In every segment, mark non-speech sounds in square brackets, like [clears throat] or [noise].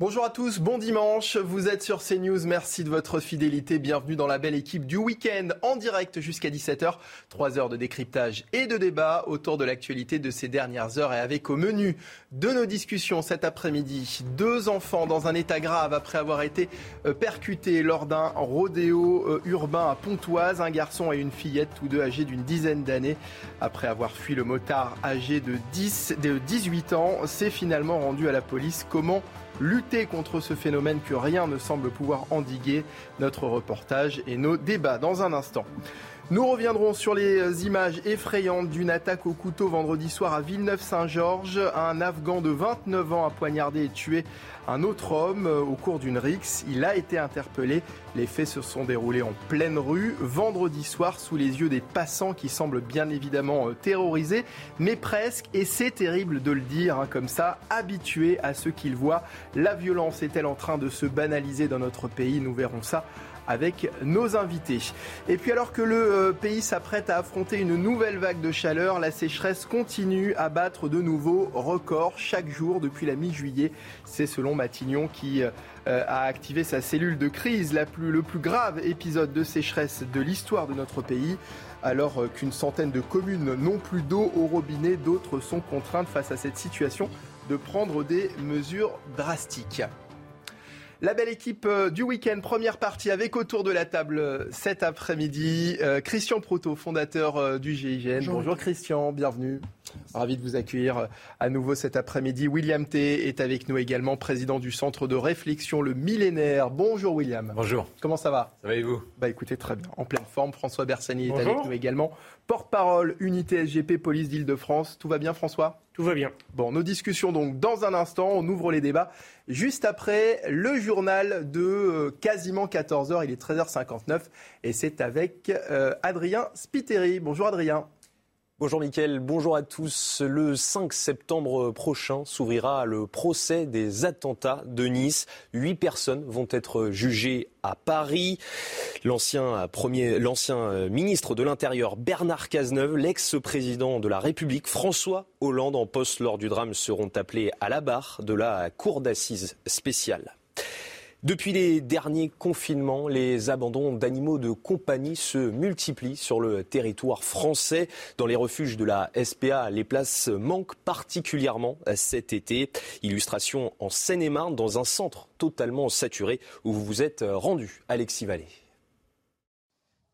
Bonjour à tous, bon dimanche, vous êtes sur CNews, merci de votre fidélité, bienvenue dans la belle équipe du week-end en direct jusqu'à 17h, 3 heures de décryptage et de débat autour de l'actualité de ces dernières heures. Et avec au menu de nos discussions cet après-midi, deux enfants dans un état grave après avoir été euh, percutés lors d'un rodéo euh, urbain à Pontoise, un garçon et une fillette, tous deux âgés d'une dizaine d'années, après avoir fui le motard âgé de, 10, de 18 ans, s'est finalement rendu à la police. Comment lutter contre ce phénomène que rien ne semble pouvoir endiguer. Notre reportage et nos débats dans un instant. Nous reviendrons sur les images effrayantes d'une attaque au couteau vendredi soir à Villeneuve-Saint-Georges. Un Afghan de 29 ans a poignardé et tué un autre homme au cours d'une rixe. Il a été interpellé. Les faits se sont déroulés en pleine rue vendredi soir sous les yeux des passants qui semblent bien évidemment euh, terrorisés, mais presque, et c'est terrible de le dire hein, comme ça, habitués à ce qu'ils voient. La violence est-elle en train de se banaliser dans notre pays? Nous verrons ça avec nos invités. Et puis alors que le euh, pays s'apprête à affronter une nouvelle vague de chaleur, la sécheresse continue à battre de nouveaux records chaque jour depuis la mi-juillet. C'est selon Matignon qui euh, a activé sa cellule de crise, la plus, le plus grave épisode de sécheresse de l'histoire de notre pays. Alors euh, qu'une centaine de communes n'ont plus d'eau au robinet, d'autres sont contraintes face à cette situation de prendre des mesures drastiques. La belle équipe euh, du week-end, première partie avec autour de la table euh, cet après-midi euh, Christian Proto, fondateur du GIGN. Bonjour, Christian, bienvenue. Ravi de vous accueillir à nouveau cet après-midi. William T est avec nous également, président du Centre de réflexion Le Millénaire. Bonjour William. Bonjour. Comment ça va? Ça va et vous? Bah écoutez, très bien, en pleine forme. François Bersani est avec nous également, porte-parole Unité SGP Police d'Île-de-France. Tout va bien François? Tout va bien. Bon, nos discussions donc dans un instant, on ouvre les débats juste après le journal de euh, quasiment 14h, il est 13h59 et c'est avec euh, Adrien Spiteri. Bonjour Adrien. Bonjour Mickaël, bonjour à tous. Le 5 septembre prochain s'ouvrira le procès des attentats de Nice. Huit personnes vont être jugées à Paris. L'ancien premier, l'ancien ministre de l'Intérieur Bernard Cazeneuve, l'ex-président de la République François Hollande en poste lors du drame seront appelés à la barre de la cour d'assises spéciale. Depuis les derniers confinements, les abandons d'animaux de compagnie se multiplient sur le territoire français. Dans les refuges de la SPA, les places manquent particulièrement cet été. Illustration en Seine-et-Marne, dans un centre totalement saturé où vous vous êtes rendu, Alexis Vallée.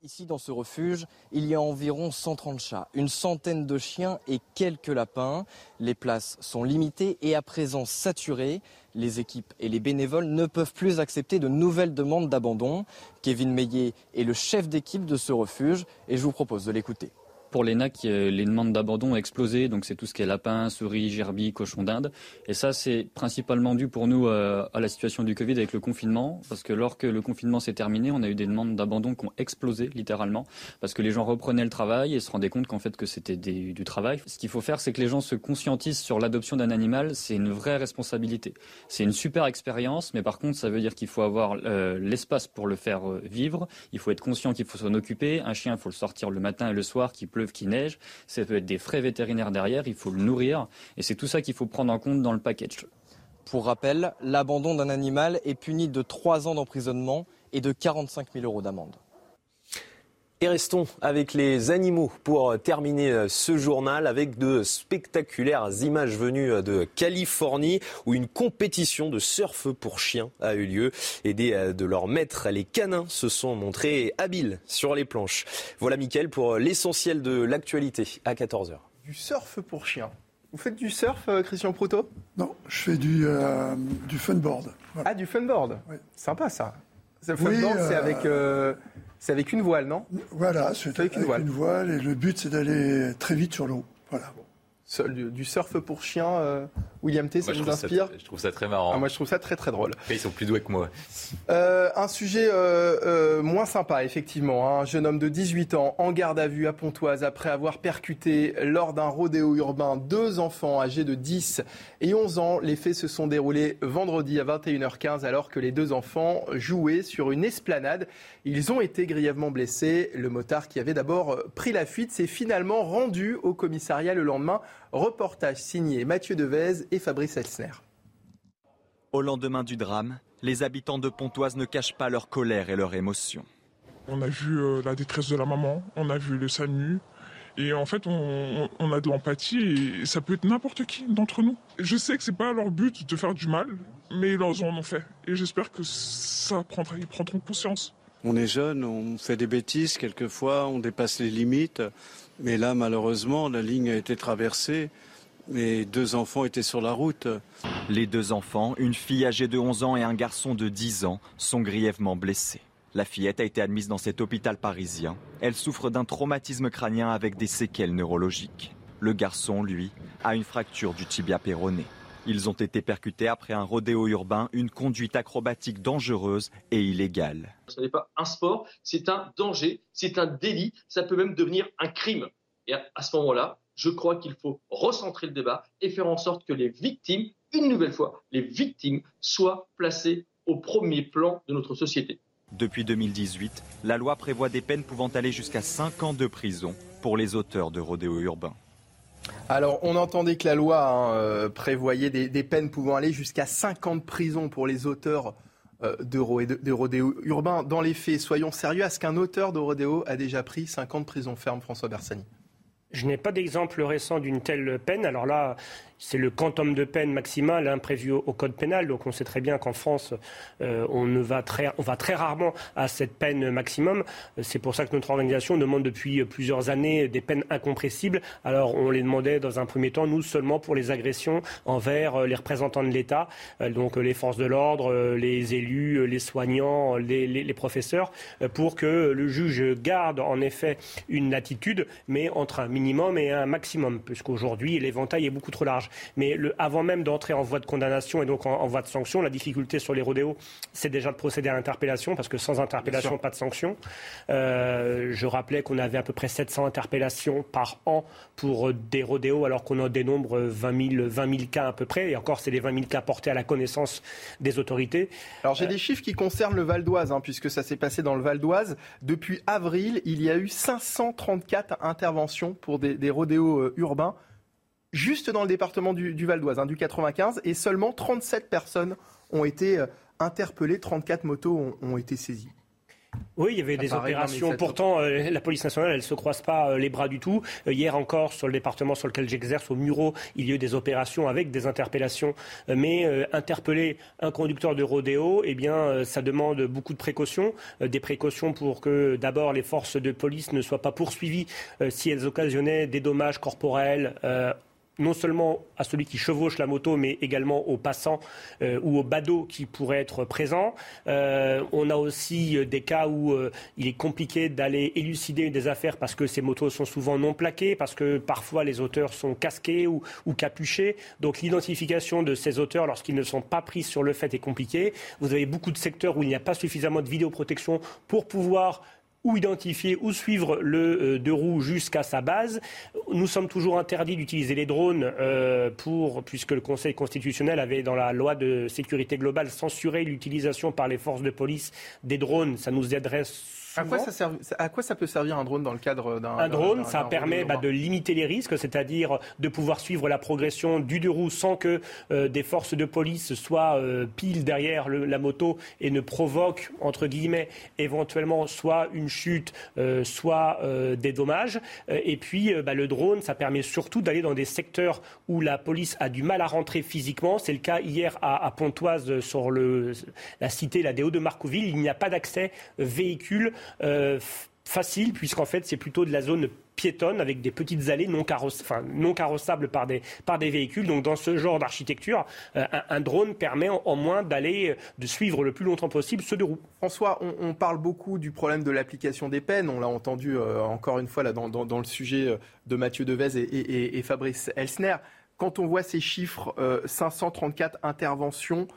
Ici, dans ce refuge, il y a environ 130 chats, une centaine de chiens et quelques lapins. Les places sont limitées et à présent saturées. Les équipes et les bénévoles ne peuvent plus accepter de nouvelles demandes d'abandon. Kevin Meillet est le chef d'équipe de ce refuge et je vous propose de l'écouter. Pour l'ENAC, les demandes d'abandon ont explosé, donc c'est tout ce qui est lapin, souris, gerbille, cochon d'Inde. Et ça, c'est principalement dû pour nous euh, à la situation du Covid avec le confinement, parce que lorsque le confinement s'est terminé, on a eu des demandes d'abandon qui ont explosé littéralement, parce que les gens reprenaient le travail et se rendaient compte qu'en fait que c'était du travail. Ce qu'il faut faire, c'est que les gens se conscientisent sur l'adoption d'un animal, c'est une vraie responsabilité. C'est une super expérience, mais par contre, ça veut dire qu'il faut avoir euh, l'espace pour le faire euh, vivre. Il faut être conscient qu'il faut s'en occuper. Un chien, il faut le sortir le matin et le soir, qu'il pleuve qui neige, ça peut être des frais vétérinaires derrière, il faut le nourrir, et c'est tout ça qu'il faut prendre en compte dans le package. Pour rappel, l'abandon d'un animal est puni de 3 ans d'emprisonnement et de 45 000 euros d'amende. Et restons avec les animaux pour terminer euh, ce journal avec de spectaculaires images venues euh, de Californie où une compétition de surf pour chiens a eu lieu. Aidés euh, de leur maître, les canins se sont montrés habiles sur les planches. Voilà Mickaël pour l'essentiel de l'actualité à 14h. Du surf pour chiens. Vous faites du surf, Christian Proto Non, je fais du, euh, du funboard. Voilà. Ah, du funboard Oui. Sympa ça. Le funboard, Oui, c'est avec, euh, c'est avec une voile, non? Voilà, c'est Avec avec, une voile. une voile et le but c'est d'aller très vite sur l'eau. Voilà. Du surf pour chiens, euh, William T, ça nous inspire Je trouve ça très marrant. Ah, moi, je trouve ça très très drôle. ils sont plus doués que moi. Euh, un sujet euh, moins sympa, effectivement. Hein. Un jeune homme de 18 ans en garde à vue à Pontoise après avoir percuté lors d'un rodéo urbain deux enfants âgés de 10 et 11 ans. Les faits se sont déroulés vendredi à 21h15 alors que les deux enfants jouaient sur une esplanade. Ils ont été grièvement blessés. Le motard qui avait d'abord pris la fuite s'est finalement rendu au commissariat le lendemain. Reportage signé Mathieu Devez et Fabrice Elsner. Au lendemain du drame, les habitants de Pontoise ne cachent pas leur colère et leur émotion. On a vu euh, la détresse de la maman, on a vu le SAMU, et en fait, on, a de l'empathie et ça peut être n'importe qui d'entre nous. Je sais que c'est pas leur but de faire du mal, mais ils en ont fait. Et j'espère que ça prendra, ils prendront conscience. On est jeune, on fait des bêtises, quelquefois on dépasse les limites. Mais là, malheureusement, la ligne a été traversée. et deux enfants étaient sur la route. Les deux enfants, une fille âgée de 11 ans et un garçon de 10 ans, sont grièvement blessés. La fillette a été admise dans cet hôpital parisien. Elle souffre d'un traumatisme crânien avec des séquelles neurologiques. Le garçon, lui, a une fracture du tibia péroné. Ils ont été percutés après un rodéo urbain, une conduite acrobatique dangereuse et illégale. Ce n'est pas un sport, c'est un danger, c'est un délit, ça peut même devenir un crime. Et à ce moment-là, je crois qu'il faut recentrer le débat et faire en sorte que les victimes, une nouvelle fois, les victimes soient placées au premier plan de notre société. Depuis 2018, la loi prévoit des peines pouvant aller jusqu'à 5 ans de prison pour les auteurs de rodéo urbains. Alors, on entendait que la loi hein, euh, prévoyait des, peines pouvant aller jusqu'à 5 ans de prison pour les auteurs euh, de, de, rodéo urbain. Dans les faits, soyons sérieux, est-ce qu'un auteur de rodéo a déjà pris 5 ans de prison ferme, François Bersani je n'ai pas d'exemple récent d'une telle peine. Alors là, c'est le quantum de peine maximal hein, au, code pénal. Donc on sait très bien qu'en France, euh, on, ne va très, on va très rarement à cette peine maximum. C'est pour ça que notre organisation demande depuis plusieurs années des peines incompressibles. Alors on les demandait dans un premier temps, nous seulement pour les agressions envers euh, les représentants de l'État, euh, donc les forces de l'ordre, les élus, les soignants, les, les, professeurs, pour que le juge garde en effet une attitude, mais entre un minimum et un maximum, puisqu'aujourd'hui l'éventail est beaucoup trop large. Mais avant même d'entrer en voie de condamnation et donc en, voie de sanction, la difficulté sur les rodéos, c'est déjà de procéder à l'interpellation, parce que sans interpellation, pas de sanction. Euh, je rappelais qu'on avait à peu près 700 interpellations par an pour des rodéos, alors qu'on en dénombre 20 000, 20 000 cas à peu près. Et encore, c'est les 20 000 cas portés à la connaissance des autorités. Alors j'ai des chiffres qui concernent le Val d'Oise, hein, puisque ça s'est passé dans le Val d'Oise. Depuis avril, il y a eu 534 interventions pour des, des rodéos euh, urbains juste dans le département du, Val d'Oise, hein, du 95, et seulement 37 personnes ont été euh, interpellées, 34 motos ont, été saisies. Oui, il y avait des opérations. Pourtant, euh, la police nationale, elle ne se croise pas euh, les bras du tout. hier encore, sur le département sur lequel j'exerce, au Muro, il y a eu des opérations avec des interpellations. mais interpeller un conducteur de rodéo, eh bien, ça demande beaucoup de précautions. des précautions pour que, d'abord, les forces de police ne soient pas poursuivies si elles occasionnaient des dommages corporels non seulement à celui qui chevauche la moto, mais également aux passants euh, ou aux badauds qui pourraient être présents. Euh, on a aussi euh, des cas où il est compliqué d'aller élucider des affaires parce que ces motos sont souvent non plaquées, parce que parfois les auteurs sont casqués ou, ou capuchés. Donc l'identification de ces auteurs lorsqu'ils ne sont pas pris sur le fait est compliquée. Vous avez beaucoup de secteurs où il n'y a pas suffisamment de vidéoprotection pour pouvoir ou identifier ou suivre le euh, deux roues jusqu'à sa base. Nous sommes toujours interdits d'utiliser les drones euh, puisque le Conseil constitutionnel avait dans la loi de sécurité globale censuré l'utilisation par les forces de police des drones. Ça nous aiderait à quoi, ça à quoi, ça peut servir un drone dans le cadre d'un Un drone, ça permet bah, de limiter les risques, c'est-à-dire de pouvoir suivre la progression du deux roues sans que euh, des forces de police soient euh, pile derrière la moto et ne provoquent, entre guillemets, éventuellement soit une chute, euh, soit des dommages. et puis, bah, le drone, ça permet surtout d'aller dans des secteurs où la police a du mal à rentrer physiquement. C'est le cas hier à, Pontoise, sur le, la cité, la déo de Marcouville. Il n'y a pas d'accès véhicule euh, facile, puisqu'en fait, c'est plutôt de la zone piétonne avec des petites allées non, carrossables par des, par des véhicules. Donc, dans ce genre d'architecture, euh, un, drone permet en, moins d'aller, euh, de suivre le plus longtemps possible ceux de roue. François, on, parle beaucoup du problème de l'application des peines. On l'a entendu euh, encore une fois là, dans, dans, le sujet de Mathieu Devez et, Fabrice Elsner. Quand on voit ces chiffres, 534 interventions,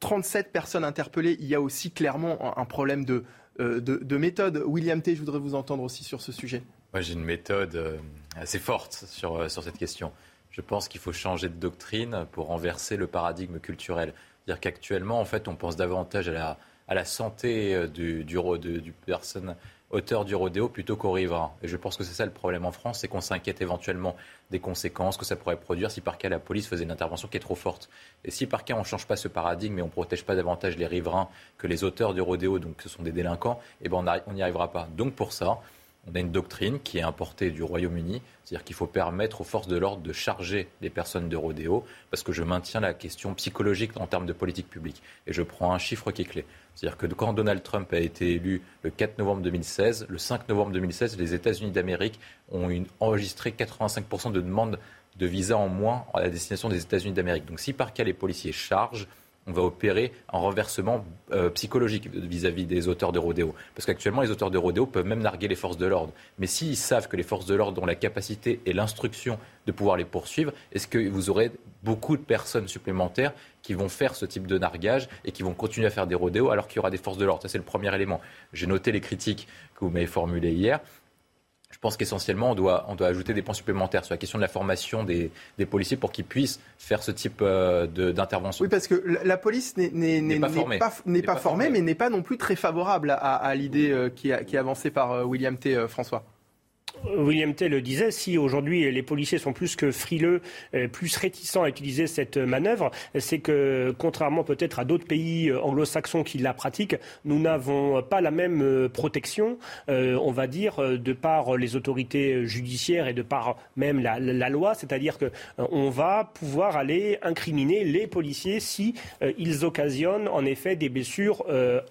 37 personnes interpellées, il y a aussi clairement un problème de, euh, de, méthode. William T, je voudrais vous entendre aussi sur ce sujet. Moi, j'ai une méthode euh, assez forte sur, euh, sur cette question. Je pense qu'il faut changer de doctrine pour renverser le paradigme culturel. C'est-à-dire qu'actuellement, en fait, on pense davantage à la, à la santé du, du, du personne auteur du rodéo plutôt qu'au riverain. Et je pense que c'est ça le problème en France, c'est qu'on s'inquiète éventuellement des conséquences que ça pourrait produire si par cas la police faisait une intervention qui est trop forte. Et si par cas on ne change pas ce paradigme et on ne protège pas davantage les riverains que les auteurs du rodéo, donc ce sont des délinquants, eh ben on n'y arrivera pas. Donc pour ça, on a une doctrine qui est importée du Royaume-Uni, c'est-à-dire qu'il faut permettre aux forces de l'ordre de charger les personnes de rodéo, parce que je maintiens la question psychologique en termes de politique publique. Et je prends un chiffre qui est clé. C'est-à-dire que quand Donald Trump a été élu le 4 novembre 2016, le 5 novembre 2016, les États-Unis d'Amérique ont enregistré 85% de demandes de visa en moins à la destination des États-Unis d'Amérique. Donc si par cas les policiers chargent, on va opérer un renversement euh, psychologique vis-à-vis des auteurs de rodéo. Parce qu'actuellement, les auteurs de rodéo peuvent même narguer les forces de l'ordre. Mais s'ils savent que les forces de l'ordre ont la capacité et l'instruction de pouvoir les poursuivre, est-ce que vous aurez beaucoup de personnes supplémentaires qui vont faire ce type de nargage et qui vont continuer à faire des rodéos alors qu'il y aura des forces de l'ordre? Ça, c'est le premier élément. J'ai noté les critiques que vous m'avez formulées hier je pense qu'essentiellement, on doit, on doit ajouter des points supplémentaires sur la question de la formation des, policiers pour qu'ils puissent faire ce type euh, d'intervention. Oui, parce que la police n'est pas, formée, pas, formée, mais n'est pas non plus très favorable à, l'idée euh, qui, qui, est avancée par euh, William T. François. William Tell le disait, si aujourd'hui les policiers sont plus que frileux, euh, plus réticents à utiliser cette manœuvre, c'est que contrairement peut-être à d'autres pays euh, anglo-saxons qui la pratiquent, nous n'avons pas la même euh, protection, on va dire, de par les autorités judiciaires et de par même la, loi, c'est-à-dire qu'on va pouvoir aller incriminer les policiers si ils occasionnent en effet des blessures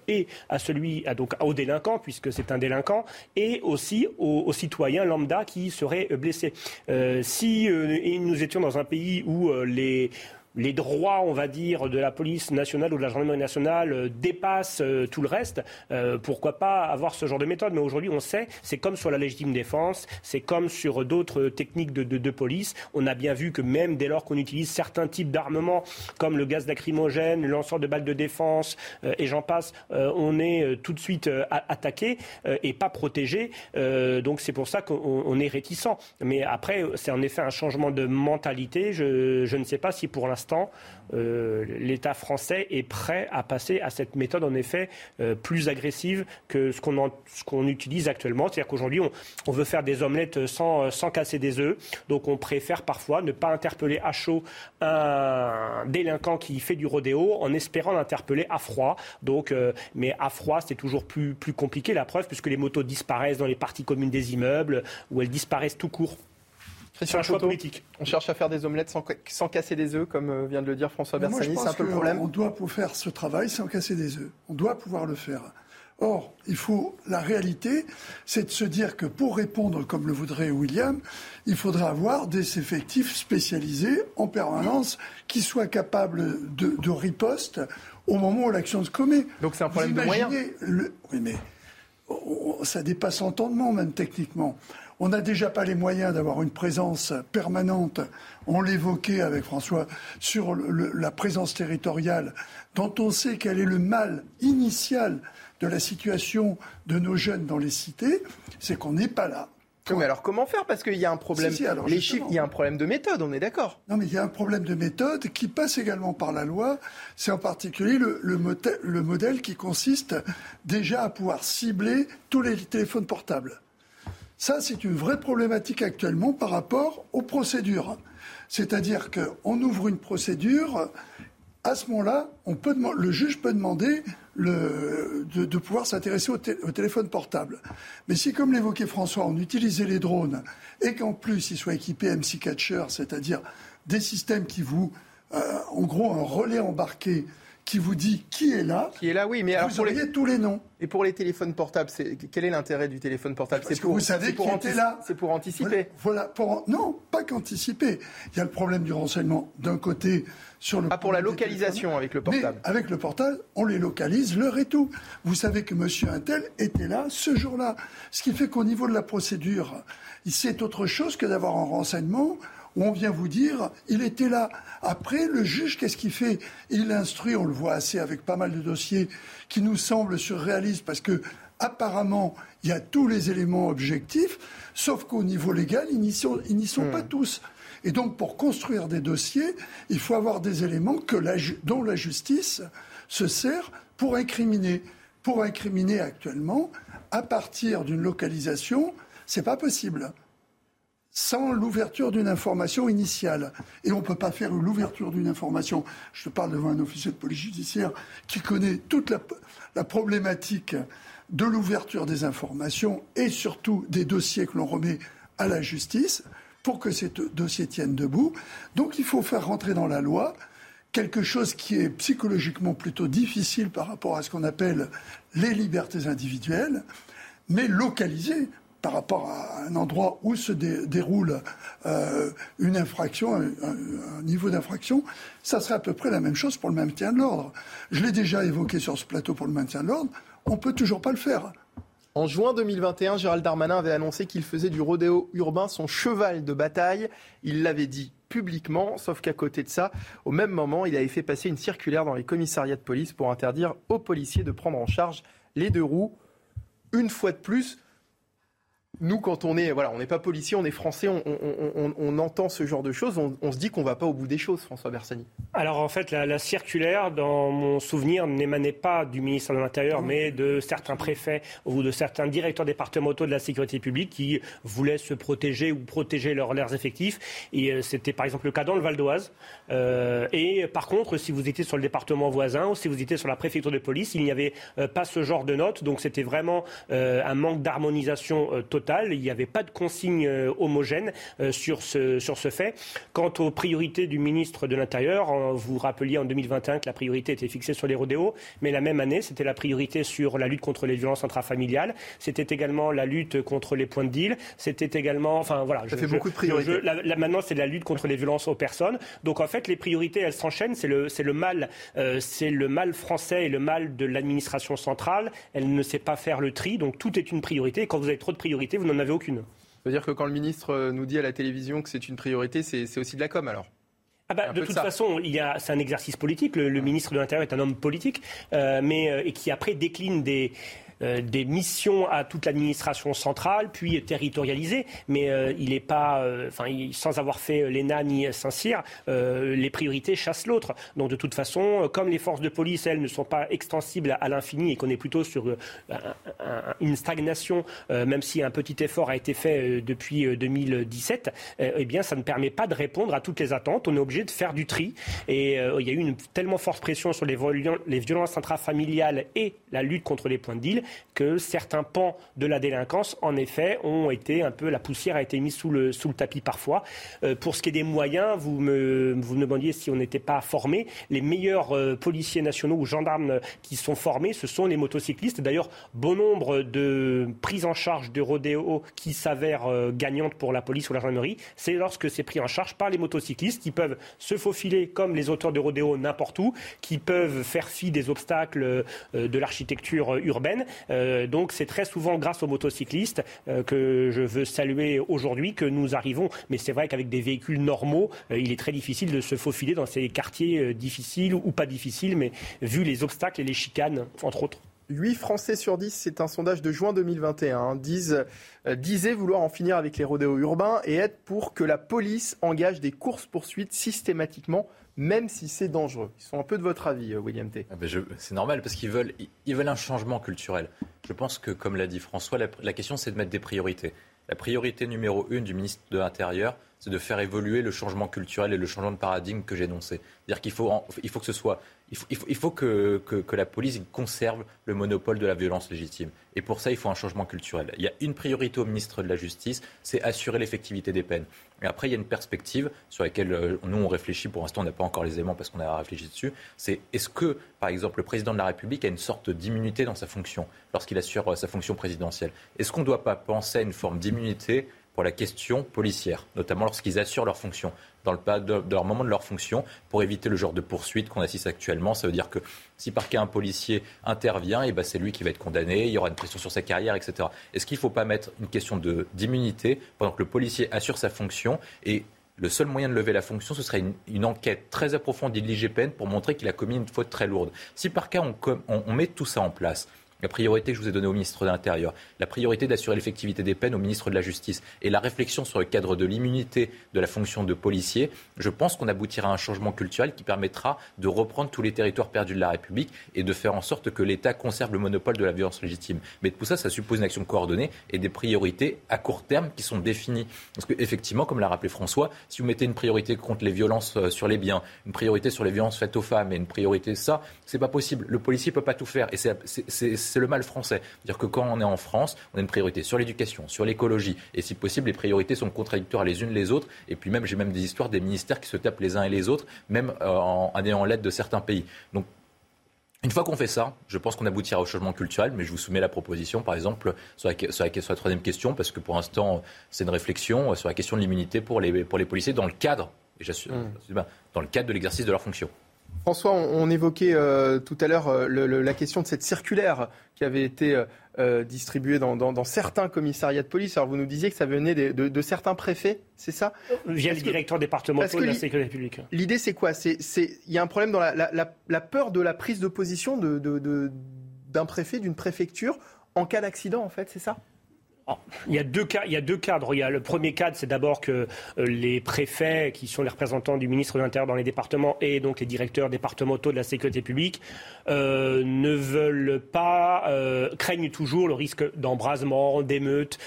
et à celui, donc aux délinquants puisque c'est un délinquant, et aussi aux citoyens lambda qui serait blessé. Euh, si euh, nous étions dans un pays où euh, les les droits, on va dire, de la police nationale ou de la gendarmerie nationale euh, dépassent euh, tout le reste, euh, pourquoi pas avoir ce genre de méthode? Mais aujourd'hui, on sait, c'est comme sur la légitime défense, c'est comme sur d'autres techniques de, police. On a bien vu que même dès lors qu'on utilise certains types d'armements, comme le gaz lacrymogène, le lanceur de balles de défense, et j'en passe, on est tout de suite attaqué et pas protégé. donc c'est pour ça qu'on est réticent. Mais après, c'est en effet un changement de mentalité. Je, je ne sais pas si pour l'instant euh, l'État français est prêt à passer à cette méthode, en effet, euh, plus agressive que ce qu'on utilise actuellement. C'est-à-dire qu'aujourd'hui, on, veut faire des omelettes sans, casser des œufs. Donc, on préfère parfois ne pas interpeller à chaud un délinquant qui fait du rodéo en espérant l'interpeller à froid. Euh, mais à froid, c'est toujours plus, plus compliqué, la preuve, puisque les motos disparaissent dans les parties communes des immeubles ou elles disparaissent tout court. C'est un choix politique. On cherche à faire des omelettes sans, casser des œufs, comme euh, vient de le dire François Bersani. C'est un peu le problème. On doit pouvoir faire ce travail sans casser des œufs. On doit pouvoir le faire. Or, il faut la réalité, c'est de se dire que pour répondre comme le voudrait William, il faudra avoir des effectifs spécialisés en permanence qui soient capables de, riposte au moment où l'action se commet. Donc c'est un problème de moyens. Oui, mais ça dépasse l'entendement même techniquement. On n'a déjà pas les moyens d'avoir une présence permanente, on l'évoquait avec François, sur la présence territoriale, dont on sait quel est le mal initial de la situation de nos jeunes dans les cités, c'est qu'on n'est pas là. mais alors comment faire? Parce qu'il y a un problème. les chiffres, il y a un problème de méthode, on est d'accord. Non, mais il y a un problème de méthode qui passe également par la loi. C'est en particulier le, le modèle qui consiste déjà à pouvoir cibler tous les téléphones portables. Ça, c'est une vraie problématique actuellement par rapport aux procédures. C'est-à-dire qu'on ouvre une procédure, à ce moment-là, le juge peut demander de, pouvoir s'intéresser au, téléphone portable. Mais si, comme l'évoquait François, on utilisait les drones et qu'en plus ils soient équipés MC Catcher, c'est-à-dire des systèmes qui vous, euh, en gros, un relais embarqué qui vous dit qui est là. Qui est là, oui, mais alors vous auriez tous les noms. Et pour les téléphones portables, quel est l'intérêt du téléphone portable? C'est pour, vous savez pour était là. C'est pour anticiper. Voilà, pour, non, pas qu'anticiper. Il y a le problème du renseignement d'un côté sur le. Ah, pour la localisation avec le portable. Mais avec le portable, on les localise, l'heure et tout. Vous savez que Monsieur Intel était là ce jour-là, ce qui fait qu'au niveau de la procédure, c'est autre chose que d'avoir un renseignement où on vient vous dire, il était là. Après, le juge, qu'est-ce qu'il fait? Il instruit, on le voit assez avec pas mal de dossiers qui nous semblent surréalistes parce que apparemment, il y a tous les éléments objectifs, sauf qu'au niveau légal, ils n'y sont, pas hmm. tous. Et donc, pour construire des dossiers, il faut avoir des éléments que dont la justice se sert pour incriminer. Pour incriminer actuellement, à partir d'une localisation, c'est pas possible sans l'ouverture d'une information initiale. Et on ne peut pas faire l'ouverture d'une information. Je te parle devant un officier de police judiciaire qui connaît toute la, problématique de l'ouverture des informations et surtout des dossiers que l'on remet à la justice pour que ces dossiers tiennent debout. Donc il faut faire rentrer dans la loi quelque chose qui est psychologiquement plutôt difficile par rapport à ce qu'on appelle les libertés individuelles, mais localisé par rapport à un endroit où se déroule euh, une infraction, un, niveau d'infraction, ça serait à peu près la même chose pour le maintien de l'ordre. Je l'ai déjà évoqué sur ce plateau pour le maintien de l'ordre, on ne peut toujours pas le faire. En juin 2021, Gérald Darmanin avait annoncé qu'il faisait du rodéo urbain son cheval de bataille. Il l'avait dit publiquement, sauf qu'à côté de ça, au même moment, il avait fait passer une circulaire dans les commissariats de police pour interdire aux policiers de prendre en charge les deux roues. Une fois de plus, nous, quand on est, voilà, on n'est pas policier, on est français, on, entend ce genre de choses, on, se dit qu'on ne va pas au bout des choses, François Bersani. Alors en fait, la, circulaire, dans mon souvenir, n'émanait pas du ministre de l'Intérieur, mais de certains préfets ou de certains directeurs départementaux de la sécurité publique qui voulaient se protéger ou protéger leurs effectifs. Et euh, c'était par exemple le cas dans le Val d'Oise. Euh, et par contre, si vous étiez sur le département voisin ou si vous étiez sur la préfecture de police, il n'y avait euh, pas ce genre de notes. Donc c'était vraiment un manque d'harmonisation totale il n'y avait pas de consigne euh, homogène euh, sur ce, sur ce fait. Quant aux priorités du ministre de l'Intérieur, vous rappeliez en 2021 que la priorité était fixée sur les rodéos, mais la même année, c'était la priorité sur la lutte contre les violences intrafamiliales. C'était également la lutte contre les points de deal. C'était également, enfin voilà. Ça fait beaucoup de priorités. maintenant, c'est la lutte contre les violences aux personnes. Donc en fait, les priorités, elles s'enchaînent. C'est le, c'est le mal, euh, c'est le mal français et le mal de l'administration centrale. Elle ne sait pas faire le tri. Donc tout est une priorité. Et quand vous avez trop de priorités vous n'en avez aucune. Ça veut dire que quand le ministre euh, nous dit à la télévision que c'est une priorité, c'est aussi de la com alors ah bah, de toute façon, c'est un exercice politique. Le, ministre de l'Intérieur est un homme politique, euh, mais euh, et qui après décline des, des missions à toute l'administration centrale, puis territorialisées, mais euh, il n'est pas, euh, enfin, sans avoir fait l'ENA ni Saint-Cyr, les priorités chassent l'autre. Donc de toute façon, comme les forces de police, elles, ne sont pas extensibles à l'infini et qu'on est plutôt sur une stagnation, même si un petit effort a été fait depuis 2017, eh bien, ça ne permet pas de répondre à toutes les attentes. On est obligé de faire du tri. Et il y a eu une tellement forte pression sur les violences intrafamiliales et la lutte contre les points de deal que certains pans de la délinquance, en effet, ont été un peu, la poussière a été mise sous le, sous le tapis parfois. Euh, pour ce qui est des moyens, vous me, vous me demandiez si on n'était pas formé. Les meilleurs euh, policiers nationaux ou gendarmes qui sont formés, ce sont les motocyclistes. D'ailleurs, bon nombre de prises en charge de rodéo qui s'avèrent euh, gagnantes pour la police ou la gendarmerie, c'est lorsque c'est pris en charge par les motocyclistes qui peuvent se faufiler comme les auteurs de rodéo n'importe où, qui peuvent faire fi des obstacles de l'architecture urbaine euh, donc c'est très souvent grâce aux motocyclistes euh, que je veux saluer aujourd'hui que nous arrivons. Mais c'est vrai qu'avec des véhicules normaux, euh, il est très difficile de se faufiler dans ces quartiers difficiles ou pas difficiles, mais vu les obstacles et les chicanes, entre autres. 8 Français sur 10, c'est un sondage de juin 2021, hein, disaient vouloir en finir avec les rodéos urbains et être pour que la police engage des courses-poursuites systématiquement même si c'est dangereux. Ils sont un peu de votre avis, euh, William T. Ah ben c'est normal parce qu'ils veulent, ils veulent un changement culturel. Je pense que, comme l'a dit François, la, question c'est de mettre des priorités. La priorité numéro une du ministre de l'Intérieur, c'est de faire évoluer le changement culturel et le changement de paradigme que énoncé. C'est-à-dire qu'il faut, il faut que ce soit il faut, que, la police conserve le monopole de la violence légitime. Et pour ça, il faut un changement culturel. Il y a une priorité au ministre de la Justice, c'est assurer l'effectivité des peines. Et après, il y a une perspective sur laquelle euh, nous, on réfléchit. Pour l'instant, on n'a pas encore les éléments parce qu'on a réfléchi dessus. C'est est-ce que, par exemple, le président de la République a une sorte d'immunité dans sa fonction lorsqu'il assure euh, sa fonction présidentielle? Est-ce qu'on ne doit pas penser à une forme d'immunité pour la question policière, notamment lorsqu'ils assurent leur fonction dans le de, de leur moment de leur fonction pour éviter le genre de poursuite qu'on assiste actuellement. Ça veut dire que si par cas un policier intervient, et eh ben c'est lui qui va être condamné, il y aura une pression sur sa carrière, etc. Est-ce qu'il ne faut pas mettre une question d'immunité pendant que le policier assure sa fonction et le seul moyen de lever la fonction, ce serait une, enquête très approfondie de l'IGPN pour montrer qu'il a commis une faute très lourde. Si par cas on met tout ça en place, la priorité que je vous ai donnée au ministre de l'Intérieur, la priorité d'assurer l'effectivité des peines au ministre de la Justice et la réflexion sur le cadre de l'immunité de la fonction de policier, je pense qu'on aboutira à un changement culturel qui permettra de reprendre tous les territoires perdus de la République et de faire en sorte que l'État conserve le monopole de la violence légitime. Mais tout ça, ça suppose une action coordonnée et des priorités à court terme qui sont définies. Parce qu'effectivement, comme l'a rappelé François, si vous mettez une priorité contre les violences euh, sur les biens, une priorité sur les violences faites aux femmes et une priorité ça, c'est pas possible. Le policier peut pas tout faire. Et c'est c'est le mal français. C'est-à-dire que quand on est en France, on a une priorité sur l'éducation, sur l'écologie, et si possible, les priorités sont contradictoires les unes les autres. Et puis même, j'ai même des histoires des ministères qui se tapent les uns et les autres, même euh, en, ayant l'aide de certains pays. Donc une fois qu'on fait ça, je pense qu'on aboutira au changement culturel, mais je vous soumets la proposition, par exemple, sur la, sur la, troisième question, parce que pour l'instant, c'est une réflexion sur la question de l'immunité pour les, pour les policiers dans le cadre, et mmh. dans le cadre de l'exercice de leur fonction. François, on, évoquait euh, tout à l'heure euh, la question de cette circulaire qui avait été euh, distribuée dans, certains commissariats de police. Alors vous nous disiez que ça venait de, certains préfets, c'est ça? Via le directeur départemental de la sécurité publique. L'idée c'est quoi? Il y a un problème dans la, peur de la prise de position d'un préfet, d'une préfecture en cas d'accident en fait, c'est ça? Il y a deux cas, il y a deux cadres. Il y a le premier cadre, c'est d'abord que euh, les préfets, qui sont les représentants du ministre de l'Intérieur dans les départements, et donc les directeurs départementaux de la sécurité publique, euh, ne veulent pas, euh, craignent toujours le risque d'embrasement, d'émeute,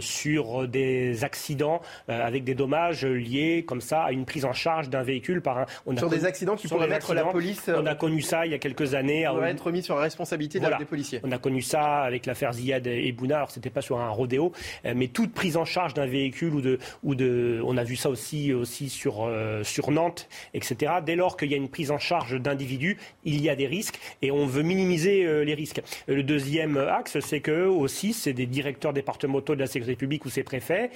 sur des accidents avec des dommages liés comme ça à une prise en charge d'un véhicule par un. On sur des accidents qui pourraient mettre la police. On a connu ça il y a quelques années. On être mis sur la responsabilité des policiers. On a connu ça avec l'affaire Ziad et Bouna. Alors c'était pas sur un rodéo, euh, mais toute prise en charge d'un véhicule ou de, ou de, on a vu ça aussi, sur, euh, sur Nantes, etc. Dès lors qu'il y a une prise en charge d'individus, il y a des risques et on veut minimiser euh, les risques. Le deuxième axe, c'est que aussi, c'est des directeurs départementaux de la sécurité publique ou ces préfets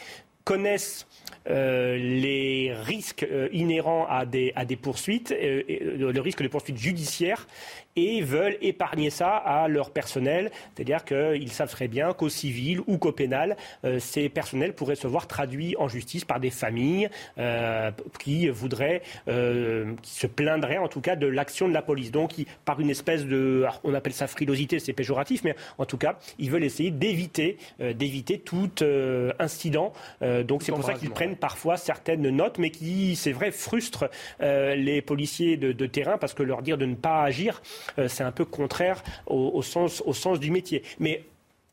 connaissent les risques inhérents à des, à des poursuites, le risque de poursuites judiciaires et veulent épargner ça à leur personnel. C'est-à-dire qu'ils savent très bien qu'au civil ou qu'au pénal, euh, ces personnels pourraient se voir traduits en justice par des familles euh, qui voudraient, euh, qui se plaindraient en tout cas de l'action de la police. Donc, par une espèce de, on appelle ça frilosité, c'est péjoratif, mais en tout cas, ils veulent essayer d'éviter, d'éviter tout incident. donc, c'est pour ça qu'ils prennent parfois certaines notes, mais qui, c'est vrai, frustrent les policiers de, de terrain parce que leur dire de ne pas agir, euh, c'est un peu contraire au, sens, au sens du métier. Mais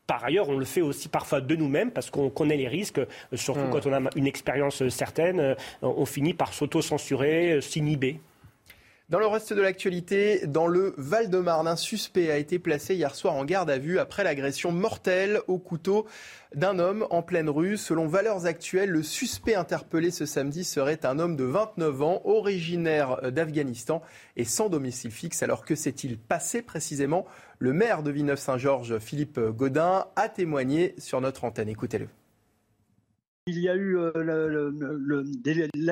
par ailleurs, on le fait aussi parfois de nous-mêmes parce qu'on connaît les risques, euh, surtout hmm. quand on a une expérience certaine, euh, on finit par s'auto-censurer, s'inhiber. Dans le reste de l'actualité, dans le Val-de-Marne, un suspect a été placé hier soir en garde à vue après l'agression mortelle au couteau d'un homme en pleine rue. Selon valeurs actuelles, le suspect interpellé ce samedi serait un homme de 29 ans, originaire d'Afghanistan et sans domicile fixe. Alors que s'est-il passé précisément? Le maire de Villeneuve-Saint-Georges, Philippe Godin, a témoigné sur notre antenne. Écoutez-le. Il y a eu euh,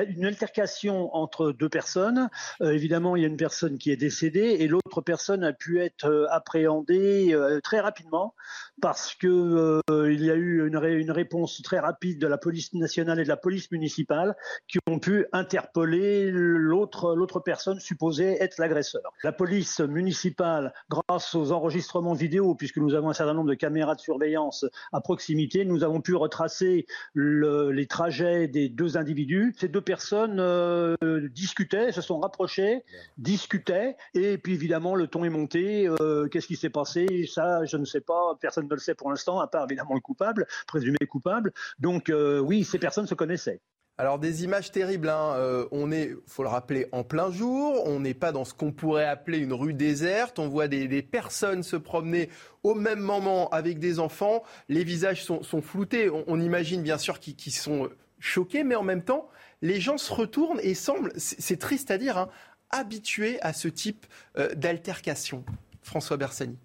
une altercation entre deux personnes. Euh, évidemment, il y a une personne qui est décédée et l'autre personne a pu être euh, appréhendée très rapidement parce que il y a eu une, réponse très rapide de la police nationale et de la police municipale qui ont pu interpeller l'autre personne supposée être l'agresseur. La police municipale, grâce aux enregistrements vidéo, puisque nous avons un certain nombre de caméras de surveillance à proximité, nous avons pu retracer le les trajets des deux individus. Ces deux personnes euh, discutaient, se sont rapprochées, discutaient, et puis évidemment le ton est monté. Euh, qu'est-ce qui s'est passé? Ça, je ne sais pas. Personne ne le sait pour l'instant, à part évidemment le coupable, présumé coupable. Donc euh, oui, ces personnes se connaissaient. Alors des images terribles, hein. euh, on est, faut le rappeler, en plein jour, on n'est pas dans ce qu'on pourrait appeler une rue déserte, on voit des, personnes se promener au même moment avec des enfants, les visages sont, floutés, on, imagine bien sûr qu'ils sont choqués, mais en même temps, les gens se retournent et semblent, c'est triste à dire, hein, habitués à ce type euh, d'altercation. François Bersani.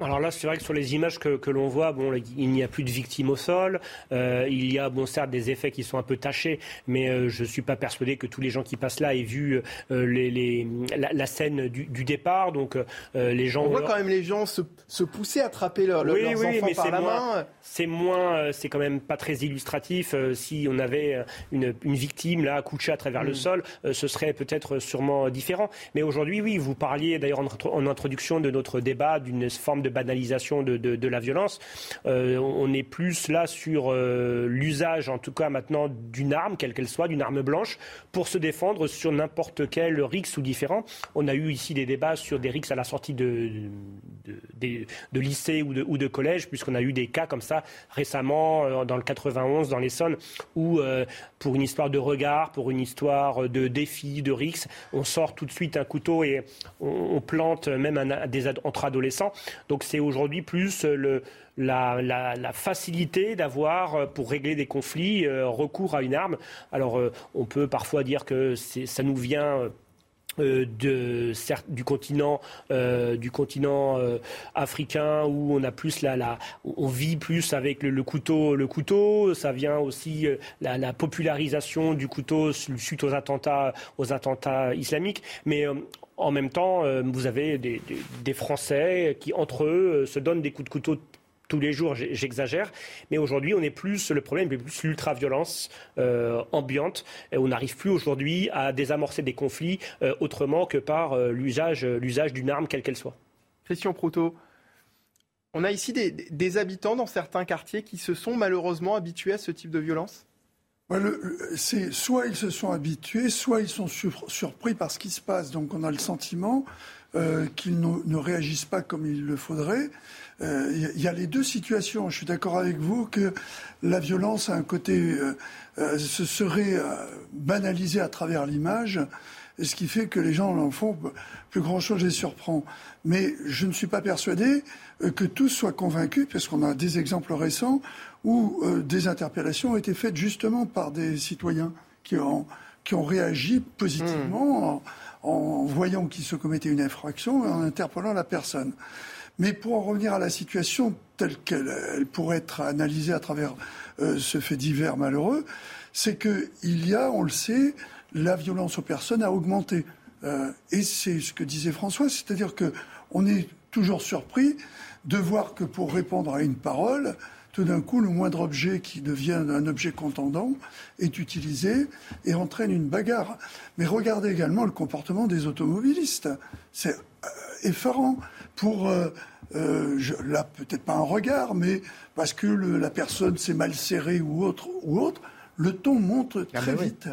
Alors là, c'est vrai que sur les images que, que l'on voit, bon, il n'y a plus de victimes au sol. Euh, il y a, bon, certes, des effets qui sont un peu tachés, mais euh, je ne suis pas persuadé que tous les gens qui passent là aient vu euh, les, les, la, scène du, du, départ. Donc, les gens. On voit quand même les gens se, se pousser à attraper leur, oui, leurs oui, enfants mais par la moins, main. C'est moins, c'est quand même pas très illustratif. si on avait une, une, victime là couchée à travers le mm. sol, ce serait peut-être sûrement différent. Mais aujourd'hui, oui, vous parliez d'ailleurs en, en introduction de notre débat d'une forme de banalisation de, de, la violence. Euh, on est plus là sur euh, l'usage, en tout cas maintenant, d'une arme, quelle qu'elle soit, d'une arme blanche, pour se défendre sur n'importe quel RIX ou différent. On a eu ici des débats sur des RIX à la sortie de, de, lycée ou de, ou de collège, puisqu'on a eu des cas comme ça récemment, euh, dans le 91, dans l'Essonne, où pour une histoire de regard, pour une histoire de défi, de RIX, on sort tout de suite un couteau et on, plante même des, entre adolescents. Donc c'est aujourd'hui plus le, la, facilité d'avoir, euh, pour régler des conflits, euh, recours à une arme. Alors, euh, on peut parfois dire que ça nous vient. De, du continent, du continent africain où on a plus on vit plus avec le, couteau, le couteau. Ça vient aussi la, popularisation du couteau suite aux attentats, aux attentats islamiques. Mais en même temps, euh, vous avez des, Français qui, entre eux, euh, se donnent des coups de couteau tous les jours, j'exagère, mais aujourd'hui, on est plus, le problème est plus l'ultra-violence euh, ambiante. Et on n'arrive plus aujourd'hui à désamorcer des conflits autrement que par l'usage d'une arme, quelle qu'elle soit. Christian Proutot, on a ici des habitants dans certains quartiers qui se sont malheureusement habitués à ce type de violence? C'est soit ils se sont habitués, soit ils sont surpris par ce qui se passe. Donc on a le sentiment euh, qu'ils ne, réagissent pas comme il le faudrait. Il euh, y, a les deux situations. Je suis d'accord avec vous que la violence a un côté, euh, se serait banalisée à travers l'image ce qui fait que les gens n'en font plus grand-chose et surprend. Mais je ne suis pas persuadé euh, que tous soient convaincus, parce qu'on a des exemples récents où euh, des interpellations ont été faites justement par des citoyens qui ont, qui ont réagi positivement hmm. en, voyant qu'il se commettait une infraction et en interpellant la personne. Mais pour en revenir à la situation telle qu'elle pourrait être analysée à travers euh, ce fait divers malheureux, c'est qu'il y a, on le sait, la violence aux personnes a augmenté. Euh, et c'est ce que disait François, c'est-à-dire qu'on est toujours surpris de voir que pour répondre à une parole, tout d'un coup, le moindre objet qui devient un objet contendant est utilisé et entraîne une bagarre. Mais regardez également le comportement des automobilistes. C'est euh, effarant. Pour, euh, là, peut-être pas un regard, mais parce que la personne s'est mal serrée ou autre, ou autre, le ton monte ah très ben vite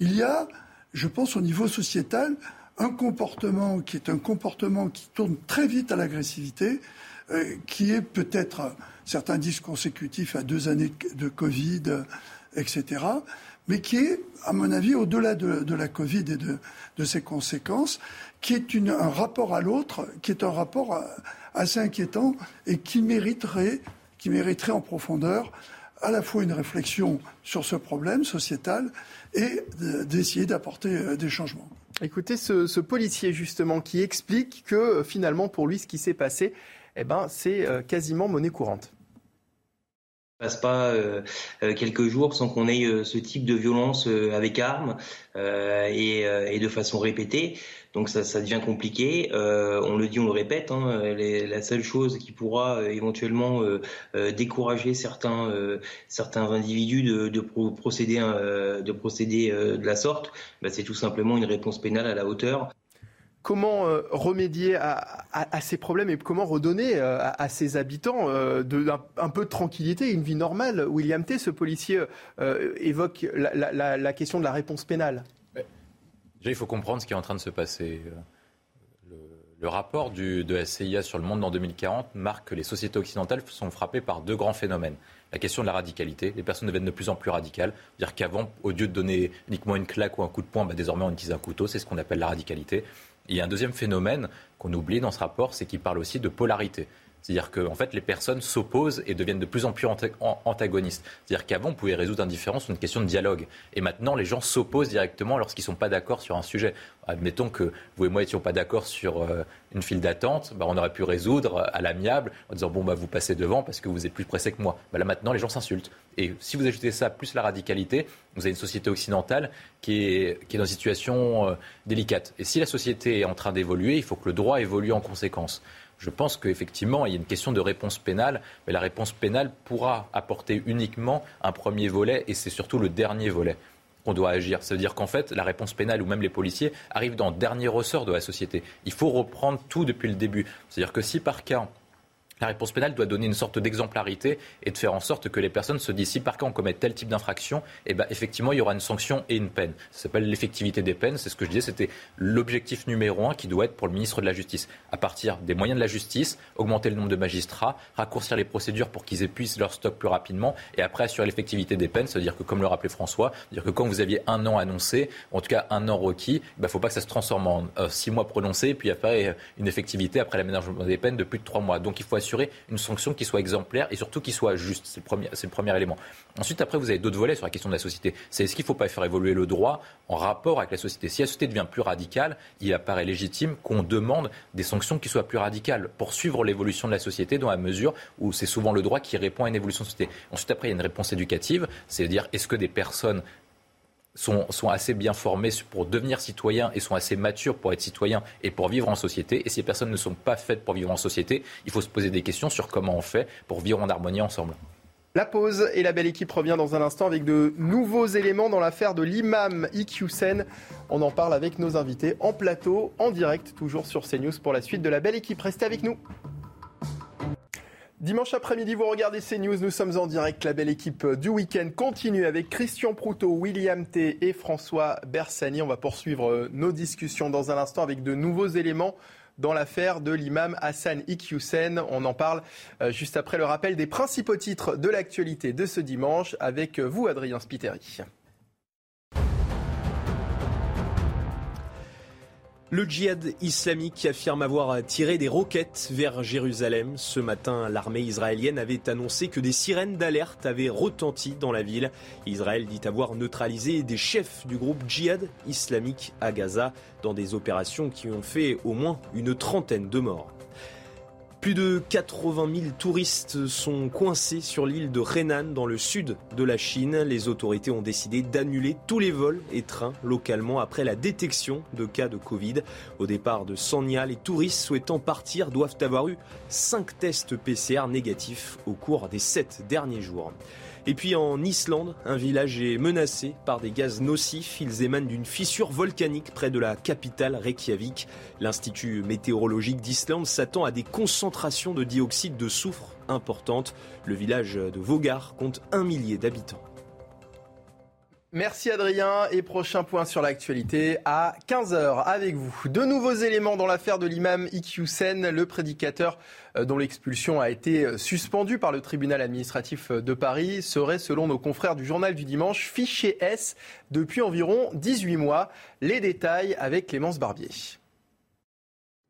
il y a, je pense, au niveau sociétal, un comportement qui est un comportement qui tourne très vite à l'agressivité, euh, qui est peut-être, certains disent consécutif à deux années de Covid, etc., mais qui est, à mon avis, au-delà de, la Covid et de, ses conséquences, qui est un rapport à l'autre, qui est un rapport assez inquiétant et qui mériterait, qui mériterait en profondeur à la fois une réflexion sur ce problème sociétal et d'essayer d'apporter euh, des changements. Écoutez ce, policier justement qui explique que euh, finalement pour lui ce qui s'est passé, eh ben, c'est euh, quasiment monnaie courante passe pas quelques jours sans qu'on ait ce type de violence avec armes et, de façon répétée. Donc ça, ça devient compliqué. Euh, on le dit, on le répète. Hein, la seule chose qui pourra euh, éventuellement euh, décourager certains certains individus de, de procéder de procéder de la sorte, bah, c'est tout simplement une réponse pénale à la hauteur comment remédier à, ces problèmes et comment redonner à, ces habitants de, un, peu de tranquillité, une vie normale? William T, ce policier, évoque la, question de la réponse pénale. Déjà, il faut comprendre ce qui est en train de se passer. Le rapport du, de la CIA sur le monde en 2040 marque que les sociétés occidentales sont frappées par deux grands phénomènes. La question de la radicalité. Les personnes deviennent de plus en plus radicales. Dire qu'avant, au lieu de donner uniquement une claque ou un coup de poing, bah, désormais on utilise un couteau. C'est ce qu'on appelle la radicalité. Il y a un deuxième phénomène qu'on oublie dans ce rapport, c'est qu'il parle aussi de polarité. C'est-à-dire que en fait, les personnes s'opposent et deviennent de plus en plus antagonistes. C'est-à-dire qu'avant, on pouvait résoudre un différent sur une question de dialogue. Et maintenant, les gens s'opposent directement lorsqu'ils ne sont pas d'accord sur un sujet. Admettons que vous et moi n'étions pas d'accord sur euh, une file d'attente, bah, on aurait pu résoudre à l'amiable en disant bon bah vous passez devant parce que vous êtes plus pressé que moi. Bah, là maintenant les gens s'insultent. Et si vous ajoutez ça plus la radicalité, vous avez une société occidentale qui est, qui est dans une situation euh, délicate. Et si la société est en train d'évoluer, il faut que le droit évolue en conséquence je pense qu'effectivement, il y a une question de réponse pénale, mais la réponse pénale pourra apporter uniquement un premier volet, et c'est surtout le dernier volet qu'on doit agir. Ça veut dire qu'en fait, la réponse pénale ou même les policiers arrivent dans le dernier ressort de la société. Il faut reprendre tout depuis le début. C'est-à-dire que si par cas, la réponse pénale doit donner une sorte d'exemplarité et de faire en sorte que les personnes se disent si par cas on commet tel type d'infraction, eh ben, effectivement il y aura une sanction et une peine. Ça s'appelle l'effectivité des peines. C'est ce que je disais, c'était l'objectif numéro un qui doit être pour le ministre de la Justice. À partir des moyens de la justice, augmenter le nombre de magistrats, raccourcir les procédures pour qu'ils épuisent leur stock plus rapidement et après assurer l'effectivité des peines. C'est-à-dire que, comme le rappelait François, dire que quand vous aviez un an annoncé, en tout cas un an requis, il ne ben, faut pas que ça se transforme en euh, six mois prononcés et puis après une effectivité après l'aménagement des peines de plus de trois mois. Donc il faut assurer une sanction qui soit exemplaire et surtout qui soit juste. C'est le premier, élément. Ensuite, après, vous avez d'autres volets sur la question de la société. C'est est-ce qu'il ne faut pas faire évoluer le droit en rapport avec la société? Si la société devient plus radicale, il apparaît légitime qu'on demande des sanctions qui soient plus radicales pour suivre l'évolution de la société dans la mesure où c'est souvent le droit qui répond à une évolution de société. Ensuite, après, il y a une réponse éducative, c'est-à-dire est-ce que des personnes sont, assez bien formés pour devenir citoyens et sont assez matures pour être citoyens et pour vivre en société. Et si les personnes ne sont pas faites pour vivre en société, il faut se poser des questions sur comment on fait pour vivre en harmonie ensemble. La pause et la belle équipe revient dans un instant avec de nouveaux éléments dans l'affaire de l'imam Iqiyoussen. On en parle avec nos invités en plateau, en direct, toujours sur CNews pour la suite de la belle équipe. Restez avec nous. Dimanche après-midi, vous regardez CNews, nous sommes en direct. La belle équipe du week-end continue avec Christian Proutot, William T et François Bersani. On va poursuivre euh, nos discussions dans un instant avec de nouveaux éléments dans l'affaire de l'imam Hassan Iqiyoussen. On en parle euh, juste après le rappel des principaux titres de l'actualité de ce dimanche avec euh, vous, Adrien Spiteri. Le djihad islamique affirme avoir tiré des roquettes vers Jérusalem. Ce matin, l'armée israélienne avait annoncé que des sirènes d'alerte avaient retenti dans la ville. Israël dit avoir neutralisé des chefs du groupe djihad islamique à Gaza dans des opérations qui ont fait au moins une trentaine de morts. Plus de 80 000 touristes sont coincés sur l'île de Henan dans le sud de la Chine. Les autorités ont décidé d'annuler tous les vols et trains localement après la détection de cas de Covid. Au départ de Sanya, les touristes souhaitant partir doivent avoir eu 5 tests PCR négatifs au cours des 7 derniers jours. Et puis en Islande, un village est menacé par des gaz nocifs. Ils émanent d'une fissure volcanique près de la capitale Reykjavik. L'Institut météorologique d'Islande s'attend à des concentrations de dioxyde de soufre importantes. Le village de Vogar compte un millier d'habitants. Merci Adrien et prochain point sur l'actualité à 15h avec vous. De nouveaux éléments dans l'affaire de l'imam Iqiyoussen, le prédicateur dont l'expulsion a été euh, suspendue par le tribunal administratif euh, de Paris serait selon nos confrères du journal du dimanche fiché S depuis environ 18 mois. Les détails avec Clémence Barbier.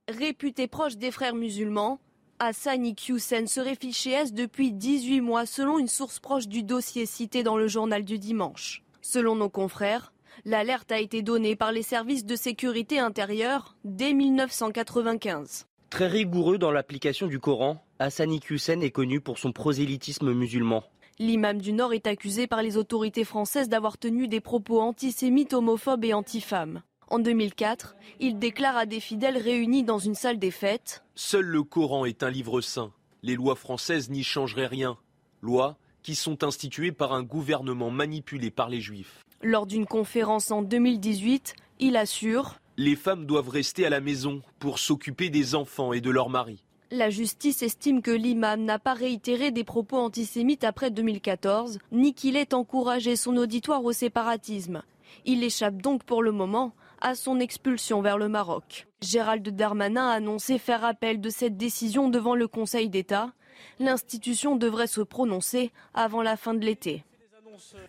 Réputé proche des frères musulmans, Hassan Iqiyoussen serait fiché S depuis 18 mois selon une source proche du dossier cité dans le journal du dimanche. Selon nos confrères, l'alerte a été donnée par les services de sécurité intérieure dès 1995. Très rigoureux dans l'application du Coran, Hassani Hussein est connu pour son prosélytisme musulman. L'imam du Nord est accusé par les autorités françaises d'avoir tenu des propos antisémites, homophobes et antifemmes. En 2004, il déclare à des fidèles réunis dans une salle des fêtes Seul le Coran est un livre saint. Les lois françaises n'y changeraient rien. Loi qui sont institués par un gouvernement manipulé par les juifs. Lors d'une conférence en 2018, il assure Les femmes doivent rester à la maison pour s'occuper des enfants et de leurs maris. La justice estime que l'imam n'a pas réitéré des propos antisémites après 2014, ni qu'il ait encouragé son auditoire au séparatisme. Il échappe donc pour le moment à son expulsion vers le Maroc. Gérald Darmanin a annoncé faire appel de cette décision devant le Conseil d'État. L'institution devrait se prononcer avant la fin de l'été.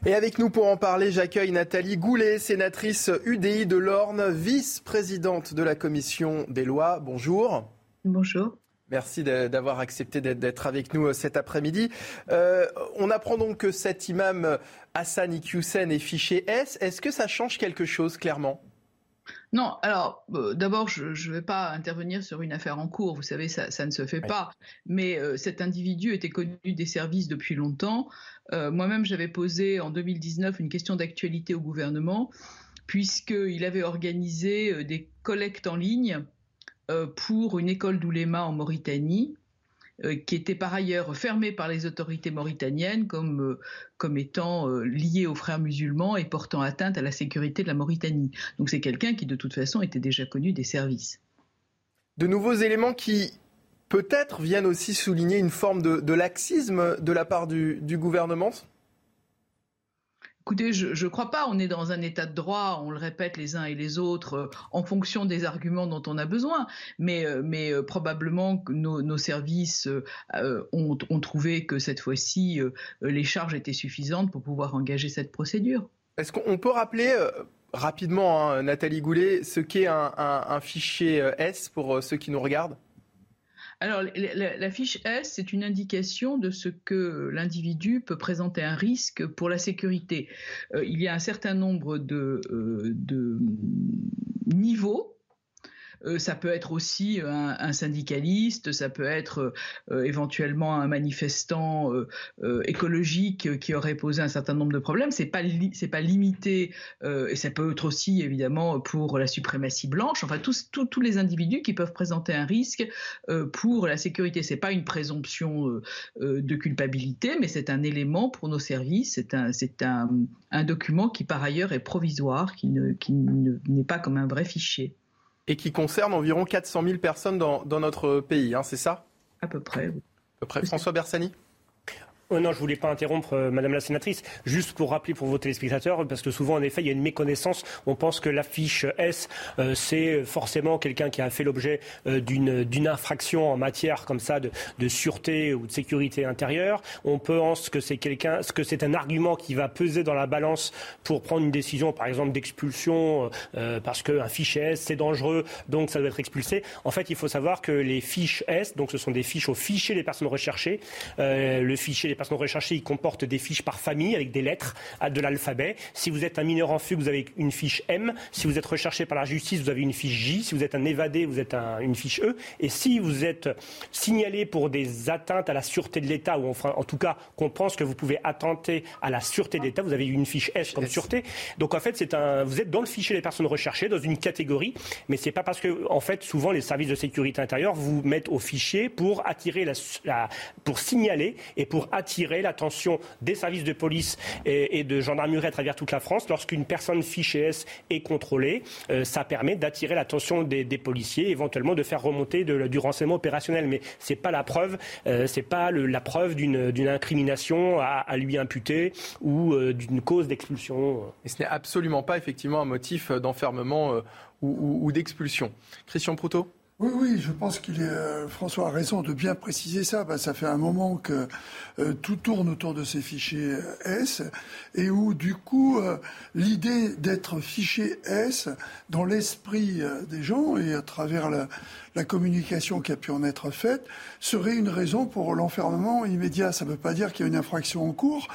Et avec nous pour en parler, j'accueille Nathalie Goulet, sénatrice UDI de l'Orne, vice-présidente de la commission des lois. Bonjour. Bonjour. Merci d'avoir accepté d'être avec nous euh, cet après-midi. Euh, on apprend donc que cet imam Hassan Iqiyoussen est fiché S. Est-ce que ça change quelque chose, clairement? Non, alors euh, d'abord, je ne vais pas intervenir sur une affaire en cours, vous savez, ça, ne se fait pas. Mais euh, cet individu était connu des services depuis longtemps. Euh, moi-même, j'avais posé en 2019 une question d'actualité au gouvernement, puisqu'il avait organisé des collectes en ligne pour une école d'ouléma en Mauritanie. Euh, qui était par ailleurs fermé par les autorités mauritaniennes comme, euh, comme étant euh, lié aux frères musulmans et portant atteinte à la sécurité de la Mauritanie. Donc c'est quelqu'un qui de toute façon était déjà connu des services. De nouveaux éléments qui peut-être viennent aussi souligner une forme de, laxisme de la part du, du gouvernement Écoutez, je ne crois pas. On est dans un état de droit, on le répète les uns et les autres euh, en fonction des arguments dont on a besoin. Mais, euh, euh, probablement que nos, services ont, trouvé que cette fois-ci, les charges étaient suffisantes pour pouvoir engager cette procédure. Est-ce qu'on peut rappeler rapidement, hein, Nathalie Goulet, ce qu'est un fichier S pour ceux qui nous regardent? Alors, la, fiche S, c'est une indication de ce que l'individu peut présenter un risque pour la sécurité. Euh, il y a un certain nombre de, euh, niveaux ça peut être aussi un, syndicaliste, ça peut être euh, éventuellement un manifestant euh, écologique qui aurait posé un certain nombre de problèmes. C'est pas c'est pas limité et ça peut être aussi évidemment pour la suprématie blanche. Enfin tous tous les individus qui peuvent présenter un risque pour la sécurité. C'est pas une présomption de culpabilité, mais c'est un élément pour nos services. C'est un c'est un, un document qui par ailleurs est provisoire, qui ne qui n'est pas comme un vrai fichier et qui concerne environ 400 000 personnes dans, notre pays, hein, c'est ça? À peu près. À peu près. François Bersani? Oh non, je voulais pas interrompre euh, Madame la sénatrice. Juste pour rappeler pour vos téléspectateurs, parce que souvent, en effet, il y a une méconnaissance. On pense que la fiche S, euh, c'est forcément quelqu'un qui a fait l'objet euh, d'une infraction en matière comme ça de, de, sûreté ou de sécurité intérieure. On pense que c'est quelqu'un, que c'est un argument qui va peser dans la balance pour prendre une décision, par exemple d'expulsion, parce qu'un fichier S c'est dangereux, donc ça doit être expulsé. En fait, il faut savoir que les fiches S, donc ce sont des fiches au fichier des personnes recherchées. le fichier des personnes recherchées, il comporte des fiches par famille avec des lettres de l'alphabet. Si vous êtes un mineur en fugue, vous avez une fiche M. Si vous êtes recherché par la justice, vous avez une fiche J. Si vous êtes un évadé, vous êtes une fiche E. Et si vous êtes signalé pour des atteintes à la sûreté de l'État, ou enfin, en tout cas qu'on pense que vous pouvez attenter à la sûreté de l'État, vous avez une fiche S comme sûreté. Donc en fait, c'est un, vous êtes dans le fichier des personnes recherchées, dans une catégorie, mais c'est pas parce que, en fait, souvent les services de sécurité intérieure vous mettent au fichier pour attirer la pour signaler et pour attirer attirer l'attention des services de police et, de gendarmerie à travers toute la France. Lorsqu'une personne fichée est contrôlée, euh, ça permet d'attirer l'attention des, policiers, éventuellement de faire remonter du renseignement opérationnel. Mais c'est pas la preuve, euh, pas la preuve d'une incrimination à, lui imputer ou euh, d'une cause d'expulsion. Et ce n'est absolument pas effectivement un motif d'enfermement ou, ou d'expulsion. Christian Proutot oui, oui, je pense qu'il est. Euh, François a raison de bien préciser ça. Bah, ça fait un moment que euh, tout tourne autour de ces fichiers euh, S et où, du coup, l'idée d'être fiché S dans l'esprit des gens et à travers la, communication qui a pu en être faite serait une raison pour l'enfermement immédiat. Ça ne veut pas dire qu'il y a une infraction en cours,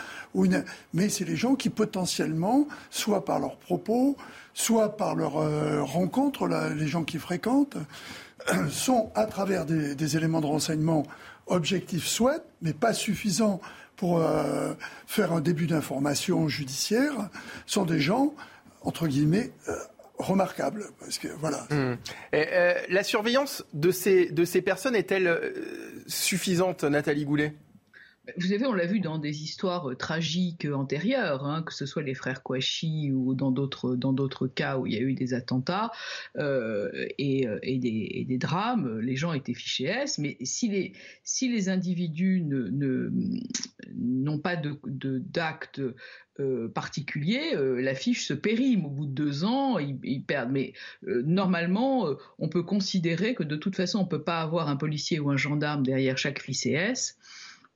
mais c'est les gens qui potentiellement, soit par leurs propos, soit par leur rencontre, les gens qui fréquentent, [clears throat] sont, à travers des, éléments de renseignement objectifs, soit, mais pas suffisants pour euh, faire un début d'information judiciaire, sont des gens, entre guillemets, euh, remarquables. Parce que, voilà. Mmh. Euh, la surveillance de ces, de ces personnes est-elle suffisante, Nathalie Goulet? Vous savez, on l'a vu dans des histoires euh, tragiques euh, antérieures, hein, que ce soit les frères Kouachi ou dans d'autres cas où il y a eu des attentats euh, et, des, drames. Les gens étaient fichés S, mais si les si les individus ne n'ont pas de d'actes euh, particulier, la fiche se périme. Au bout de deux ans, ils, perdent. Mais normalement, on peut considérer que de toute façon, on ne peut pas avoir un policier ou un gendarme derrière chaque fiche S.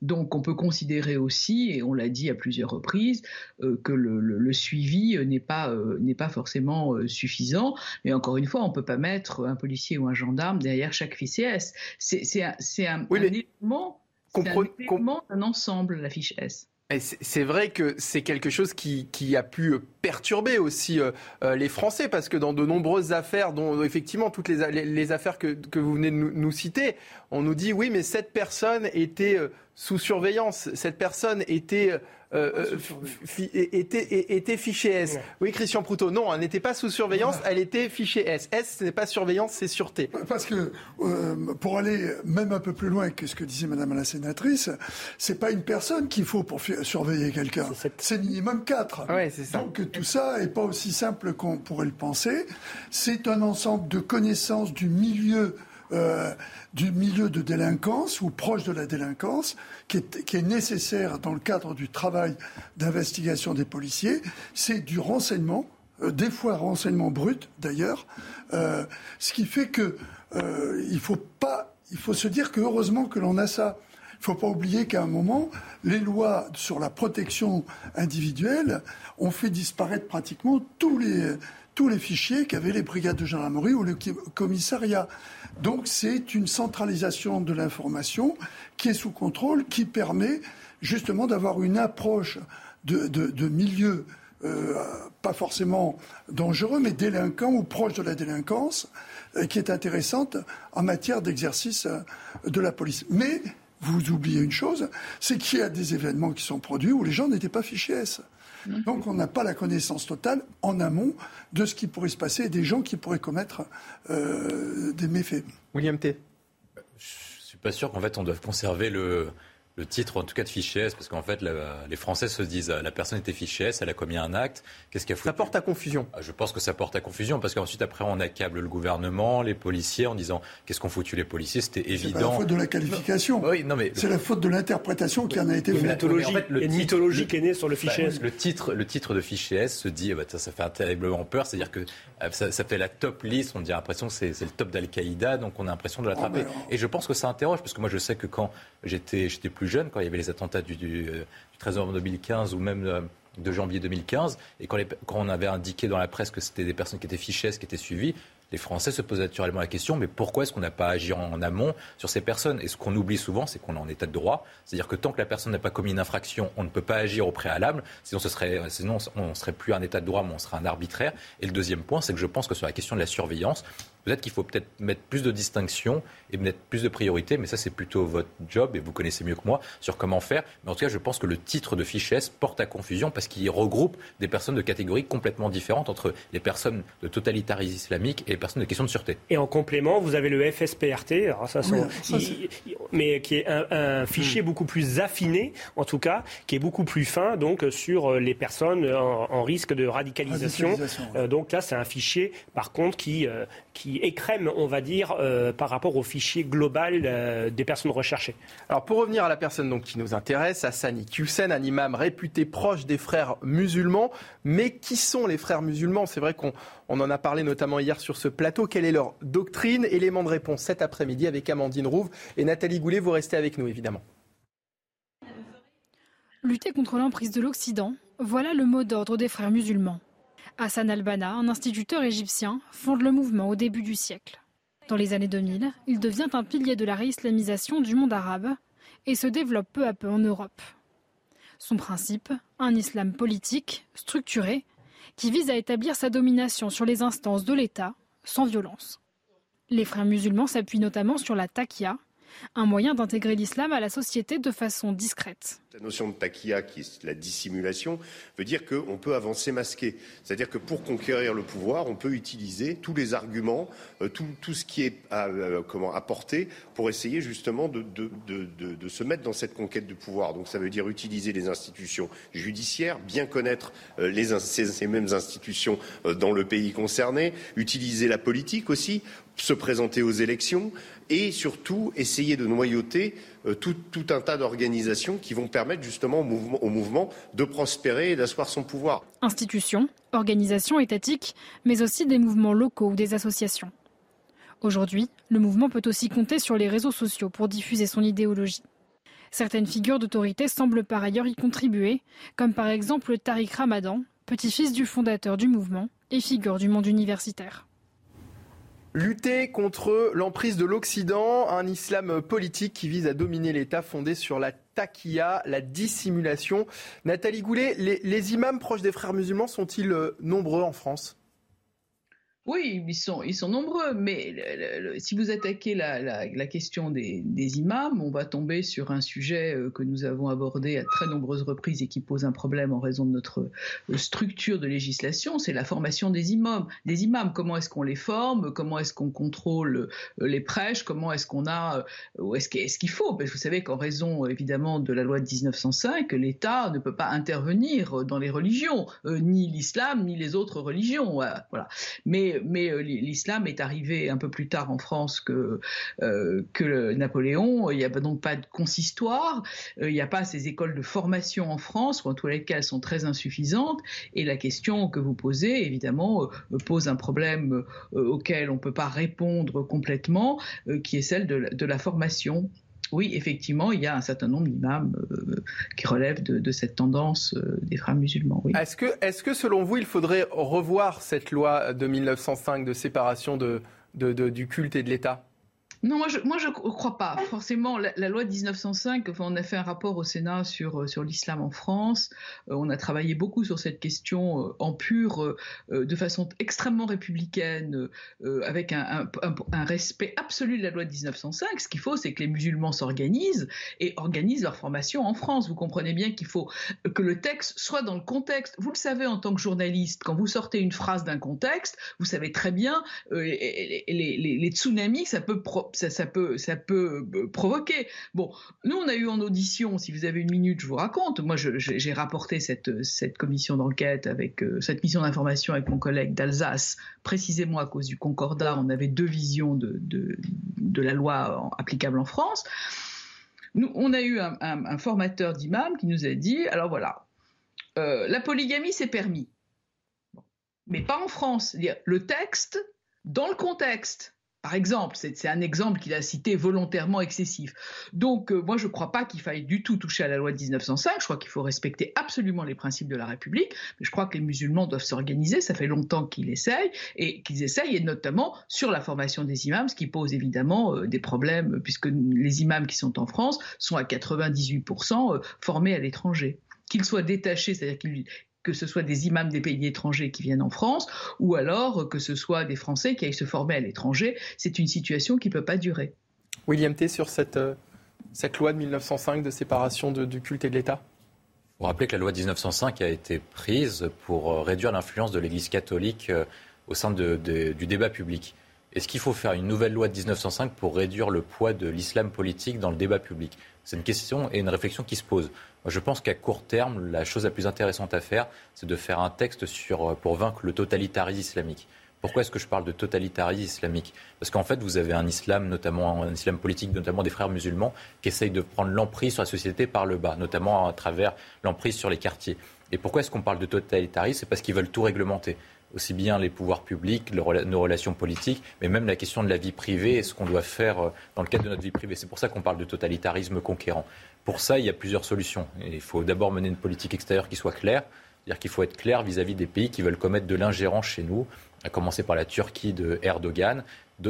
Donc on peut considérer aussi, et on l'a dit à plusieurs reprises, euh, que le, le, le suivi n'est pas, euh, n'est pas forcément euh, suffisant. Mais encore une fois, on ne peut pas mettre un policier ou un gendarme derrière chaque FICS. C'est, c'est un, c'est un, élément, un élément d'un ensemble, la fiche S. C'est vrai que c'est quelque chose qui, a pu perturber aussi euh, les Français, parce que dans de nombreuses affaires, dont effectivement toutes les, affaires que, vous venez de nous, citer, on nous dit oui, mais cette personne était sous surveillance. Cette personne était, euh, était, était fichée S. Oui, Christian Proutot, non, elle n'était pas sous surveillance, elle était fichée S. S, ce n'est pas surveillance, c'est sûreté. Parce que, euh, pour aller même un peu plus loin que ce que disait Madame la sénatrice, c'est pas une personne qu'il faut pour surveiller quelqu'un. C'est minimum quatre. Ouais, ça. Donc tout ça n'est pas aussi simple qu'on pourrait le penser. C'est un ensemble de connaissances du milieu euh, du milieu de délinquance ou proche de la délinquance, qui est, nécessaire dans le cadre du travail d'investigation des policiers, c'est du renseignement, euh, des fois renseignement brut d'ailleurs, euh, ce qui fait que il faut pas, il faut se dire que heureusement que l'on a ça. Il ne faut pas oublier qu'à un moment, les lois sur la protection individuelle ont fait disparaître pratiquement tous les, tous les fichiers qu'avaient les brigades de gendarmerie ou le commissariat. Donc c'est une centralisation de l'information qui est sous contrôle, qui permet justement d'avoir une approche de, de, milieu euh, pas forcément dangereux, mais délinquant ou proche de la délinquance, euh, qui est intéressante en matière d'exercice euh, de la police. Mais vous oubliez une chose, c'est qu'il y a des événements qui sont produits où les gens n'étaient pas fichés. Donc on n'a pas la connaissance totale en amont de ce qui pourrait se passer et des gens qui pourraient commettre euh, des méfaits. William T. Je suis pas sûr qu'en fait on doive conserver le, le titre, en tout cas de fichier S, parce qu'en fait, la, les Français se disent la personne était fichée S, elle a commis un acte, qu'est-ce qu'elle a Ça porte à confusion. Je pense que ça porte à confusion, parce qu'ensuite, après, on accable le gouvernement, les policiers, en disant qu'est-ce qu'ont foutu les policiers, c'était évident. C'est la faute de la qualification. Oui, non, mais c'est la faute de l'interprétation qui en a été faite. En fait, le une mythologie qui est née sur le fichier bah, S. Le titre, le titre de fichier S se dit, bah, ça, ça fait terriblement peur, c'est-à-dire que ça, ça, fait la top list, on a l'impression que c'est le top d'Al-Qaïda, donc on a l'impression de l'attraper. Oh, Et je pense que ça interroge, parce que moi je sais que quand j'étais plus jeune, quand il y avait les attentats du, du, du 13 novembre 2015 ou même de janvier 2015, et quand, on avait indiqué dans la presse que c'était des personnes qui étaient fichées, qui étaient suivies, les Français se posent naturellement la question, mais pourquoi est-ce qu'on n'a pas agi en amont sur ces personnes? Et ce qu'on oublie souvent, c'est qu'on est en état de droit. C'est-à-dire que tant que la personne n'a pas commis une infraction, on ne peut pas agir au préalable. Sinon, ce serait, sinon on ne serait plus un état de droit, mais on serait un arbitraire. Et le deuxième point, c'est que je pense que sur la question de la surveillance, Peut-être qu'il faut peut-être mettre plus de distinction et mettre plus de priorité, mais ça c'est plutôt votre job et vous connaissez mieux que moi sur comment faire. Mais en tout cas, je pense que le titre de fichesse porte à confusion parce qu'il regroupe des personnes de catégories complètement différentes entre les personnes de totalitarisme islamique et les personnes de questions de sûreté. Et en complément, vous avez le FSPRT, alors ça, oui, ça il, mais qui est un, un fichier mmh. beaucoup plus affiné, en tout cas, qui est beaucoup plus fin donc sur les personnes en, en risque de radicalisation. radicalisation ouais. euh, donc là, c'est un fichier, par contre, qui, euh, qui écrème, on va dire, euh, par rapport au fichier global euh, des personnes recherchées. Alors pour revenir à la personne donc, qui nous intéresse, Hassani Hussein, un imam réputé proche des frères musulmans. Mais qui sont les frères musulmans? C'est vrai qu'on on en a parlé notamment hier sur ce plateau. Quelle est leur doctrine? Élément de réponse cet après-midi avec Amandine Rouve et Nathalie Goulet. Vous restez avec nous évidemment. Lutter contre l'emprise de l'Occident, voilà le mot d'ordre des frères musulmans. Hassan al-Banna, un instituteur égyptien, fonde le mouvement au début du siècle. Dans les années 2000, il devient un pilier de la réislamisation du monde arabe et se développe peu à peu en Europe. Son principe, un islam politique, structuré, qui vise à établir sa domination sur les instances de l'État sans violence. Les frères musulmans s'appuient notamment sur la taqiyya, un moyen d'intégrer l'islam à la société de façon discrète. La notion de taquilla, qui est la dissimulation, veut dire qu'on peut avancer masqué. C'est-à-dire que pour conquérir le pouvoir, on peut utiliser tous les arguments, euh, tout, ce qui est à, euh, comment, apporté pour essayer justement de, se mettre dans cette conquête du pouvoir. Donc ça veut dire utiliser les institutions judiciaires, bien connaître euh, ces, mêmes institutions dans le pays concerné, utiliser la politique aussi, se présenter aux élections et surtout essayer de noyauter euh, tout, un tas d'organisations qui vont permettre justement au mouvement de prospérer et d'asseoir son pouvoir. Institutions, organisations étatiques, mais aussi des mouvements locaux ou des associations. Aujourd'hui, le mouvement peut aussi compter sur les réseaux sociaux pour diffuser son idéologie. Certaines figures d'autorité semblent par ailleurs y contribuer, comme par exemple Tariq Ramadan, petit-fils du fondateur du mouvement et figure du monde universitaire. Lutter contre l'emprise de l'Occident, un islam politique qui vise à dominer l'État fondé sur la taquilla, la dissimulation. Nathalie Goulet, les, les imams proches des frères musulmans sont-ils euh, nombreux en France? Oui, ils sont, nombreux, mais si vous attaquez la, question des, des, imams, on va tomber sur un sujet euh, que nous avons abordé à très nombreuses reprises et qui pose un problème en raison de notre euh, structure de législation, c'est la formation des imams. Des imams, comment est-ce qu'on les forme, comment est-ce qu'on contrôle euh, les prêches, comment est-ce qu'on a, est-ce qu'il faut? Parce que vous savez qu'en raison évidemment de la loi de 1905, l'État ne peut pas intervenir dans les religions, ni l'islam, ni les autres religions. Voilà. Mais mais, euh, l'islam est arrivé un peu plus tard en France que, euh, Napoléon. Il n'y a donc pas de consistoire, euh, il n'y a pas ces écoles de formation en France, ou en tous les cas, elles sont très insuffisantes. Et la question que vous posez, évidemment, pose un problème auquel on ne peut pas répondre complètement, qui est celle de la formation oui, effectivement, il y a un certain nombre d'imams euh, qui relèvent de, cette tendance euh, des frères musulmans. Est-ce que, selon vous, il faudrait revoir cette loi de 1905 de séparation de, du culte et de l'État? Non, moi je moi je crois pas. Forcément, la, loi de 1905, enfin, on a fait un rapport au Sénat sur euh, sur l'islam en France. Euh, on a travaillé beaucoup sur cette question euh, en pur, de façon extrêmement républicaine, avec un, un, respect absolu de la loi de 1905. Ce qu'il faut, c'est que les musulmans s'organisent et organisent leur formation en France. Vous comprenez bien qu'il faut que le texte soit dans le contexte. Vous le savez en tant que journaliste, quand vous sortez une phrase d'un contexte, vous savez très bien les, les, tsunamis, ça peut ça, peut, ça peut euh, provoquer. Bon, nous, on a eu en audition, si vous avez une minute, je vous raconte. Moi, j'ai rapporté cette, cette commission d'enquête avec euh, cette mission d'information avec mon collègue d'Alsace, précisément à cause du Concordat. On avait deux visions de, de, la loi applicable en France. Nous, on a eu un, formateur d'imam qui nous a dit, alors voilà, euh, la polygamie c'est permis, mais pas en France. Le texte, dans le contexte, par exemple, c'est un exemple qu'il a cité volontairement excessif. Donc, euh, moi, je ne crois pas qu'il faille du tout toucher à la loi de 1905. Je crois qu'il faut respecter absolument les principes de la République. Mais je crois que les musulmans doivent s'organiser. Ça fait longtemps qu'ils essayent et qu'ils essayent, et notamment sur la formation des imams, ce qui pose évidemment euh, des problèmes, puisque les imams qui sont en France sont à 98% euh, formés à l'étranger qu'ils soient détachés, c'est-à-dire qu'ils que ce soit des imams des pays étrangers qui viennent en France, ou alors que ce soit des Français qui aillent se former à l'étranger. C'est une situation qui ne peut pas durer. William T. sur cette, euh, cette loi de 1905 de séparation du culte et de l'État Vous rappelez que la loi de 1905 a été prise pour euh, réduire l'influence de l'Église catholique euh, au sein de, du débat public. Est-ce qu'il faut faire une nouvelle loi de 1905 pour réduire le poids de l'islam politique dans le débat public? C'est une question et une réflexion qui se pose je pense qu'à court terme, la chose la plus intéressante à faire, c'est de faire un texte sur, euh, pour vaincre le totalitarisme islamique. Pourquoi est-ce que je parle de totalitarisme islamique? Parce qu'en fait, vous avez un islam, notamment un islam politique, notamment des frères musulmans, qui essayent de prendre l'emprise sur la société par le bas, notamment à travers l'emprise sur les quartiers. Et pourquoi est-ce qu'on parle de totalitarisme? C'est parce qu'ils veulent tout réglementer aussi bien les pouvoirs publics, nos relations politiques, mais même la question de la vie privée et ce qu'on doit faire euh, dans le cadre de notre vie privée. C'est pour ça qu'on parle de totalitarisme conquérant. Pour ça, il y a plusieurs solutions. il faut d'abord mener une politique extérieure qui soit claire, c'est-à-dire qu'il faut être clair vis-à-vis des pays qui veulent commettre de l'ingérence chez nous, à commencer par la Turquie de Erdogan,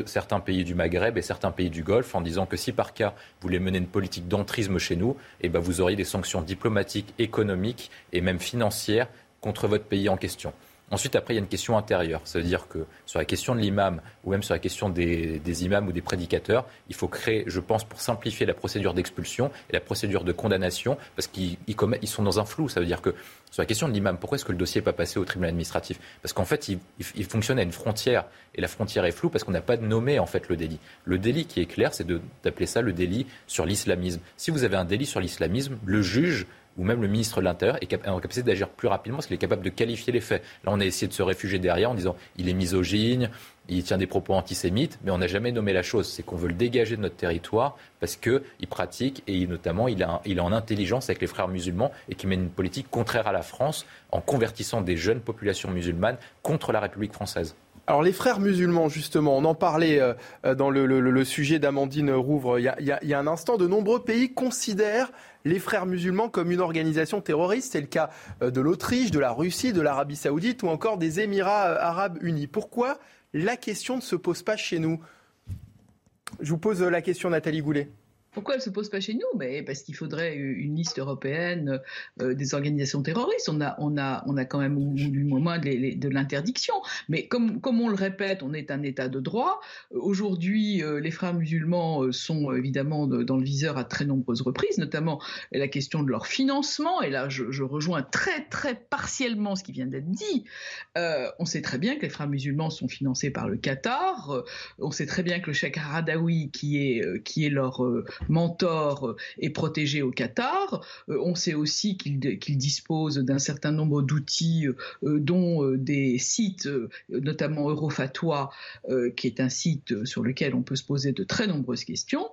certains pays du Maghreb et certains pays du Golfe, en disant que si par cas vous voulez mener une politique d'entrisme chez nous, eh ben vous auriez des sanctions diplomatiques, économiques et même financières contre votre pays en question. Ensuite, après, il y a une question intérieure. Ça veut dire que sur la question de l'imam, ou même sur la question des, imams ou des prédicateurs, il faut créer, je pense, pour simplifier la procédure d'expulsion et la procédure de condamnation, parce qu'ils ils sont dans un flou. Ça veut dire que sur la question de l'imam, pourquoi est-ce que le dossier n'est pas passé au tribunal administratif? Parce qu'en fait, il, il, fonctionne à une frontière, et la frontière est floue parce qu'on n'a pas nommé en fait le délit. Le délit qui est clair, c'est d'appeler ça le délit sur l'islamisme. Si vous avez un délit sur l'islamisme, le juge ou même le ministre de l'Intérieur est en capacité d'agir plus rapidement parce qu'il est capable de qualifier les faits. Là, on a essayé de se réfugier derrière en disant il est misogyne, il tient des propos antisémites, mais on n'a jamais nommé la chose. C'est qu'on veut le dégager de notre territoire parce qu'il pratique et notamment il, est en intelligence avec les frères musulmans et qui mène une politique contraire à la France en convertissant des jeunes populations musulmanes contre la République française. Alors les frères musulmans, justement, on en parlait euh, euh, dans le, sujet d'Amandine Rouvre il y, a, un instant, de nombreux pays considèrent les frères musulmans comme une organisation terroriste. C'est le cas euh, de l'Autriche, de la Russie, de l'Arabie saoudite ou encore des Émirats arabes unis. Pourquoi la question ne se pose pas chez nous? Je vous pose la question, Nathalie Goulet. Pourquoi elle se pose pas chez nous? Mais parce qu'il faudrait une liste européenne euh, des organisations terroristes. On a, on a, on a quand même du moment de, l'interdiction. Mais comme, comme on le répète, on est un État de droit. Aujourd'hui, euh, les frères musulmans euh, sont évidemment dans le viseur à très nombreuses reprises, notamment la question de leur financement. Et là, je, je rejoins très très partiellement ce qui vient d'être dit. on sait très bien que les frères musulmans sont financés par le Qatar. on sait très bien que le Cheikh Haradawi, qui est, qui est leur mentor euh, protégé au Qatar. Euh, on sait aussi qu'il dispose d'un certain nombre d'outils, euh, dont des sites, notamment Eurofatwa, qui est un site sur lequel on peut se poser de très nombreuses questions.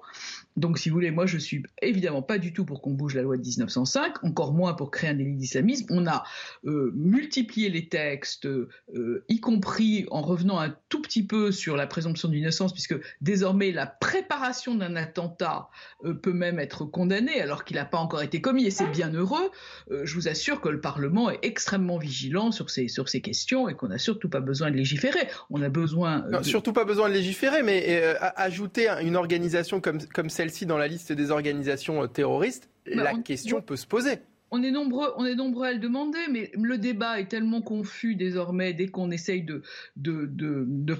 Donc, si vous voulez, moi, je suis évidemment pas du tout pour qu'on bouge la loi de 1905, encore moins pour créer un délit d'islamisme. On a euh, multiplié les textes, euh, y compris en revenant un tout petit peu sur la présomption d'innocence, puisque désormais la préparation d'un attentat euh, peut même être condamnée alors qu'il n'a pas encore été commis, et c'est bien heureux. je vous assure que le Parlement est extrêmement vigilant sur ces, sur ces questions et qu'on n'a surtout pas besoin de légiférer. On a besoin. Surtout pas besoin de légiférer, mais ajouter une organisation comme, comme celle celle-ci dans la liste des organisations euh, terroristes, bah, la question peut se poser on est nombreux, on est nombreux à le demander, mais le débat est tellement confus désormais. Dès qu'on essaye de,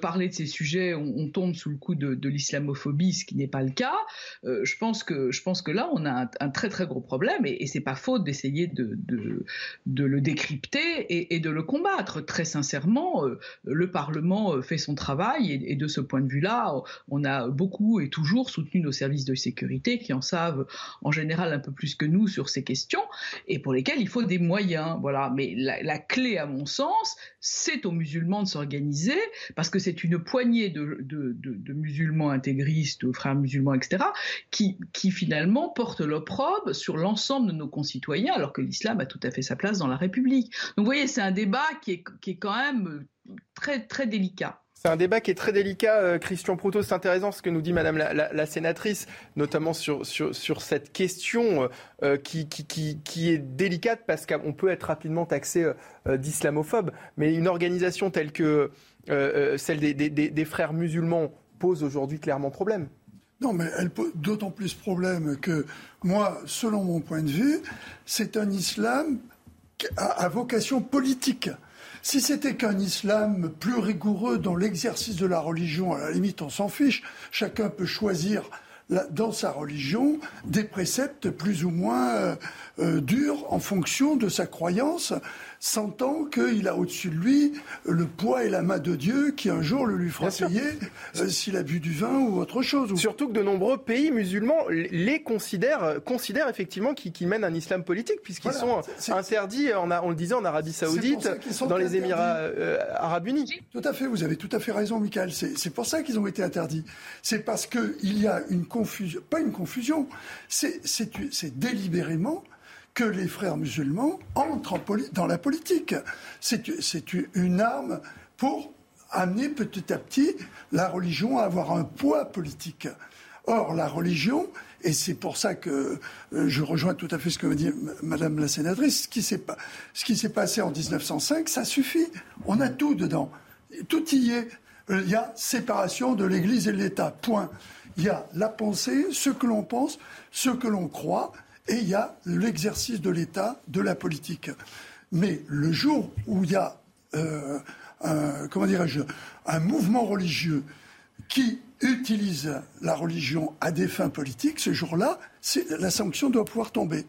parler de ces sujets, on, tombe sous le coup de, l'islamophobie, ce qui n'est pas le cas. Euh, je pense que là, on a un, très très gros problème, et, et c'est pas faute d'essayer de, de, le décrypter et, de le combattre. Très sincèrement, euh, le Parlement euh, fait son travail, et, de ce point de vue-là, on a beaucoup et toujours soutenu nos services de sécurité qui en savent en général un peu plus que nous sur ces questions et pour lesquels il faut des moyens. Voilà. Mais la, clé, à mon sens, c'est aux musulmans de s'organiser, parce que c'est une poignée de, musulmans intégristes, de frères musulmans, etc., qui, finalement portent l'opprobre sur l'ensemble de nos concitoyens, alors que l'islam a tout à fait sa place dans la République. Donc vous voyez, c'est un débat qui est, qui est quand même très, très délicat. C'est un débat qui est très délicat. Euh, Christian Proutot, c'est intéressant ce que nous dit Madame la, sénatrice, notamment sur, sur, cette question euh, euh, qui, qui, est délicate parce qu'on peut être rapidement taxé d'islamophobe. Mais une organisation telle que celle des, des, frères musulmans pose aujourd'hui clairement problème. Non, mais elle pose d'autant plus problème que moi, selon mon point de vue, c'est un islam à vocation politique. Si c'était qu'un islam plus rigoureux dans l'exercice de la religion, à la limite, on s'en fiche. Chacun peut choisir dans sa religion des préceptes plus ou moins euh, euh, durs en fonction de sa croyance sentant qu'il a au-dessus de lui le poids et la main de Dieu qui un jour le lui fera payer euh, s'il a bu du vin ou autre chose. Surtout que de nombreux pays musulmans les considèrent, considèrent effectivement qu'ils mènent un islam politique puisqu'ils sont interdits, on, a, on, le disait, en Arabie Saoudite, dans les Émirats euh, Arabes Unis. Tout à fait, vous avez tout à fait raison, Michael. C'est pour ça qu'ils ont été interdits. C'est parce qu'il y a une confusion, pas une confusion, c'est délibérément que les frères musulmans entrent dans la politique. C'est une arme pour amener petit à petit la religion à avoir un poids politique. Or, la religion, et c'est pour ça que euh, je rejoins tout à fait ce que dit Madame la sénatrice, ce qui s'est passé en 1905, ça suffit. On a tout dedans. Tout y est. Il y a séparation de l'Église et de l'État. Point. Il y a la pensée, ce que l'on pense, ce que l'on croit, et il y a l'exercice de l'État, de la politique. Mais le jour où il y a euh, comment dirais-je, un mouvement religieux qui utilise la religion à des fins politiques, ce jour-là, la sanction doit pouvoir tomber.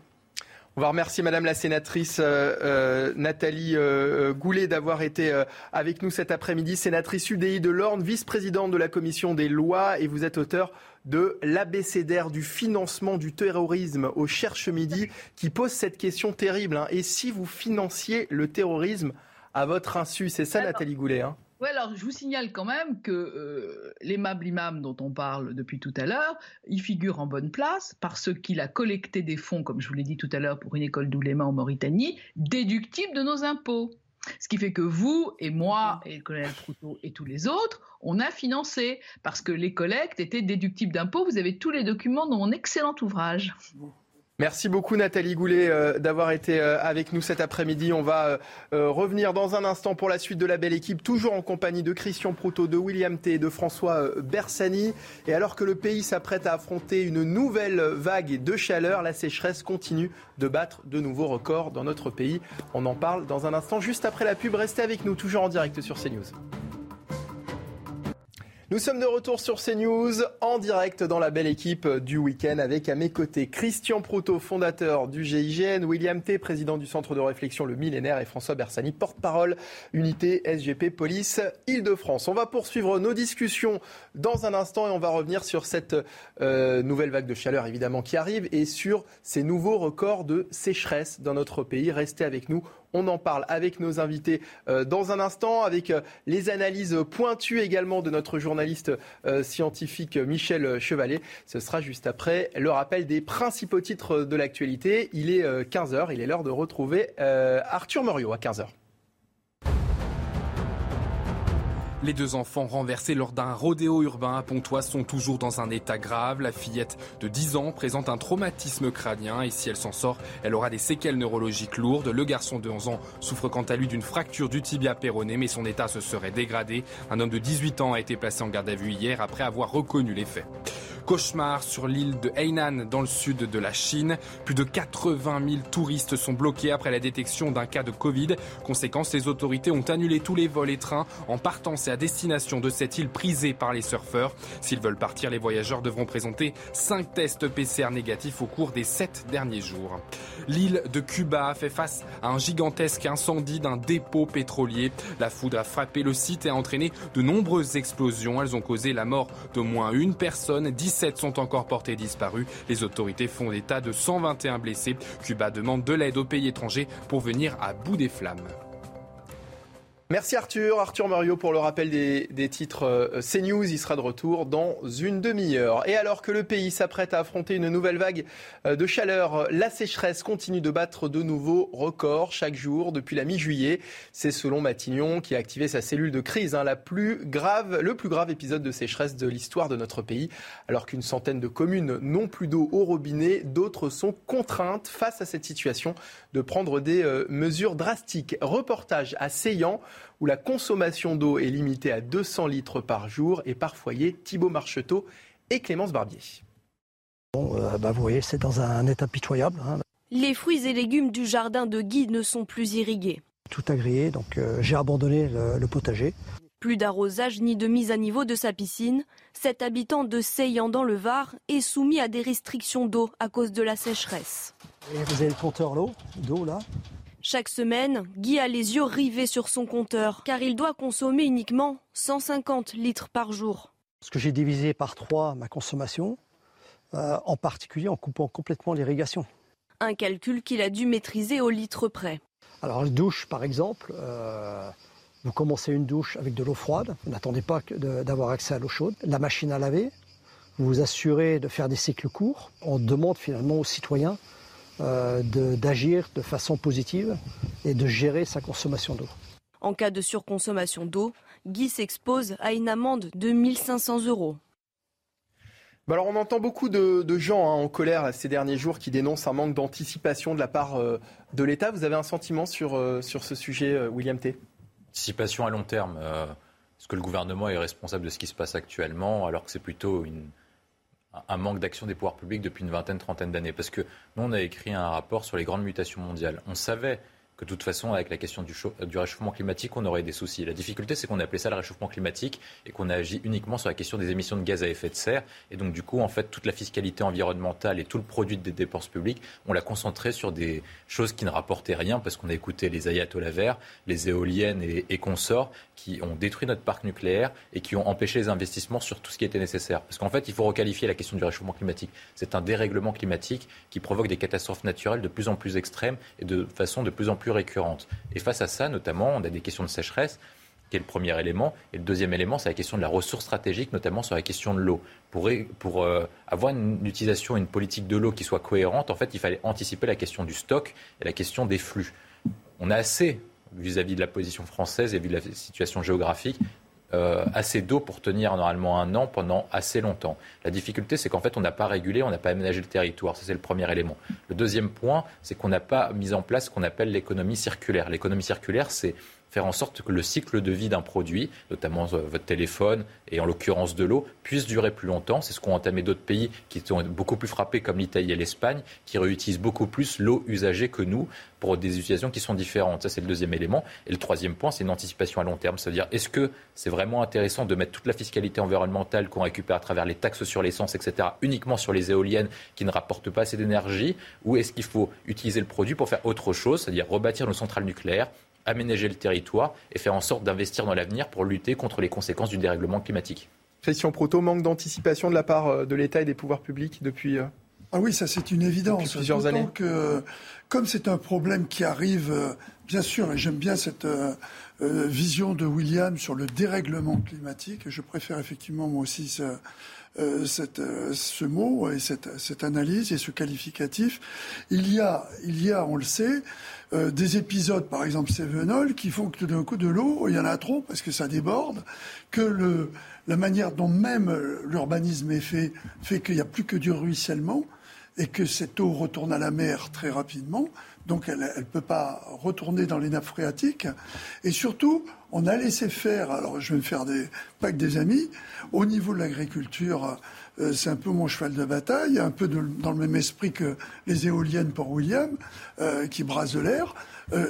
On va remercier Madame la sénatrice euh, euh, Nathalie euh, Goulet d'avoir été avec nous cet après-midi, sénatrice UDI de l'Orne, vice-présidente de la commission des lois, et vous êtes auteur de l'abécédaire du financement du terrorisme au Cherche Midi, qui pose cette question terrible. Hein. Et si vous financiez le terrorisme à votre insu, c'est ça, Nathalie Goulet hein oui, alors je vous signale quand même que euh, l'aimable imam dont on parle depuis tout à l'heure, il figure en bonne place parce qu'il a collecté des fonds, comme je vous l'ai dit tout à l'heure, pour une école d'ouléma en Mauritanie, déductibles de nos impôts. Ce qui fait que vous et moi et le colonel Proutot et tous les autres, on a financé parce que les collectes étaient déductibles d'impôts. Vous avez tous les documents dans mon excellent ouvrage. Merci beaucoup Nathalie Goulet euh, d'avoir été euh, avec nous cet après-midi. On va euh, revenir dans un instant pour la suite de la belle équipe, toujours en compagnie de Christian Proutot, de William T et de François Bersani. Et alors que le pays s'apprête à affronter une nouvelle vague de chaleur, la sécheresse continue de battre de nouveaux records dans notre pays. On en parle dans un instant, juste après la pub. Restez avec nous, toujours en direct sur CNews. Nous sommes de retour sur CNews en direct dans la belle équipe du week-end avec à mes côtés Christian Proutot, fondateur du GIGN, William T, président du Centre de réflexion Le Millénaire et François Bersani, porte-parole unité SGP Police Île-de-France. On va poursuivre nos discussions dans un instant et on va revenir sur cette euh, nouvelle vague de chaleur évidemment qui arrive et sur ces nouveaux records de sécheresse dans notre pays. Restez avec nous. On en parle avec nos invités euh, dans un instant, avec euh, les analyses pointues également de notre journaliste euh, scientifique Michel Chevalet. Ce sera juste après le rappel des principaux titres de l'actualité. Il est 15h, il est l'heure de retrouver Arthur Moriot à 15h. Les deux enfants renversés lors d'un rodéo urbain à Pontoise sont toujours dans un état grave. La fillette de 10 ans présente un traumatisme crânien et si elle s'en sort, elle aura des séquelles neurologiques lourdes. Le garçon de 11 ans souffre quant à lui d'une fracture du tibia péroné mais son état se serait dégradé. Un homme de 18 ans a été placé en garde à vue hier après avoir reconnu les faits. Cauchemar sur l'île de Hainan dans le sud de la Chine. Plus de 80 000 touristes sont bloqués après la détection d'un cas de Covid. Conséquence, les autorités ont annulé tous les vols et trains en partance et à destination de cette île prisée par les surfeurs. S'ils veulent partir, les voyageurs devront présenter 5 tests PCR négatifs au cours des 7 derniers jours. L'île de Cuba fait face à un gigantesque incendie d'un dépôt pétrolier. La foudre a frappé le site et a entraîné de nombreuses explosions. Elles ont causé la mort d'au moins une personne. 17 sont encore portés disparus. Les autorités font état de 121 blessés. Cuba demande de l'aide aux pays étrangers pour venir à bout des flammes. Merci Arthur, Arthur Mario pour le rappel des, titres euh, CNews. Il sera de retour dans une demi-heure. Et alors que le pays s'apprête à affronter une nouvelle vague euh, de chaleur, la sécheresse continue de battre de nouveaux records chaque jour depuis la mi-juillet. C'est selon Matignon qui a activé sa cellule de crise, hein, la plus grave, le plus grave épisode de sécheresse de l'histoire de notre pays. Alors qu'une centaine de communes n'ont plus d'eau au robinet, d'autres sont contraintes face à cette situation de prendre des euh, mesures drastiques. Reportage à Seyan où la consommation d'eau est limitée à 200 litres par jour et par foyer. Thibault Marcheteau et Clémence Barbier. Bon, euh, bah, vous voyez, c'est dans un état pitoyable. Hein. Les fruits et légumes du jardin de Guy ne sont plus irrigués. Tout a grillé, donc euh, j'ai abandonné le, potager. Plus d'arrosage ni de mise à niveau de sa piscine. Cet habitant de Seyan dans le Var est soumis à des restrictions d'eau à cause de la sécheresse. Et vous avez le compteur d'eau là chaque semaine, Guy a les yeux rivés sur son compteur, car il doit consommer uniquement 150 litres par jour. Parce que j'ai divisé par trois ma consommation, euh, en particulier en coupant complètement l'irrigation. Un calcul qu'il a dû maîtriser au litre près. Alors, la douche, par exemple, euh, vous commencez une douche avec de l'eau froide, vous n'attendez pas d'avoir accès à l'eau chaude. La machine à laver, vous vous assurez de faire des cycles courts. On demande finalement aux citoyens d'agir de, façon positive et de gérer sa consommation d'eau. En cas de surconsommation d'eau, Guy s'expose à une amende de 1500 euros. Bah alors on entend beaucoup de, gens hein, en colère ces derniers jours qui dénoncent un manque d'anticipation de la part euh, de l'État. Vous avez un sentiment sur, euh, sur ce sujet, William T? Anticipation à long terme. Est-ce que le gouvernement est responsable de ce qui se passe actuellement alors que c'est plutôt une, un manque d'action des pouvoirs publics depuis une vingtaine, trentaine d'années. Parce que nous, on a écrit un rapport sur les grandes mutations mondiales. On savait que de toute façon, avec la question du, du réchauffement climatique, on aurait des soucis. La difficulté, c'est qu'on a appelé ça le réchauffement climatique et qu'on a agi uniquement sur la question des émissions de gaz à effet de serre. Et donc, du coup, en fait, toute la fiscalité environnementale et tout le produit des dépenses publiques, on l'a concentré sur des choses qui ne rapportaient rien parce qu'on a écouté les ayatollahs verts, les éoliennes et consorts qui ont détruit notre parc nucléaire et qui ont empêché les investissements sur tout ce qui était nécessaire. Parce qu'en fait, il faut requalifier la question du réchauffement climatique. C'est un dérèglement climatique qui provoque des catastrophes naturelles de plus en plus extrêmes et de façon de plus en plus récurrentes. Et face à ça, notamment, on a des questions de sécheresse qui est le premier élément. Et le deuxième élément, c'est la question de la ressource stratégique, notamment sur la question de l'eau. Pour, euh, avoir une utilisation, une politique de l'eau qui soit cohérente, en fait, il fallait anticiper la question du stock et la question des flux. On a assez, vis-à-vis de la position française et vis-à-vis de la situation géographique, euh, assez d'eau pour tenir normalement un an pendant assez longtemps. La difficulté, c'est qu'en fait, on n'a pas régulé, on n'a pas aménagé le territoire. Ça, c'est le premier élément. Le deuxième point, c'est qu'on n'a pas mis en place ce qu'on appelle l'économie circulaire. L'économie circulaire, c'est faire en sorte que le cycle de vie d'un produit, notamment euh, votre téléphone et en l'occurrence de l'eau, puisse durer plus longtemps. C'est ce qu'ont entamé d'autres pays qui sont beaucoup plus frappés, comme l'Italie et l'Espagne, qui réutilisent beaucoup plus l'eau usagée que nous pour des utilisations qui sont différentes. Ça, c'est le deuxième élément. Et le troisième point, c'est une anticipation à long terme. C'est-à-dire, est-ce que c'est vraiment intéressant de mettre toute la fiscalité environnementale qu'on récupère à travers les taxes sur l'essence, etc., uniquement sur les éoliennes qui ne rapportent pas assez d'énergie, ou est-ce qu'il faut utiliser le produit pour faire autre chose, c'est-à-dire rebâtir nos centrales nucléaires, aménager le territoire et faire en sorte d'investir dans l'avenir pour lutter contre les conséquences du dérèglement climatique. Christian Proto, manque d'anticipation de la part euh, de l'État et des pouvoirs publics depuis. Euh, ah oui, ça c'est une évidence. plusieurs années. que, comme c'est un problème qui arrive, euh, bien sûr, et j'aime bien cette vision de William sur le dérèglement climatique, je préfère effectivement moi aussi ce, cette, ce mot et cette, cette, analyse et ce qualificatif. Il y a, il y a, on le sait, euh, des épisodes, par exemple Sevenol, qui font que d'un coup de l'eau, il y en a trop parce que ça déborde, que le, la manière dont même l'urbanisme est fait fait qu'il n'y a plus que du ruissellement et que cette eau retourne à la mer très rapidement. Donc elle ne peut pas retourner dans les nappes phréatiques. Et surtout, on a laissé faire, alors je vais me faire des, pas que des amis, au niveau de l'agriculture, euh, c'est un peu mon cheval de bataille, un peu dans le même esprit que les éoliennes pour William, euh, qui brassent l'air. Euh,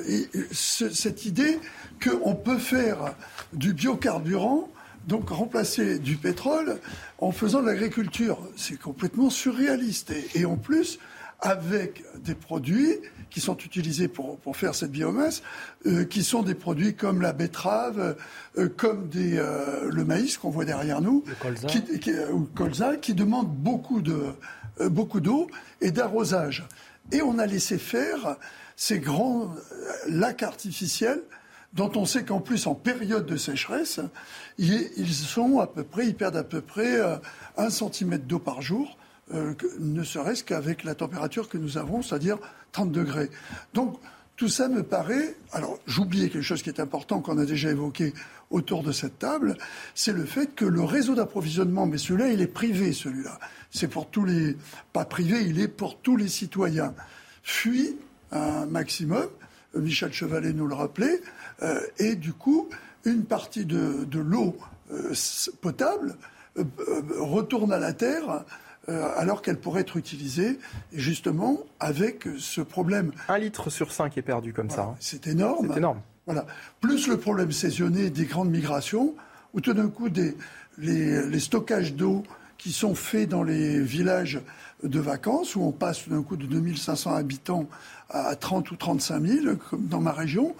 cette idée qu'on peut faire du biocarburant, donc remplacer du pétrole en faisant de l'agriculture, c'est complètement surréaliste. et en plus, avec des produits qui sont utilisés pour, pour faire cette biomasse, euh, qui sont des produits comme la betterave, euh, comme des, euh, le maïs qu'on voit derrière nous, le colza. Qui, qui, ou colza, qui demandent beaucoup de beaucoup d'eau et d'arrosage. Et on a laissé faire ces grands lacs artificiels dont on sait qu'en plus, en période de sécheresse, ils sont à peu près, ils perdent à peu près un centimètre d'eau par jour. Euh, ne serait-ce qu'avec la température que nous avons, c'est-à-dire 30 degrés. Donc, tout ça me paraît. Alors, j'oubliais quelque chose qui est important qu'on a déjà évoqué autour de cette table, c'est le fait que le réseau d'approvisionnement, mais celui-là, il est privé, celui-là. C'est pour tous les. Pas privé, il est pour tous les citoyens. Fuit un maximum, Michel Chevalet nous le rappelait, euh, et du coup, une partie de, l'eau euh, potable retourne à la terre euh, alors qu'elle pourrait être utilisée justement avec ce problème. Un litre sur cinq est perdu comme ça. Hein. C'est énorme. C'est énorme. Voilà. Plus le problème saisonnier des grandes migrations, où tout d'un coup des, les, stockages d'eau qui sont faits dans les villages de vacances, où on passe d'un coup de 2500 habitants à 30 ou 35 000, comme dans ma région,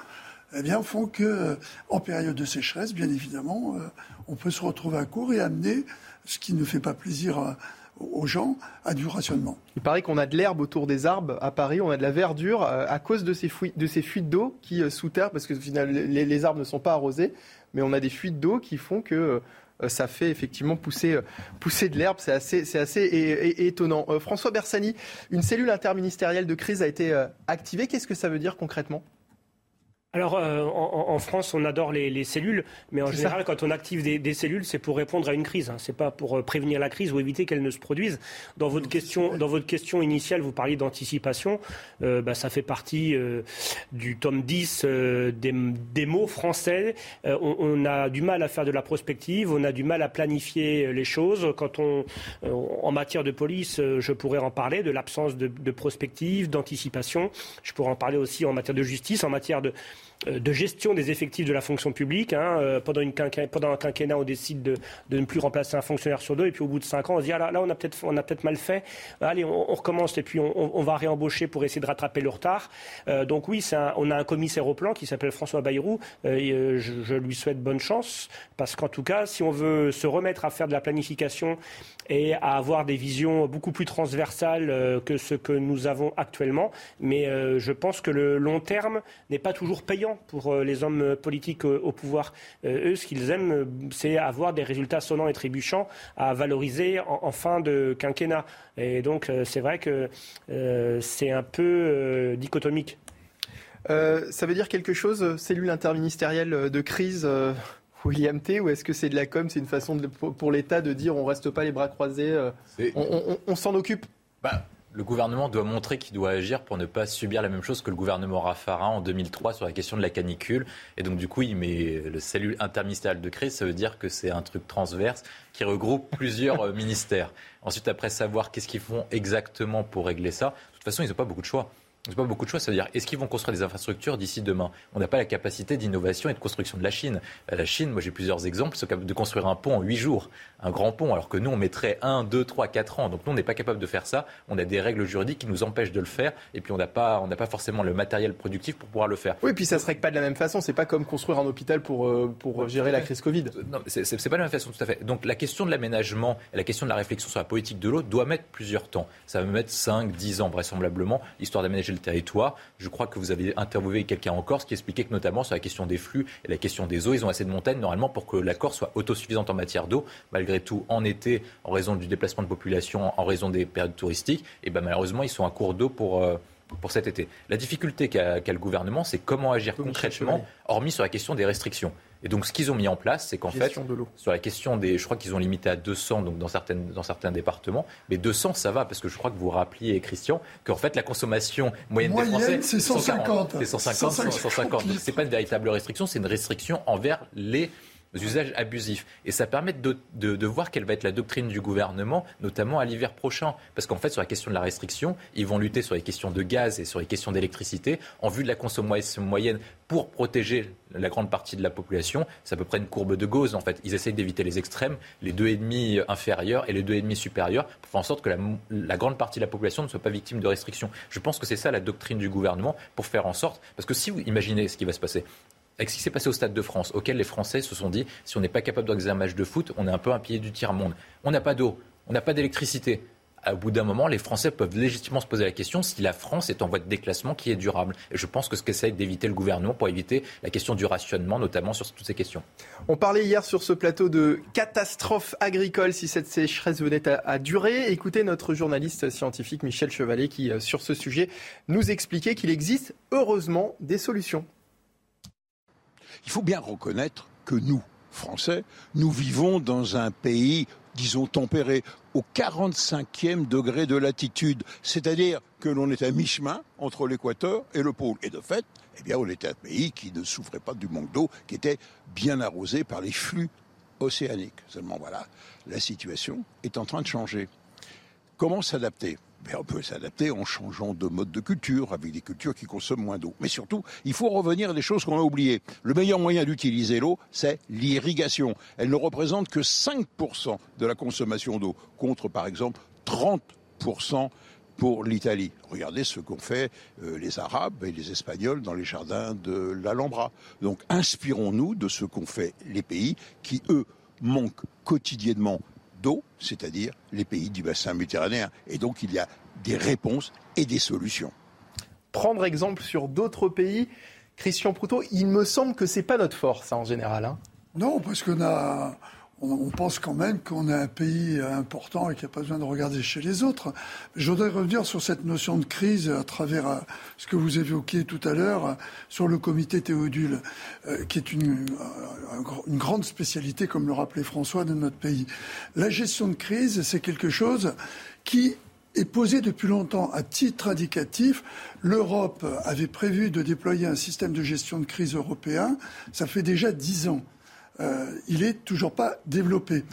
eh bien, font que, euh, en période de sécheresse, bien évidemment, euh, on peut se retrouver à court et amener, ce qui ne fait pas plaisir aux gens à du rationnement. Il paraît qu'on a de l'herbe autour des arbres à Paris, on a de la verdure euh, à cause de ces, fuites, d'eau qui euh, sous terre, parce que finalement les, arbres ne sont pas arrosés, mais on a des fuites d'eau qui font que euh, ça fait effectivement pousser, de l'herbe. C'est assez étonnant. François Bersani, une cellule interministérielle de crise a été activée. Qu'est-ce que ça veut dire concrètement? Alors, euh, en, France, on adore les, cellules, mais en général, quand on active des, cellules, c'est pour répondre à une crise. Hein. C'est pas pour euh, prévenir la crise ou éviter qu'elle ne se produise. Dans votre question, dans votre question initiale, vous parliez d'anticipation. Euh, bah, ça fait partie du tome 10 des, mots français. On, a du mal à faire de la prospective, on a du mal à planifier les choses. Quand on, en matière de police, je pourrais en parler de l'absence de, de prospective, d'anticipation. Je pourrais en parler aussi en matière de justice, en matière de euh, de gestion des effectifs de la fonction publique. Hein. Euh, pendant, une un quinquennat, on décide de, ne plus remplacer un fonctionnaire sur deux, et puis au bout de cinq ans, on se dit ah là, là on a peut-être on peut-être mal fait. Allez, on, recommence et puis on, va réembaucher pour essayer de rattraper le retard. Euh, donc oui, on a un commissaire au plan qui s'appelle François Bayrou. je, lui souhaite bonne chance parce qu'en tout cas, si on veut se remettre à faire de la planification et à avoir des visions beaucoup plus transversales que ce que nous avons actuellement, mais je pense que le long terme n'est pas toujours payant pour euh, les hommes politiques au pouvoir. Euh, eux, ce qu'ils aiment, c'est avoir des résultats sonnants et trébuchants à valoriser en, fin de quinquennat. Et donc, euh, c'est vrai que c'est un peu dichotomique. ça veut dire quelque chose, cellule interministérielle de crise William T, ou est-ce que c'est de la com, c'est une façon pour l'État de dire on reste pas les bras croisés, on, s'en occupe? Bah, le gouvernement doit montrer qu'il doit agir pour ne pas subir la même chose que le gouvernement Raffarin en 2003 sur la question de la canicule. Et donc, du coup, il met le cellule interministériel de crise. Ça veut dire que c'est un truc transverse qui regroupe [laughs] plusieurs euh, ministères. Ensuite, après savoir qu'est-ce qu'ils font exactement pour régler ça, de toute façon, ils n'ont pas beaucoup de choix. C'est pas beaucoup de choix. C'est-à-dire, est-ce qu'ils vont construire des infrastructures d'ici demain? On n'a pas la capacité d'innovation et de construction de la Chine. La Chine, moi j'ai plusieurs exemples, c'est capable de construire un pont en huit jours, un grand pont, alors que nous on mettrait un, deux, trois, quatre ans. Donc nous on n'est pas capable de faire ça. On a des règles juridiques qui nous empêchent de le faire, et puis on n'a pas, on pas forcément le matériel productif pour pouvoir le faire. Oui, et puis ça se règle pas de la même façon. C'est pas comme construire un hôpital pour euh, pour gérer la crise Covid. Euh, non, c'est pas de la même façon, tout à fait. Donc la question de l'aménagement et la question de la réflexion sur la politique de l'eau doit mettre plusieurs temps. Ça va mettre 5, 10 ans vraisemblablement, histoire d'aménager le territoire. Je crois que vous avez interviewé quelqu'un en Corse qui expliquait que notamment sur la question des flux et la question des eaux, ils ont assez de montagnes normalement pour que la Corse soit autosuffisante en matière d'eau. Malgré tout, en été, en raison du déplacement de population, en raison des périodes touristiques, et ben malheureusement, ils sont à court d'eau pour. Euh, pour cet été. La difficulté qu'a le gouvernement, c'est comment agir concrètement, hormis sur la question des restrictions. Et donc, ce qu'ils ont mis en place, c'est qu'en fait, sur la question des. Je crois qu'ils ont limité à 200 donc dans, certaines, dans certains départements. Mais 200, ça va, parce que je crois que vous rappeliez, Christian, qu'en fait, la consommation moyenne, des Français. C'est 150. C'est 150, 150. 150. Donc, ce n'est pas une véritable restriction, c'est une restriction envers les usages abusifs. Et ça permet de, voir quelle va être la doctrine du gouvernement, notamment à l'hiver prochain. Parce qu'en fait, sur la question de la restriction, ils vont lutter sur les questions de gaz et sur les questions d'électricité en vue de la consommation moyenne pour protéger la grande partie de la population. C'est à peu près une courbe de Gauss, en fait. Ils essayent d'éviter les extrêmes, les deux ennemis inférieurs et les deux ennemis supérieurs, pour faire en sorte que la, la grande partie de la population ne soit pas victime de restrictions. Je pense que c'est ça la doctrine du gouvernement, pour faire en sorte, parce que si vous imaginez ce qui va se passer, avec ce qui s'est passé au Stade de France, auquel les Français se sont dit, si on n'est pas capable d'organiser un match de foot, on est un peu un pied du tiers-monde. On n'a pas d'eau, on n'a pas d'électricité. Au bout d'un moment, les Français peuvent légitimement se poser la question si la France est en voie de déclassement qui est durable. Et je pense que ce qu'essaie d'éviter le gouvernement pour éviter la question du rationnement, notamment sur toutes ces questions. On parlait hier sur ce plateau de catastrophe agricole si cette sécheresse venait à, durer. Écoutez notre journaliste scientifique Michel Chevalet qui, euh, sur ce sujet, nous expliquait qu'il existe heureusement des solutions. Il faut bien reconnaître que nous, Français, nous vivons dans un pays, disons, tempéré, au 45e degré de latitude, c'est-à-dire que l'on est à mi-chemin entre l'équateur et le pôle. Et de fait, eh bien, on était un pays qui ne souffrait pas du manque d'eau, qui était bien arrosé par les flux océaniques. Seulement voilà, la situation est en train de changer. Comment s'adapter? On peut s'adapter en changeant de mode de culture, avec des cultures qui consomment moins d'eau. Mais surtout, il faut revenir à des choses qu'on a oubliées. Le meilleur moyen d'utiliser l'eau, c'est l'irrigation. Elle ne représente que 5% de la consommation d'eau, contre par exemple 30% pour l'Italie. Regardez ce qu'ont fait euh, les Arabes et les Espagnols dans les jardins de l'Alhambra. Donc inspirons-nous de ce qu'ont fait les pays qui, eux, manquent quotidiennement d'eau, c'est-à-dire les pays du bassin méditerranéen. Et donc il y a des réponses et des solutions. Prendre exemple sur d'autres pays, Christian Proutot, il me semble que c'est pas notre force hein, en général. Hein. Non, parce qu'on a, on, pense quand même qu'on est un pays important et qu'il n'y a pas besoin de regarder chez les autres. Je voudrais revenir sur cette notion de crise à travers euh, ce que vous évoquiez tout à l'heure euh, sur le comité Théodule, euh, qui est une, une grande spécialité, comme le rappelait François, de notre pays. La gestion de crise, c'est quelque chose qui est posé depuis longtemps à titre indicatif. L'Europe avait prévu de déployer un système de gestion de crise européen. Ça fait déjà dix ans. Euh, il n'est toujours pas développé.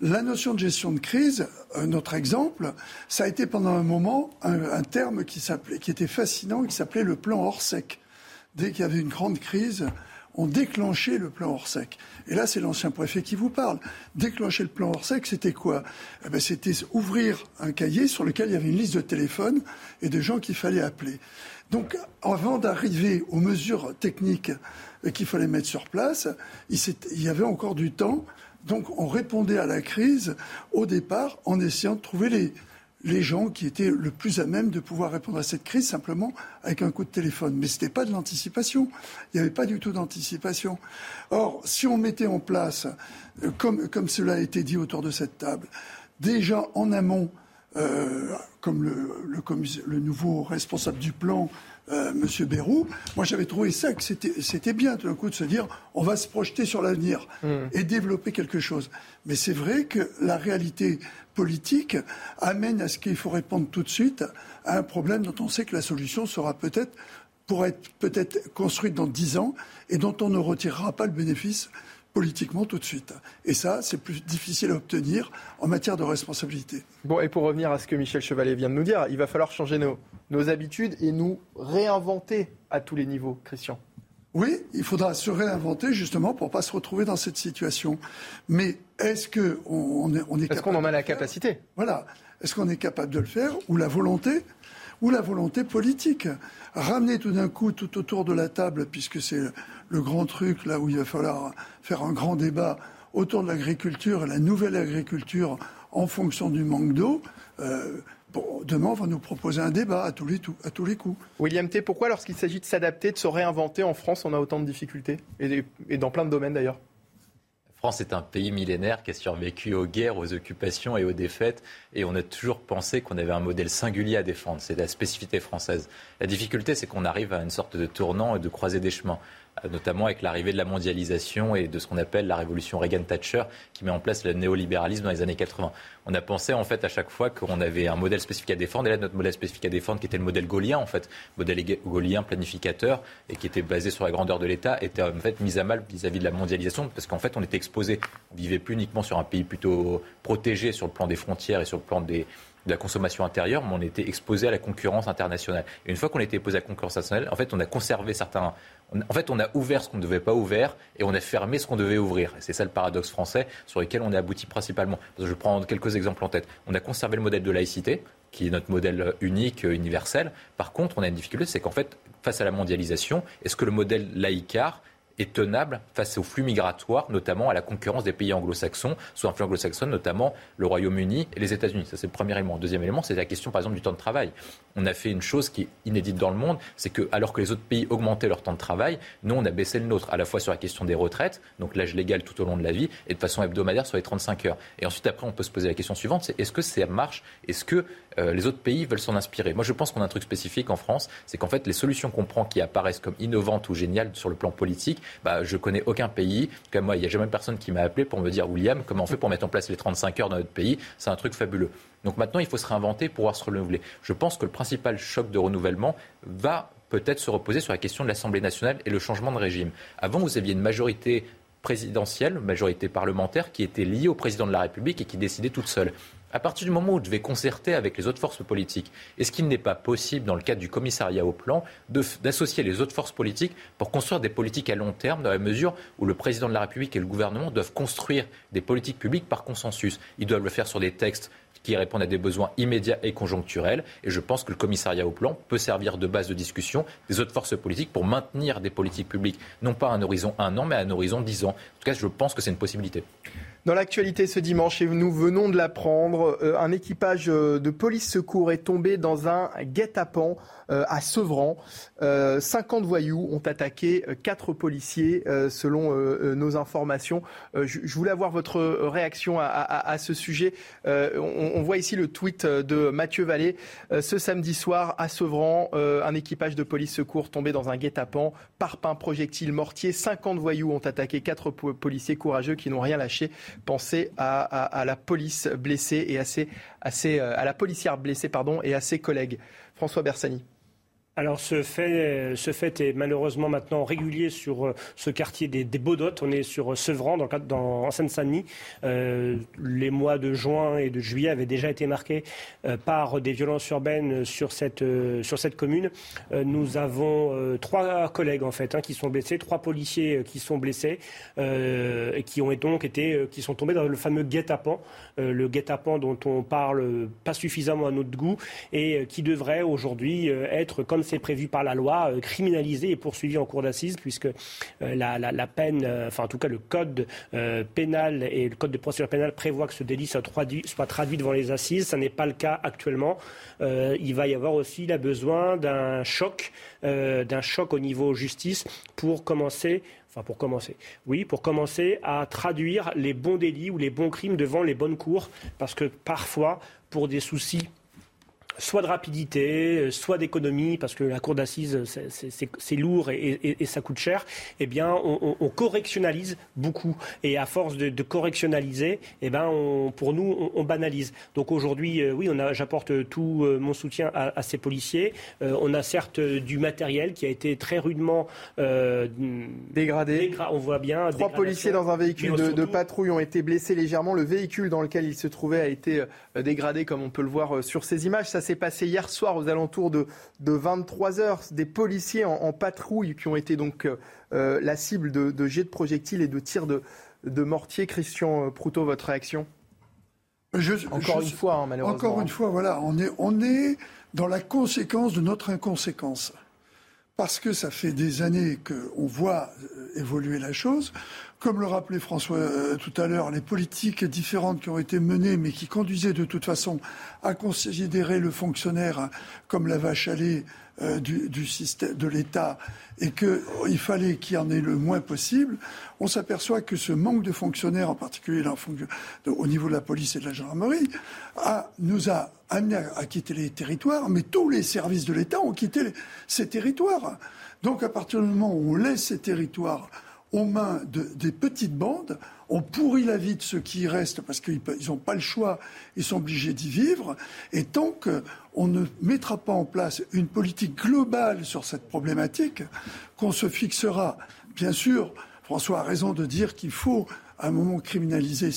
La notion de gestion de crise, notre exemple, ça a été pendant un moment un, terme qui, qui était fascinant, qui s'appelait le plan Orsec. Dès qu'il y avait une grande crise, on déclenchait le plan Orsec. Et là, c'est l'ancien préfet qui vous parle. Déclencher le plan Orsec, c'était quoi? Eh ben, C'était ouvrir un cahier sur lequel il y avait une liste de téléphones et de gens qu'il fallait appeler. Donc, avant d'arriver aux mesures techniques qu'il fallait mettre sur place. Il, y avait encore du temps. Donc on répondait à la crise au départ en essayant de trouver les, les gens qui étaient le plus à même de pouvoir répondre à cette crise simplement avec un coup de téléphone. Mais ce n'était pas de l'anticipation. Il n'y avait pas du tout d'anticipation. Or, si on mettait en place, euh, comme, comme cela a été dit autour de cette table, déjà en amont, euh, comme le, le, nouveau responsable du plan euh, Monsieur Bérou, moi j'avais trouvé ça que c'était bien tout d'un coup de se dire on va se projeter sur l'avenir mm. et développer quelque chose. Mais c'est vrai que la réalité politique amène à ce qu'il faut répondre tout de suite à un problème dont on sait que la solution sera peut-être pour être peut-être construite dans dix ans et dont on ne retirera pas le bénéfice politiquement tout de suite. Et ça, c'est plus difficile à obtenir en matière de responsabilité. Bon, et pour revenir à ce que Michel Chevalier vient de nous dire, il va falloir changer nos, nos habitudes et nous réinventer à tous les niveaux, Christian. Oui, il faudra se réinventer justement pour ne pas se retrouver dans cette situation. Mais est-ce qu'on on est, on est, est qu'on en a la capacité? Voilà. Est-ce qu'on est capable de le faire ou la volonté ou la volonté politique? Ramener tout d'un coup tout autour de la table, puisque c'est le grand truc là où il va falloir faire un grand débat autour de l'agriculture et la nouvelle agriculture en fonction du manque d'eau. Euh, demain, on va nous proposer un débat à tous les, à tous les coups. William T., pourquoi lorsqu'il s'agit de s'adapter, de se réinventer en France, on a autant de difficultés? Et, et dans plein de domaines d'ailleurs La France est un pays millénaire qui a survécu aux guerres, aux occupations et aux défaites. Et on a toujours pensé qu'on avait un modèle singulier à défendre. C'est la spécificité française. La difficulté, c'est qu'on arrive à une sorte de tournant et de croiser des chemins. Notamment avec l'arrivée de la mondialisation et de ce qu'on appelle la révolution Reagan-Thatcher, qui met en place le néolibéralisme dans les années 80. On a pensé en fait à chaque fois qu'on avait un modèle spécifique à défendre, et là notre modèle spécifique à défendre, qui était le modèle gaulien en fait, modèle gaulien planificateur et qui était basé sur la grandeur de l'État, était en fait mis à mal vis-à-vis de la mondialisation, parce qu'en fait on était exposé, on vivait plus uniquement sur un pays plutôt protégé sur le plan des frontières et sur le plan de la consommation intérieure, mais on était exposé à la concurrence internationale. Et une fois qu'on était exposé à la concurrence internationale, en fait, on a conservé certains. En fait, on a ouvert ce qu'on ne devait pas ouvrir et on a fermé ce qu'on devait ouvrir. c'est ça le paradoxe français sur lequel on est abouti principalement. Je prends quelques exemples en tête. On a conservé le modèle de laïcité, qui est notre modèle unique, universel. Par contre, on a une difficulté, c'est qu'en fait, face à la mondialisation, est-ce que le modèle laïcard est tenable face aux flux migratoires, notamment à la concurrence des pays anglo-saxons, sous influence anglo-saxonne, notamment le Royaume-Uni et les États-Unis? Ça, c'est le premier élément. Deuxième élément, c'est la question, par exemple, du temps de travail. On a fait une chose qui est inédite dans le monde, c'est que, alors que les autres pays augmentaient leur temps de travail, nous, on a baissé le nôtre, à la fois sur la question des retraites, donc l'âge légal tout au long de la vie, et de façon hebdomadaire sur les 35 heures. Et ensuite, après, on peut se poser la question suivante, c'est est-ce que ça marche? Est-ce que euh, les autres pays veulent s'en inspirer? Moi, je pense qu'on a un truc spécifique en France, c'est qu'en fait, les solutions qu'on prend qui apparaissent comme innovantes ou géniales sur le plan politique, bah, je connais aucun pays. Comme moi, il n'y a jamais personne qui m'a appelé pour me dire William, comment on fait pour mettre en place les 35 heures dans notre pays? C'est un truc fabuleux. Donc maintenant, il faut se réinventer pour pouvoir se renouveler. Je pense que le principal choc de renouvellement va peut-être se reposer sur la question de l'Assemblée nationale et le changement de régime. Avant, vous aviez une majorité présidentielle, majorité parlementaire, qui était liée au président de la République et qui décidait toute seule à partir du moment où vous devez concerter avec les autres forces politiques, est-ce qu'il n'est pas possible, dans le cadre du commissariat au plan, d'associer les autres forces politiques pour construire des politiques à long terme, dans la mesure où le président de la République et le gouvernement doivent construire des politiques publiques par consensus? Ils doivent le faire sur des textes qui répondent à des besoins immédiats et conjoncturels. Et je pense que le commissariat au plan peut servir de base de discussion des autres forces politiques pour maintenir des politiques publiques, non pas à un horizon un an, mais à un horizon dix ans. En tout cas, je pense que c'est une possibilité. Dans l'actualité ce dimanche, et nous venons de l'apprendre, euh, un équipage euh, de police secours est tombé dans un guet-apens à Sevran. 50 voyous ont attaqué quatre policiers, selon nos informations. Je voulais avoir votre réaction à, ce sujet. On, voit ici le tweet de Mathieu Vallée. Ce samedi soir, à Sevran, un équipage de police secours tombé dans un guet-apens, parpaing, projectile, mortier. 50 voyous ont attaqué quatre policiers courageux qui n'ont rien lâché. Pensez à, la police blessée et euh, à, la policière blessée pardon, et à ses collègues. François Bersani. Alors ce fait, est malheureusement maintenant régulier sur euh, ce quartier des, des. On est sur euh, Sevran, dans, en Seine-Saint-Denis. Euh, les mois de juin et de juillet avaient déjà été marqués par des violences urbaines sur cette, sur cette commune. nous avons trois collègues en fait hein, qui sont blessés, trois policiers qui sont blessés et qui ont donc été, qui sont tombés dans le fameux guet-apens, le guet-apens dont on parle pas suffisamment à notre goût et qui devrait aujourd'hui être comme c'est prévu par la loi, euh, criminalisé et poursuivi en cour d'assises, puisque euh, la, peine, euh, enfin en tout cas le code pénal et le code de procédure pénale prévoient que ce délit soit traduit, devant les assises. Ce n'est pas le cas actuellement. il va y avoir aussi la besoin d'un choc, d'un choc au niveau justice pour commencer Enfin, pour commencer. Oui, pour commencer à traduire les bons délits ou les bons crimes devant les bonnes cours, parce que parfois, pour des soucis soit de rapidité, euh, soit d'économie, parce que la cour d'assises, c'est lourd et, ça coûte cher, eh bien, on, correctionnalise beaucoup. Et à force de, correctionnaliser, eh ben, pour nous, on, banalise. Donc aujourd'hui, euh, oui, j'apporte tout euh, mon soutien à, ces policiers. on a certes du matériel qui a été très rudement dégradé. on voit bien. Trois policiers dans un véhicule de, patrouille ont été blessés légèrement. Le véhicule dans lequel ils se trouvaient a été dégradé, comme on peut le voir sur ces images. Ça s'est passé hier soir aux alentours de, 23 heures. Des policiers en, patrouille qui ont été donc euh, euh, la cible de, jets de projectiles et de tirs de, de mortier. Christian Proutot, votre réaction? Encore une fois, hein, malheureusement. Encore une fois, voilà, on est, on est dans la conséquence de notre inconséquence. Parce que ça fait des années qu'on voit euh, évoluer la chose. Comme le rappelait François euh, tout à l'heure, les politiques différentes qui ont été menées, mais qui conduisaient de toute façon à considérer le fonctionnaire comme la vache à lait euh, de l'État et qu'il fallait qu'il y en ait le moins possible, on s'aperçoit que ce manque de fonctionnaires, en particulier au niveau de la police et de la gendarmerie, nous a amené à, quitter les territoires, mais tous les services de l'État ont quitté ces territoires. Donc à partir du moment où on laisse ces territoires aux mains de, des petites bandes. On pourrit la vie de ceux qui y restent parce qu'ils n'ont pas le choix, ils sont obligés d'y vivre. Et tant qu'on ne mettra pas en place une politique globale sur cette problématique, qu'on se fixera, bien sûr, François a raison de dire qu'il faut à un moment criminaliser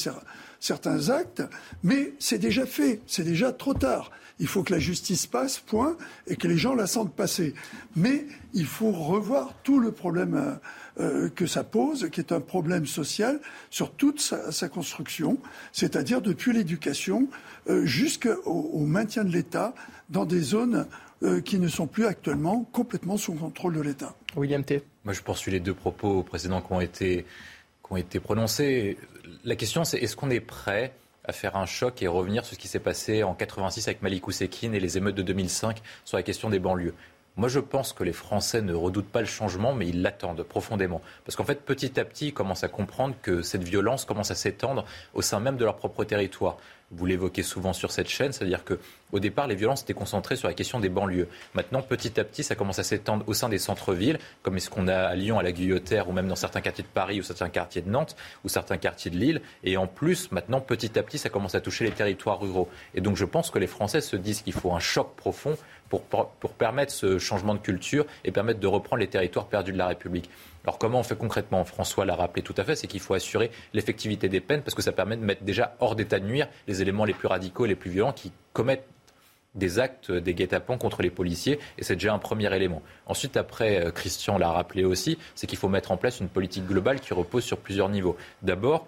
certains actes, mais c'est déjà fait, c'est déjà trop tard. Il faut que la justice passe, point, et que les gens la sentent passer. Mais il faut revoir tout le problème euh, que ça pose, qui est un problème social sur toute sa, construction, c'est-à-dire depuis l'éducation euh, jusqu'au maintien de l'État dans des zones euh, qui ne sont plus actuellement complètement sous contrôle de l'État. William T. Moi, je poursuis les deux propos précédents qui ont été, qui ont été prononcés. La question, c'est est-ce qu'on est prêt à faire un choc et revenir sur ce qui s'est passé en 86 avec Malik Oussekine et les émeutes de 2005 sur la question des banlieues? Moi, je pense que les Français ne redoutent pas le changement, mais ils l'attendent profondément. Parce qu'en fait, petit à petit, ils commencent à comprendre que cette violence commence à s'étendre au sein même de leur propre territoire. Vous l'évoquez souvent sur cette chaîne, c'est-à-dire que au départ, les violences étaient concentrées sur la question des banlieues. Maintenant, petit à petit, ça commence à s'étendre au sein des centres-villes, comme ce qu'on a à Lyon, à la Guillotière, ou même dans certains quartiers de Paris, ou certains quartiers de Nantes, ou certains quartiers de Lille. Et en plus, maintenant, petit à petit, ça commence à toucher les territoires ruraux. Et donc, je pense que les Français se disent qu'il faut un choc profond pour, permettre ce changement de culture et permettre de reprendre les territoires perdus de la République. Alors comment on fait concrètement? François l'a rappelé tout à fait, c'est qu'il faut assurer l'effectivité des peines parce que ça permet de mettre déjà hors d'état de nuire les éléments les plus radicaux et les plus violents qui commettent des actes, des guet-apens contre les policiers, et c'est déjà un premier élément. Ensuite, après, euh, Christian l'a rappelé aussi, c'est qu'il faut mettre en place une politique globale qui repose sur plusieurs niveaux. D'abord,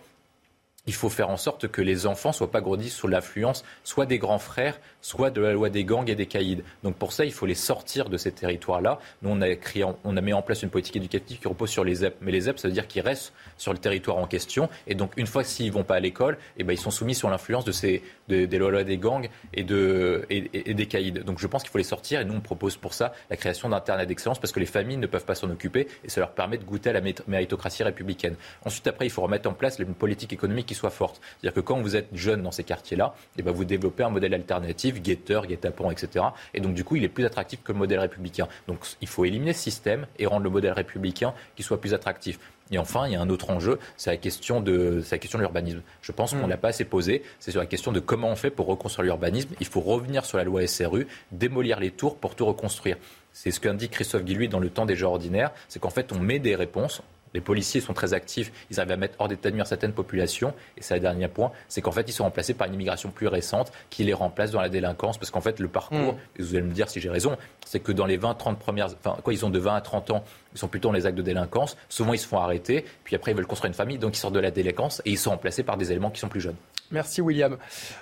il faut faire en sorte que les enfants soient pas grandis sous l'influence soit des grands frères, soit de la loi des gangs et des caïds. Donc pour ça, il faut les sortir de ces territoires-là. Nous, on a, créé, on a mis en place une politique éducative qui repose sur les ZEP. Mais les ZEP, ça veut dire qu'ils restent sur le territoire en question. Et donc, une fois s'ils ne vont pas à l'école, eh ben, ils sont soumis sur l'influence de ces, des lois des gangs et, de, et, des caïds. Donc je pense qu'il faut les sortir. Et nous, on propose pour ça la création d'Internet d'excellence parce que les familles ne peuvent pas s'en occuper et ça leur permet de goûter à la méritocratie républicaine. Ensuite, après, il faut remettre en place une politique économique qui soit forte. C'est-à-dire que quand vous êtes jeune dans ces quartiers-là, eh ben vous développez un modèle alternatif, guetteur, guet-apens, etc. Et donc du coup, il est plus attractif que le modèle républicain. Donc il faut éliminer ce système et rendre le modèle républicain qui soit plus attractif. Et enfin, il y a un autre enjeu, c'est la question de, la question de l'urbanisme. Je pense qu'on ne hmm. l'a pas assez posé. C'est sur la question de comment on fait pour reconstruire l'urbanisme. Il faut revenir sur la loi SRU, démolir les tours pour tout reconstruire. C'est ce qu'indique Christophe Guilluy dans Le Temps des gens ordinaires. C'est qu'en fait, on met des réponses, les policiers sont très actifs, ils arrivent à mettre hors d'état de nuire certaines populations. Et c'est le dernier point, c'est qu'en fait, ils sont remplacés par une immigration plus récente qui les remplace dans la délinquance. Parce qu'en fait, le parcours, et vous allez me dire si j'ai raison, c'est que dans les 20, 30 premières. Enfin, quoi, ils ont de 20 à 30 ans, ils sont plutôt dans les actes de délinquance. Souvent, ils se font arrêter, puis après, ils veulent construire une famille, donc ils sortent de la délinquance et ils sont remplacés par des éléments qui sont plus jeunes. Merci William.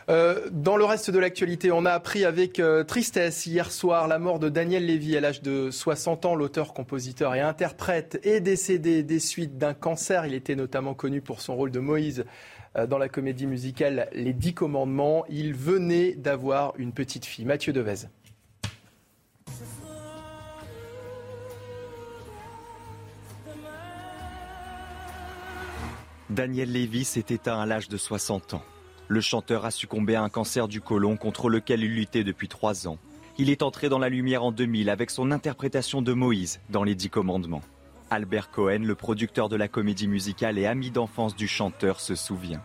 Euh, dans le reste de l'actualité, on a appris avec euh, tristesse hier soir la mort de Daniel Lévy à l'âge de 60 ans. L'auteur, compositeur et interprète est décédé des suites d'un cancer. Il était notamment connu pour son rôle de Moïse euh, dans la comédie musicale Les Dix Commandements. Il venait d'avoir une petite fille. Mathieu Devez. Daniel Lévy s'est éteint à l'âge de 60 ans. Le chanteur a succombé à un cancer du côlon contre lequel il luttait depuis trois ans. Il est entré dans la lumière en 2000 avec son interprétation de Moïse dans Les Dix Commandements. Albert Cohen, le producteur de la comédie musicale et ami d'enfance du chanteur, se souvient.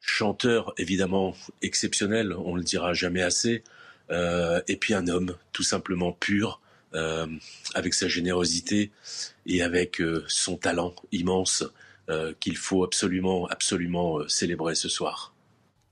Chanteur évidemment exceptionnel, on le dira jamais assez, euh, et puis un homme tout simplement pur, euh, avec sa générosité et avec euh, son talent immense qu'il faut absolument, absolument célébrer ce soir.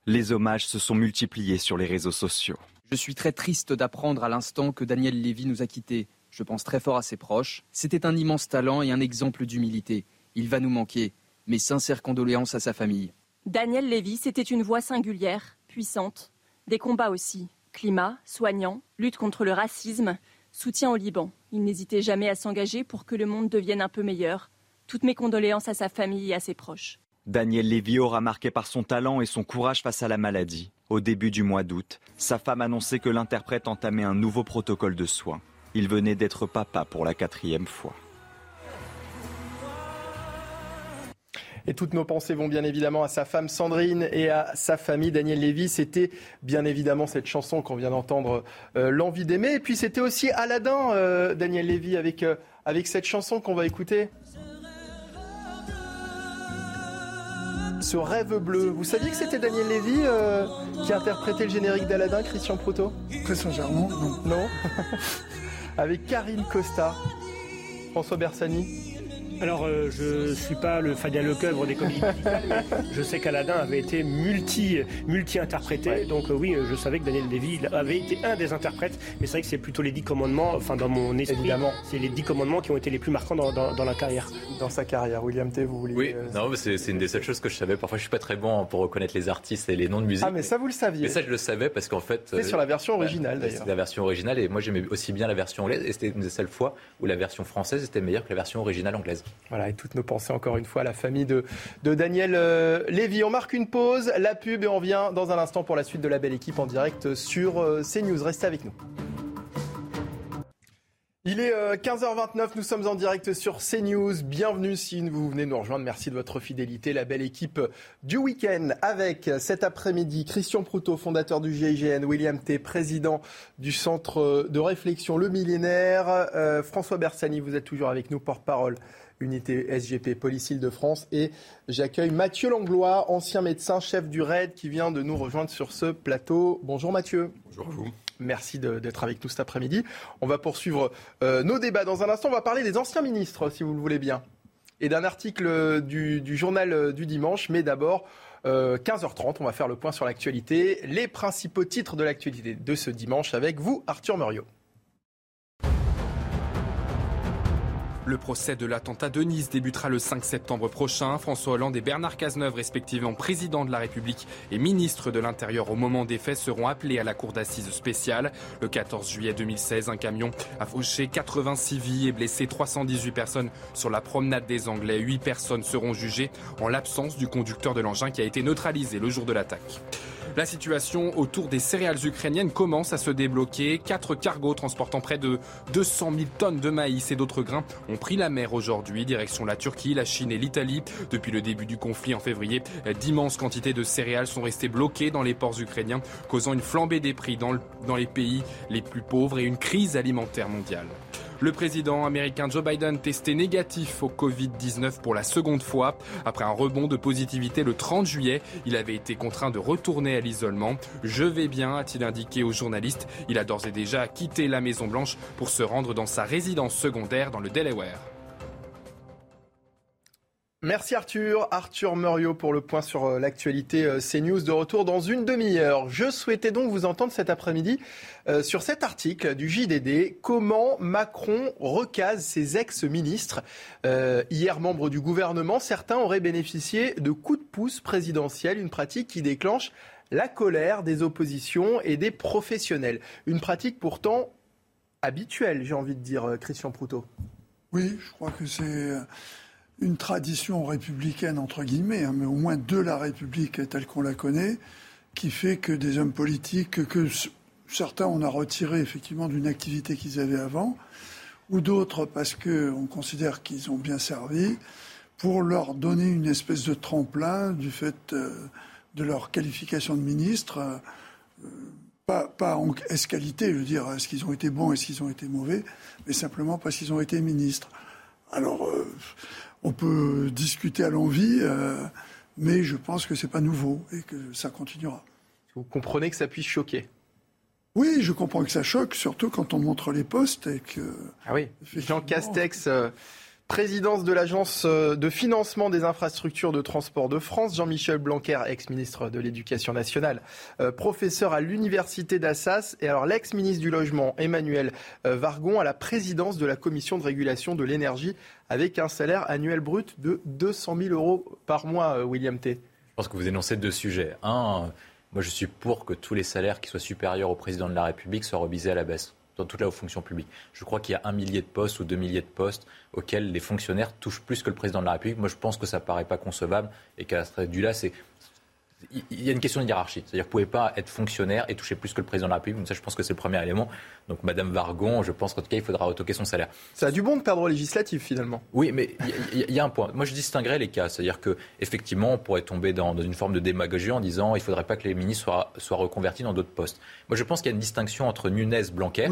Les hommages se sont multipliés sur les réseaux sociaux. Je suis très triste d'apprendre à l'instant que Daniel Lévy nous a quittés. Je pense très fort à ses proches. C'était un immense talent et un exemple d'humilité. Il va nous manquer. Mes sincères condoléances à sa famille. Daniel Lévy, c'était une voix singulière, puissante. Des combats aussi. Climat, soignant, lutte contre le racisme, soutien au Liban. Il n'hésitait jamais à s'engager pour que le monde devienne un peu meilleur. Toutes mes condoléances à sa famille et à ses proches. Daniel Lévy aura marqué par son talent et son courage face à la maladie. Au début du mois d'août, sa femme annonçait que l'interprète entamait un nouveau protocole de soins. Il venait d'être papa pour la quatrième fois. Et toutes nos pensées vont bien évidemment à sa femme Sandrine et à sa famille Daniel Lévy. C'était bien évidemment cette chanson qu'on vient d'entendre, euh, L'envie d'aimer. Et puis c'était aussi Aladdin, euh, Daniel Lévy, avec, euh, avec cette chanson qu'on va écouter. Ce rêve bleu. Vous saviez que c'était Daniel Lévy euh, qui interprétait le générique d'Aladin, Christian Proto? Très sincèrement, non. Non [laughs] Avec Karine Costa, François Bersani. Alors, euh, je ne suis pas le Fabien Lecoeuvre des comédies musicales, mais je sais qu'Aladin avait été multi, multi-interprété. Donc, euh, oui, je savais que Daniel Lévy avait été un des interprètes. Mais c'est vrai que c'est plutôt les dix commandements, enfin, dans mon esprit, Évidemment. c'est les dix commandements qui ont été les plus marquants dans, la carrière. Dans sa carrière. William T, vous voulez. Oui, euh, non, c'est, une des seules choses que je savais. Parfois, je suis pas très bon pour reconnaître les artistes et les noms de musique. Ah, mais ça, vous le saviez. Mais ça, je le savais parce qu'en fait. C'est sur la version originale, d'ailleurs. C'est la version originale et moi, j'aimais aussi bien la version anglaise. Et c'était une des seules fois où la version française était meilleure que la version originale anglaise. Voilà, et toutes nos pensez encore une fois à la famille de, Daniel euh, Lévy. On marque une pause, la pub et on revient dans un instant pour la suite de la belle équipe en direct sur euh, CNews. Restez avec nous. Il est 15h29, euh, nous sommes en direct sur CNews. Bienvenue si vous venez nous rejoindre. Merci de votre fidélité. La belle équipe du week-end avec cet après-midi Christian Proutot, fondateur du GIGN, William T, président du centre de réflexion Le Millénaire, François Bersani, vous êtes toujours avec nous, porte-parole unité SGP Police Île-de-France. Et j'accueille Mathieu Langlois, ancien médecin, chef du RAID, qui vient de nous rejoindre sur ce plateau. Bonjour Mathieu. Bonjour à vous. Merci d'être avec nous cet après-midi. On va poursuivre euh, nos débats. Dans un instant, on va parler des anciens ministres, si vous le voulez bien, et d'un article du, journal du dimanche. Mais d'abord, 15h30, euh, on va faire le point sur l'actualité, les principaux titres de l'actualité de ce dimanche avec vous, Arthur Muriot. Le procès de l'attentat de Nice débutera le 5 septembre prochain. François Hollande et Bernard Cazeneuve, respectivement président de la République et ministre de l'Intérieur au moment des faits, seront appelés à la cour d'assises spéciale. Le 14 juillet 2016, un camion a fauché 86 vies et blessé 318 personnes sur la promenade des Anglais. 8 personnes seront jugées en l'absence du conducteur de l'engin qui a été neutralisé le jour de l'attaque. La situation autour des céréales ukrainiennes commence à se débloquer. Quatre cargos transportant près de 200 000 tonnes de maïs et d'autres grains ont pris la mer aujourd'hui, direction la Turquie, la Chine et l'Italie. Depuis le début du conflit en février, d'immenses quantités de céréales sont restées bloquées dans les ports ukrainiens, causant une flambée des prix dans, dans les pays les plus pauvres et une crise alimentaire mondiale. Le président américain Joe Biden testé négatif au Covid-19 pour la seconde fois. Après un rebond de positivité le 30 juillet, il avait été contraint de retourner à l'isolement. Je vais bien, a-t-il indiqué aux journalistes. Il a d'ores et déjà quitté la Maison-Blanche pour se rendre dans sa résidence secondaire dans le Delaware. Merci Arthur. Arthur Muriot pour le point sur euh, l'actualité euh, CNews de retour dans une demi-heure. Je souhaitais donc vous entendre cet après-midi euh, sur cet article du JDD. Comment Macron recase ses ex-ministres? Hier, membre du gouvernement, certains auraient bénéficié de coups de pouce présidentiels, une pratique qui déclenche la colère des oppositions et des professionnels. Une pratique pourtant habituelle, j'ai envie de dire, Christian Proutot. Oui, je crois que c'est une tradition républicaine, entre guillemets, hein, mais au moins de la République telle qu'on la connaît, qui fait que des hommes politiques, que certains on a retiré effectivement d'une activité qu'ils avaient avant, ou d'autres parce qu'on considère qu'ils ont bien servi, pour leur donner une espèce de tremplin du fait euh, de leur qualification de ministre. Euh, pas, en escalité, je veux dire, est-ce qu'ils ont été bons, est-ce qu'ils ont été mauvais, mais simplement parce qu'ils ont été ministres. Alors, euh, on peut discuter à l'envie, euh, mais je pense que ce n'est pas nouveau et que ça continuera. Vous comprenez que ça puisse choquer Oui, je comprends que ça choque, surtout quand on montre les postes et que. Ah oui, Jean Castex. Euh, présidence de l'Agence euh, de financement des infrastructures de transport de France, Jean-Michel Blanquer, ex-ministre de l'Éducation nationale, euh, professeur à l'Université d'Assas, et alors l'ex-ministre du Logement, Emmanuel euh, Vargon, à la présidence de la Commission de régulation de l'énergie, avec un salaire annuel brut de 200 000 euros par mois, William T. Je pense que vous énoncez deux sujets. Un, moi je suis pour que tous les salaires qui soient supérieurs au président de la République soient revisés à la baisse dans toute la fonction publique. Je crois qu'il y a un millier de postes ou deux milliers de postes auxquels les fonctionnaires touchent plus que le président de la République. Moi, je pense que ça ne paraît pas concevable et qu'à ce du là, c'est il y a une question de hiérarchie. C'est-à-dire que vous ne pouvez pas être fonctionnaire et toucher plus que le président de la République. Donc ça, je pense que c'est le premier élément. Donc Madame Vargon, je pense qu'en tout cas, il faudra retoquer son salaire. Ça a du bon de perdre législatif, finalement. Oui, mais il y, a un point. Moi, je distinguerais les cas. C'est-à-dire qu'effectivement, on pourrait tomber dans, une forme de démagogie en disant il ne faudrait pas que les ministres soient, soient reconvertis dans d'autres postes. Moi, je pense qu'il y a une distinction entre Nunez, Blanquer,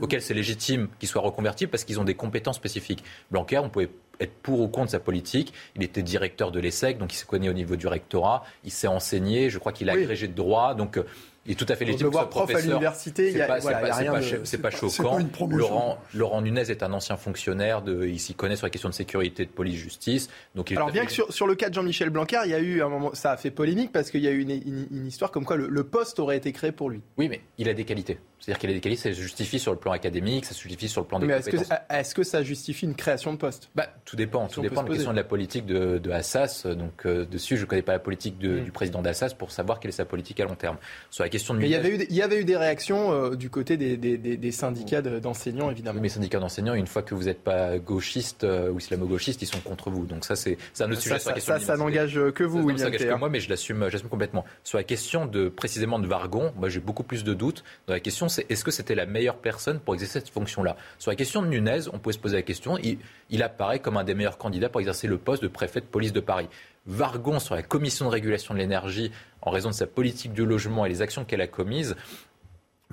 auquel c'est légitime qu'ils soient reconvertis parce qu'ils ont des compétences spécifiques. Blanquer, on pouvait être pour ou contre sa politique. Il était directeur de l'ESSEC, donc il se connaît au niveau du rectorat. Il s'est enseigné. Je crois qu'il a agrégé de droit. Donc euh, il est tout à fait légitime. voir prof à l'université, il n'y a, rien de... C'est pas choquant. Laurent, Laurent Nunez est un ancien fonctionnaire. De, il s'y connaît sur la question de sécurité, de police-justice. Donc Alors bien que sur, sur, le cas de Jean-Michel Blanquer, il y a eu un moment, ça a fait polémique parce qu'il y a eu une, une, histoire comme quoi le, poste aurait été créé pour lui. Oui, mais il a des qualités. C'est-à-dire a des qualités, ça se justifie sur le plan académique, ça se justifie sur le plan des mais compétences. Est-ce que, ça justifie une création de poste? Bah, Tout dépend. tout dépend de la question de la politique de, de Assas. Donc euh, dessus, je ne connais pas la politique mm. du président d'Assas pour savoir quelle est sa politique à long terme. Sur la question de mais il y avait eu il y avait eu des réactions euh, du côté des, des, des syndicats d'enseignants, évidemment. Mais les syndicats d'enseignants, une fois que vous n'êtes pas gauchiste euh, ou islamo-gauchiste, ils sont contre vous. Donc ça, c'est un autre sujet. Ça, ça, ça n'engage que vous, William. Ça n'engage que moi, mais je l'assume complètement. Sur la question de précisément de Vargon, moi j'ai beaucoup plus de doutes. Dans la question, est-ce que c'était la meilleure personne pour exercer cette fonction-là? Sur la question de Nunez, on pouvait se poser la question, il, apparaît comme un des meilleurs candidats pour exercer le poste de préfet de police de Paris. Vargon, sur la commission de régulation de l'énergie, en raison de sa politique du logement et les actions qu'elle a commises,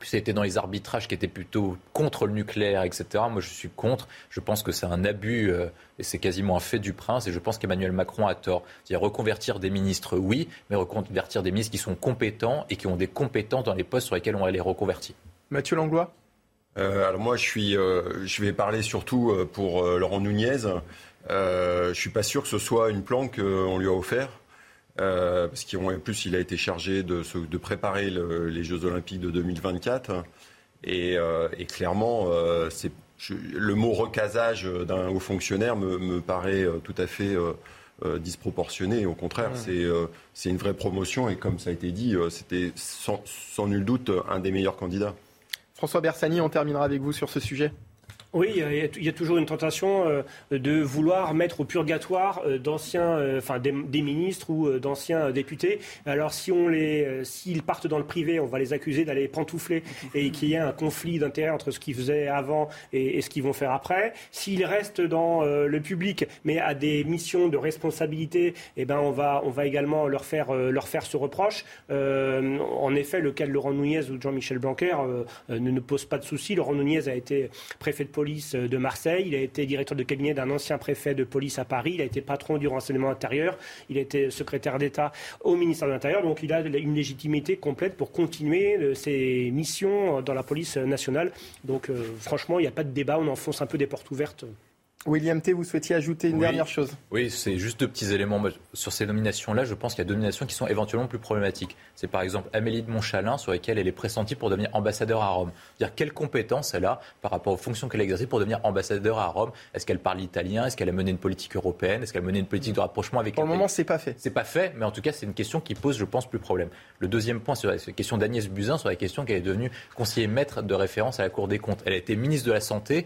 c'était dans les arbitrages qui étaient plutôt contre le nucléaire, etc. Moi, je suis contre. Je pense que c'est un abus euh, et c'est quasiment un fait du prince. Et je pense qu'Emmanuel Macron a tort. C'est-à-dire reconvertir des ministres, oui, mais reconvertir des ministres qui sont compétents et qui ont des compétences dans les postes sur lesquels on les reconvertit. Mathieu Langlois? Euh, alors moi, je suis, euh, je vais parler surtout euh, pour Laurent Nunez. je suis pas sûr que ce soit une planque qu'on lui a offert. parce qu'en plus, il a été chargé de, de préparer les Jeux Olympiques de 2024. Et, et clairement, c'est le mot recasage d'un haut fonctionnaire me, paraît tout à fait disproportionné. Au contraire, c'est une vraie promotion et comme ça a été dit, c'était sans, sans, nul doute un des meilleurs candidats. François Bersani, on terminera avec vous sur ce sujet. Oui, il y, a toujours une tentation euh, de vouloir mettre au purgatoire euh, d'anciens, euh, enfin des, ministres ou d'anciens députés. Alors si on les, s'ils partent dans le privé, on va les accuser d'aller pantoufler et qu'il y ait un conflit d'intérêts entre ce qu'ils faisaient avant et, ce qu'ils vont faire après. S'ils restent dans le public, mais à des missions de responsabilité, eh ben on va, on va également leur faire, leur faire ce reproche. en effet, le cas de Laurent Nunez ou Jean-Michel Blanquer ne, ne pose pas de souci. Laurent Nunez a été préfet de police de Marseille, il a été directeur de cabinet d'un ancien préfet de police à Paris, il a été patron du renseignement intérieur, il a été secrétaire d'État au ministère de l'Intérieur, donc il a une légitimité complète pour continuer euh, ses missions dans la police nationale. Donc euh, franchement, il n'y a pas de débat, on enfonce un peu des portes ouvertes. William T, vous souhaitiez ajouter une dernière chose? Oui, c'est juste deux petits éléments. Sur ces nominations-là, je pense qu'il y a deux nominations qui sont éventuellement plus problématiques. C'est par exemple Amélie de Montchalin, sur laquelle elle est pressentie pour devenir ambassadeur à Rome. Dire quelles compétences elle a par rapport aux fonctions qu'elle a exercées pour devenir ambassadeur à Rome? Est-ce qu'elle parle italien? Est-ce qu'elle a mené une politique européenne? Est-ce qu'elle a mené une politique de rapprochement avec Pour le moment, c'est pas fait. C'est pas fait, mais en tout cas, c'est une question qui pose, je pense, plus problème. Le deuxième point sur la question d'Agnès Buzyn, sur la question qu'elle est devenue conseiller maître de référence à la Cour des comptes. Elle a été ministre de la Santé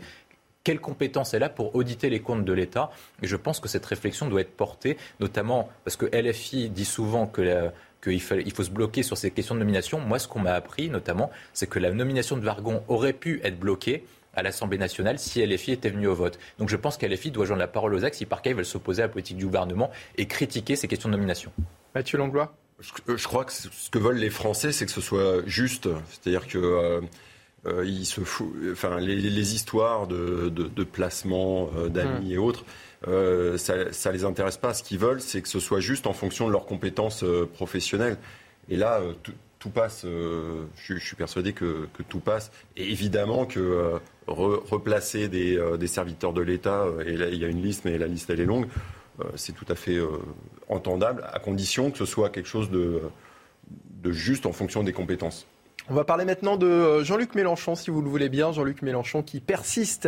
quelles compétences elle a pour auditer les comptes de l'État. Et je pense que cette réflexion doit être portée, notamment parce que LFI dit souvent que qu'il il faut se bloquer sur ces questions de nomination. Moi, ce qu'on m'a appris, notamment, c'est que la nomination de Vargon aurait pu être bloquée à l'Assemblée nationale si LFI était venue au vote. Donc je pense qu'LFI doit joindre la parole aux axes si par cas ils veulent s'opposer à la politique du gouvernement et critiquer ces questions de nomination. Mathieu Langlois? Je, crois que ce que veulent les Français, c'est que ce soit juste. C'est-à-dire que euh, euh, il se fout, enfin, les, histoires de, de, placement euh, d'amis hmm. et autres, euh, ça, ne les intéresse pas. Ce qu'ils veulent, c'est que ce soit juste en fonction de leurs compétences professionnelles. Et là, tout, passe. Je, suis persuadé que, tout passe. Et évidemment que replacer des, des, serviteurs de l'État, et là, il y a une liste, mais la liste elle est longue. c'est tout à fait entendable, à condition que ce soit quelque chose de, de juste en fonction des compétences. On va parler maintenant de euh, Jean-Luc Mélenchon, si vous le voulez bien. Jean-Luc Mélenchon qui persiste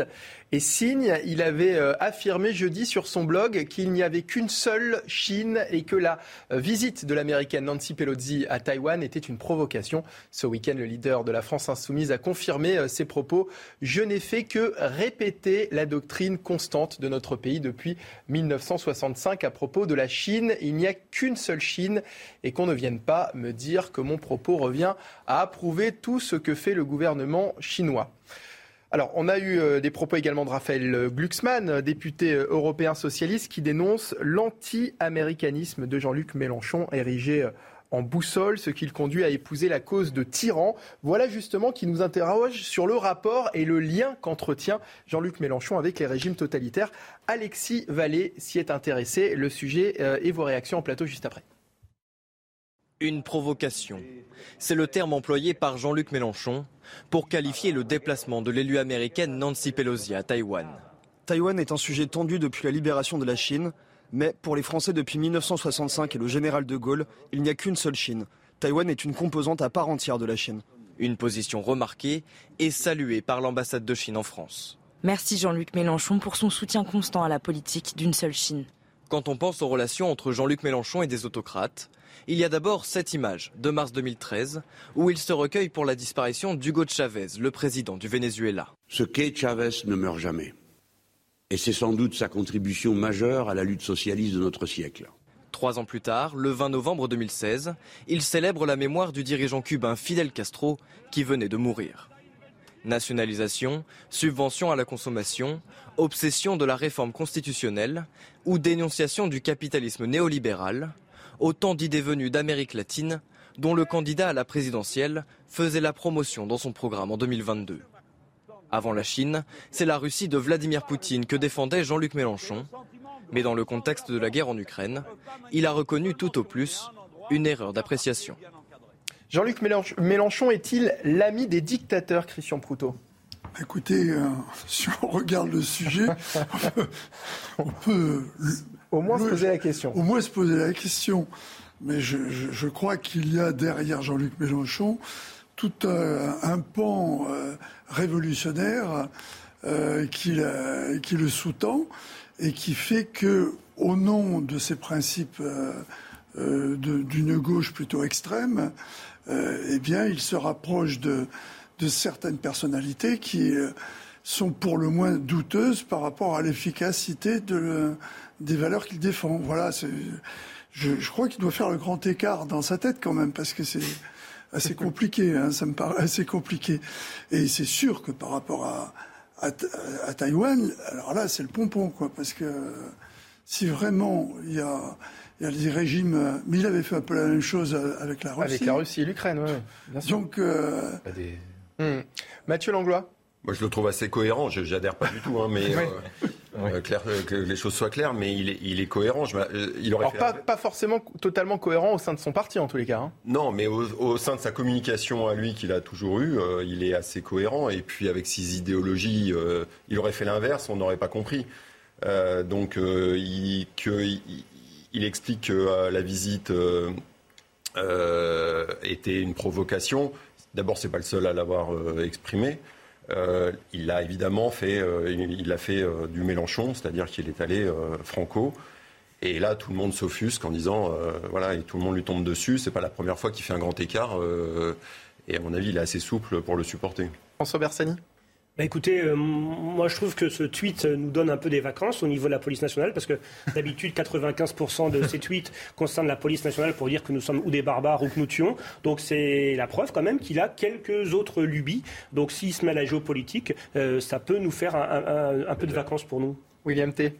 et signe. Il avait euh, affirmé jeudi sur son blog qu'il n'y avait qu'une seule Chine et que la euh, visite de l'américaine Nancy Pelosi à Taïwan était une provocation. Ce week-end, le leader de la France insoumise a confirmé ses propos. Je n'ai fait que répéter la doctrine constante de notre pays depuis 1965 à propos de la Chine. Il n'y a qu'une seule Chine et qu'on ne vienne pas me dire que mon propos revient à approuver tout ce que fait le gouvernement chinois. Alors, on a eu euh, des propos également de Raphaël Glucksmann, député euh, européen socialiste, qui dénonce l'anti-américanisme de Jean-Luc Mélenchon, érigé euh, en boussole, ce qui le conduit à épouser la cause de tyran. Voilà justement qui nous interroge sur le rapport et le lien qu'entretient Jean-Luc Mélenchon avec les régimes totalitaires. Alexis Vallée s'y est intéressé. Le sujet et vos réactions en plateau juste après. Une provocation. C'est le terme employé par Jean-Luc Mélenchon pour qualifier le déplacement de l'élu américaine Nancy Pelosi à Taïwan. Taïwan est un sujet tendu depuis la libération de la Chine, mais pour les Français depuis 1965 et le général de Gaulle, il n'y a qu'une seule Chine. Taïwan est une composante à part entière de la Chine. Une position remarquée et saluée par l'ambassade de Chine en France. Merci Jean-Luc Mélenchon pour son soutien constant à la politique d'une seule Chine. Quand on pense aux relations entre Jean-Luc Mélenchon et des autocrates, il y a d'abord cette image de mars 2013 où il se recueille pour la disparition d'Hugo Chavez, le président du Venezuela. Ce qu'est Chavez ne meurt jamais. Et c'est sans doute sa contribution majeure à la lutte socialiste de notre siècle. Trois ans plus tard, le 20 novembre 2016, il célèbre la mémoire du dirigeant cubain Fidel Castro qui venait de mourir. Nationalisation, subvention à la consommation, obsession de la réforme constitutionnelle ou dénonciation du capitalisme néolibéral, autant d'idées venues d'Amérique latine dont le candidat à la présidentielle faisait la promotion dans son programme en 2022. Avant la Chine, c'est la Russie de Vladimir Poutine que défendait Jean-Luc Mélenchon. Mais dans le contexte de la guerre en Ukraine, il a reconnu tout au plus une erreur d'appréciation. Jean-Luc Mélenchon est-il l'ami des dictateurs, Christian Proutot? Écoutez, euh, [laughs] si on regarde le sujet, [laughs] on peut, au moins se poser la question. Au moins se poser la question. Mais je, crois qu'il y a derrière Jean-Luc Mélenchon tout un pan euh, révolutionnaire qui, qui, le sous-tend et qui fait que, au nom de ces principes d'une gauche plutôt extrême, eh bien, il se rapproche de, de certaines personnalités qui sont pour le moins douteuses par rapport à l'efficacité de, des valeurs qu'il défend. Voilà, je, je, crois qu'il doit faire le grand écart dans sa tête quand même, parce que c'est assez [laughs] compliqué, hein, ça me paraît assez compliqué. Et c'est sûr que par rapport à, à, à Taïwan, alors là, c'est le pompon, quoi, parce que si vraiment il y a, il y a des régimes, mais il avait fait un peu la même chose avec la Russie. Avec la Russie et l'Ukraine, oui. Donc, euh, hmm. Mathieu Langlois moi, je le trouve assez cohérent. Je n'adhère pas du tout, hein, mais [laughs] euh, euh, clair, que les choses soient claires. Mais il est, il est cohérent. Je, euh, il aurait Alors, pas, forcément totalement cohérent au sein de son parti, en tous les cas. Hein. Non, mais au, sein de sa communication à lui qu'il a toujours eu, il est assez cohérent. Et puis, avec ses idéologies, il aurait fait l'inverse, on n'aurait pas compris. donc, il, que, il, explique que la visite était une provocation. D'abord, c'est pas le seul à l'avoir exprimé. Euh, il a évidemment fait, euh, il a fait euh, du Mélenchon, c'est-à-dire qu'il est allé franco. Et là, tout le monde s'offusque en disant, voilà, et tout le monde lui tombe dessus. C'est pas la première fois qu'il fait un grand écart. et à mon avis, il est assez souple pour le supporter. François Bersani? Bah écoutez, euh, moi je trouve que ce tweet nous donne un peu des vacances au niveau de la police nationale, parce que d'habitude 95% de ces tweets concernent la police nationale pour dire que nous sommes ou des barbares ou que nous tuons. Donc c'est la preuve quand même qu'il a quelques autres lubies. Donc s'il se met à la géopolitique, euh, ça peut nous faire un, peu de vacances pour nous. William T.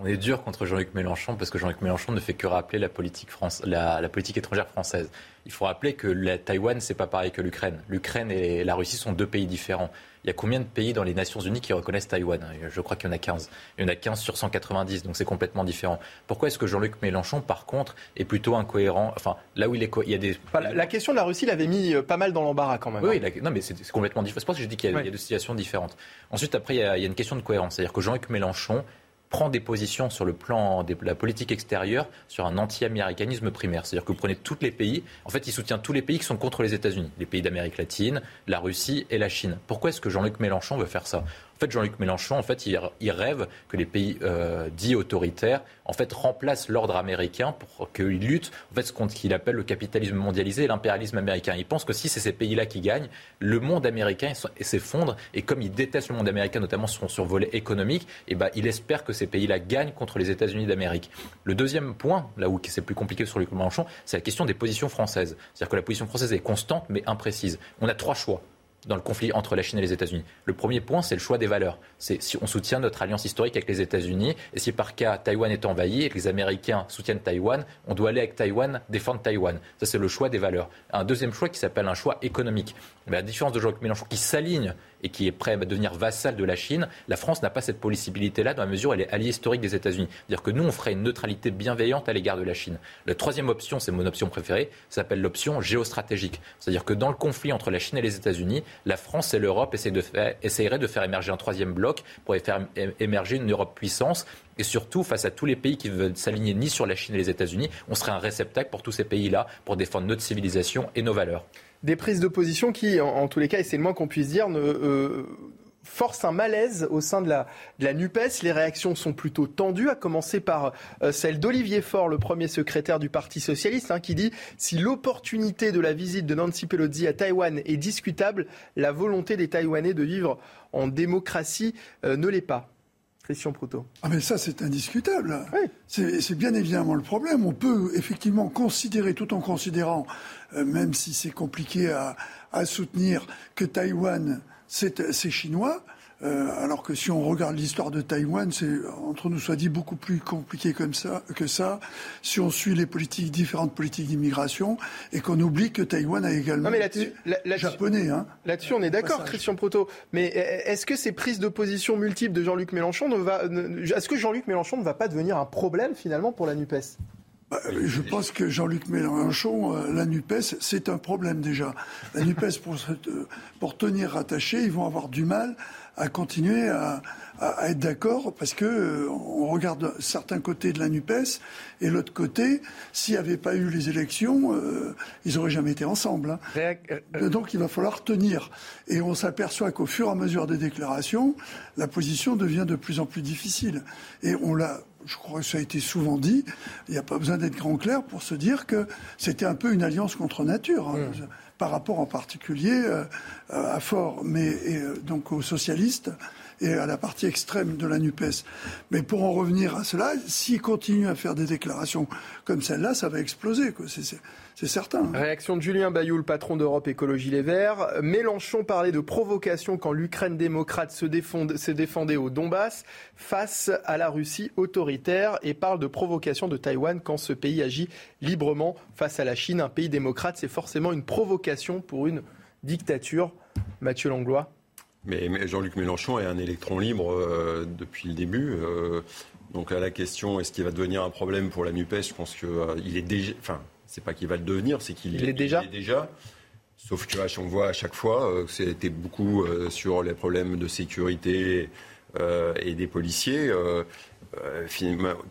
On est dur contre Jean-Luc Mélenchon parce que Jean-Luc Mélenchon ne fait que rappeler la politique, France, la, politique étrangère française. Il faut rappeler que la Taïwan, c'est pas pareil que l'Ukraine. L'Ukraine et la Russie sont deux pays différents. Il y a combien de pays dans les Nations Unies qui reconnaissent Taïwan? Je crois qu'il y en a 15. Il y en a 15 sur 190, donc c'est complètement différent. Pourquoi est-ce que Jean-Luc Mélenchon, par contre, est plutôt incohérent? Enfin, là où il est, il y a des. la, question de la Russie l'avait mis euh, pas mal dans l'embarras quand même. Oui, hein. non, mais c'est complètement différent. C'est pour ça que je dis qu'il y, a deux situations différentes. Ensuite, après, il y a, il y a une question de cohérence, c'est-à-dire que Jean-Luc Mélenchon prend des positions sur le plan de la politique extérieure sur un anti-américanisme primaire. C'est-à-dire que vous prenez tous les pays, en fait, il soutient tous les pays qui sont contre les États-Unis, les pays d'Amérique latine, la Russie et la Chine. Pourquoi est-ce que Jean-Luc Mélenchon veut faire ça? En fait, Jean-Luc Mélenchon, en fait, il, rêve que les pays euh, dits autoritaires, en fait, remplacent l'ordre américain pour qu'ils luttent, en fait, contre ce qu'il appelle le capitalisme mondialisé et l'impérialisme américain. Il pense que si c'est ces pays-là qui gagnent, le monde américain s'effondre. Et comme il déteste le monde américain, notamment son survolet économique, eh ben, il espère que ces pays-là gagnent contre les États-Unis d'Amérique. Le deuxième point, là où c'est plus compliqué sur Jean-Luc Mélenchon, c'est la question des positions françaises. C'est-à-dire que la position française est constante mais imprécise. On a trois choix dans le conflit entre la Chine et les États-Unis. Le premier point, c'est le choix des valeurs. C'est si on soutient notre alliance historique avec les États-Unis, et si par cas Taïwan est envahi et que les Américains soutiennent Taïwan, on doit aller avec Taïwan défendre Taïwan. Ça, c'est le choix des valeurs. Un deuxième choix qui s'appelle un choix économique. Mais à la différence de Jean-Luc Mélenchon qui s'aligne et qui est prêt à devenir vassal de la Chine, la France n'a pas cette possibilité-là dans la mesure où elle est alliée historique des États-Unis. C'est-à-dire que nous, on ferait une neutralité bienveillante à l'égard de la Chine. La troisième option, c'est mon option préférée, s'appelle l'option géostratégique. C'est-à-dire que dans le conflit entre la Chine et les États-Unis, la France et l'Europe essaieraient de faire émerger un troisième bloc pour faire émerger une Europe puissance et surtout, face à tous les pays qui veulent s'aligner ni sur la Chine et les États-Unis, on serait un réceptacle pour tous ces pays-là pour défendre notre civilisation et nos valeurs des prises de position qui, en, tous les cas, et c'est le moins qu'on puisse dire, ne, euh, forcent un malaise au sein de la, de la NUPES. Les réactions sont plutôt tendues, à commencer par euh, celle d'Olivier Faure, le premier secrétaire du Parti socialiste, hein, qui dit si l'opportunité de la visite de Nancy Pelosi à Taïwan est discutable, la volonté des Taïwanais de vivre en démocratie euh, ne l'est pas. Christian Proutot. Ah mais ça c'est indiscutable. C'est bien évidemment le problème. On peut effectivement considérer, tout en considérant, euh, même si c'est compliqué à, à, soutenir, que Taïwan c'est chinois. Euh, alors que si on regarde l'histoire de Taïwan, c'est entre nous soit dit beaucoup plus compliqué comme ça que ça. Si on suit les politiques différentes politiques d'immigration et qu'on oublie que Taïwan a également mais été japonais. Hein. Là-dessus, on est d'accord, Christian Proto. Mais est-ce que ces prises de position multiples de Jean-Luc Mélenchon ne va, est-ce que Jean-Luc Mélenchon ne va pas devenir un problème finalement pour la Nupes? Bah, je pense que Jean-Luc Mélenchon, euh, la NUPES, c'est un problème déjà. La NUPES, pour, pour tenir rattaché, ils vont avoir du mal à continuer à, à, être d'accord parce que euh, on regarde certains côtés de la Nupes et l'autre côté, s'il n'y avait pas eu les élections, euh, ils n'auraient jamais été ensemble. Hein. Euh, donc il va falloir tenir. Et on s'aperçoit qu'au fur et à mesure des déclarations, la position devient de plus en plus difficile. Et on l'a je crois que ça a été souvent dit, il n'y a pas besoin d'être grand clair pour se dire que c'était un peu une alliance contre nature, hein, mmh. Par rapport en particulier à Fort, mais donc aux socialistes et à la partie extrême de la NUPES. Mais pour en revenir à cela, s'il continue à faire des déclarations comme celle-là, ça va exploser. C'est certain. Réaction de Julien Bayou, le patron d'Europe Écologie Les Verts. Mélenchon parlait de provocation quand l'Ukraine démocrate se, se, défendait au Donbass face à la Russie autoritaire et parle de provocation de Taïwan quand ce pays agit librement face à la Chine. Un pays démocrate, c'est forcément une provocation pour une dictature. Mathieu Langlois. Mais, Jean-Luc Mélenchon est un électron libre euh, depuis le début. Euh, donc là, la question, est-ce qu'il va devenir un problème pour la NUPES Je pense qu'il euh, est déjà. Enfin, c'est pas qu'il va le devenir, c'est qu'il est, déjà. déjà. Sauf que on voit à chaque fois que c'était beaucoup sur les problèmes de sécurité et des policiers.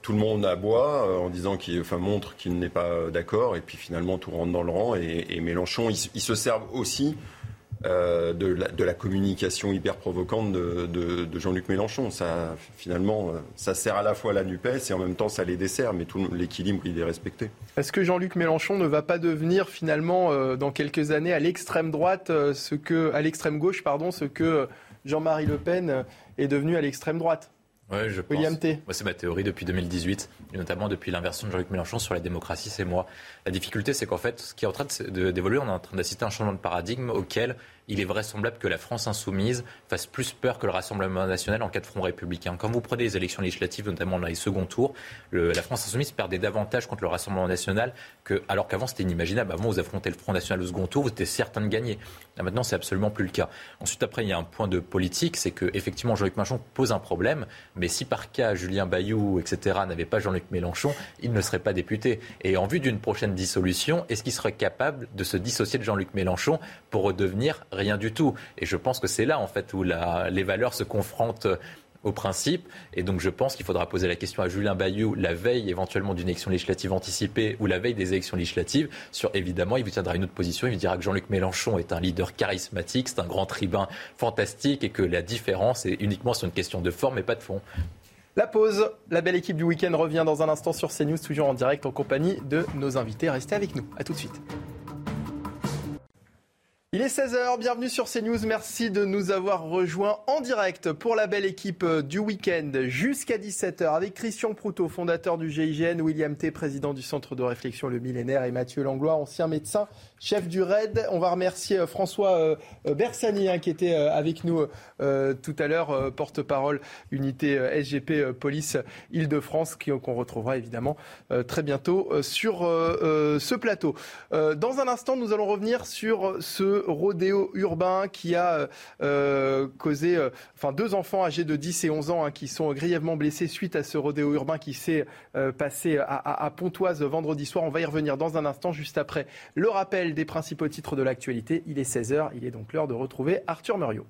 tout le monde aboie en disant qu'il enfin, montre qu'il n'est pas d'accord et puis finalement tout rentre dans le rang et, Mélenchon il, se servent aussi euh, de, la, communication hyper provocante de, Jean-Luc Mélenchon. Ça, finalement, euh, ça sert à la fois à la NUPES et en même temps ça les dessert, mais tout l'équilibre, il est respecté. Est-ce que Jean-Luc Mélenchon ne va pas devenir finalement, euh, dans quelques années, à l'extrême droite, ce que, à l'extrême gauche, pardon, ce que Jean-Marie Le Pen est devenu à l'extrême droite? Ouais, je William T. Moi, c'est ma théorie depuis 2018, et notamment depuis l'inversion de Jean-Luc Mélenchon sur la démocratie, c'est moi. La difficulté, c'est qu'en fait, ce qui est en train d'évoluer, on est en train d'assister à un changement de paradigme auquel il est vraisemblable que la France insoumise fasse plus peur que le Rassemblement national en cas de front républicain. Quand vous prenez les élections législatives, notamment dans les seconds tours, la France insoumise perdait davantage contre le Rassemblement national que, alors qu'avant c'était inimaginable. Avant, vous affrontez le Front national au second tour, vous étiez certain de gagner. Là, maintenant, c'est absolument plus le cas. Ensuite, après, il y a un point de politique, c'est que effectivement Jean-Luc Mélenchon pose un problème, mais si par cas Julien Bayou, etc., n'avait pas Jean-Luc Mélenchon, il ne serait pas député. Et en vue d'une prochaine dissolution, est-ce qu'il serait capable de se dissocier de Jean-Luc Mélenchon pour redevenir rien du tout Et je pense que c'est là, en fait, où les valeurs se confrontent au principe. Et donc je pense qu'il faudra poser la question à Julien Bayou la veille éventuellement d'une élection législative anticipée ou la veille des élections législatives sur évidemment il vous tiendra une autre position. Il vous dira que Jean-Luc Mélenchon est un leader charismatique, c'est un grand tribun fantastique et que la différence est uniquement sur une question de forme et pas de fond. La pause, la belle équipe du week-end revient dans un instant sur CNews, toujours en direct en compagnie de nos invités. Restez avec nous. À tout de suite. Il est 16h, bienvenue sur CNews. Merci de nous avoir rejoints en direct pour la belle équipe du week-end jusqu'à 17h avec Christian Proutot, fondateur du GIGN, William T, président du Centre de réflexion Le Millénaire et Mathieu Langlois, ancien médecin chef du RAID. On va remercier euh, François euh, euh, Bersani hein, qui était avec nous tout à l'heure, porte-parole unité SGP Police Île-de-France, qu'on retrouvera évidemment très bientôt sur ce plateau. Dans un instant, nous allons revenir sur ce rodéo urbain qui a causé, deux enfants âgés de 10 et 11 ans hein, qui sont grièvement blessés suite à ce rodéo urbain qui s'est passé à Pontoise vendredi soir. On va y revenir dans un instant, juste après le rappel des principaux titres de l'actualité. Il est 16h, il est donc l'heure de retrouver Arthur Muriot.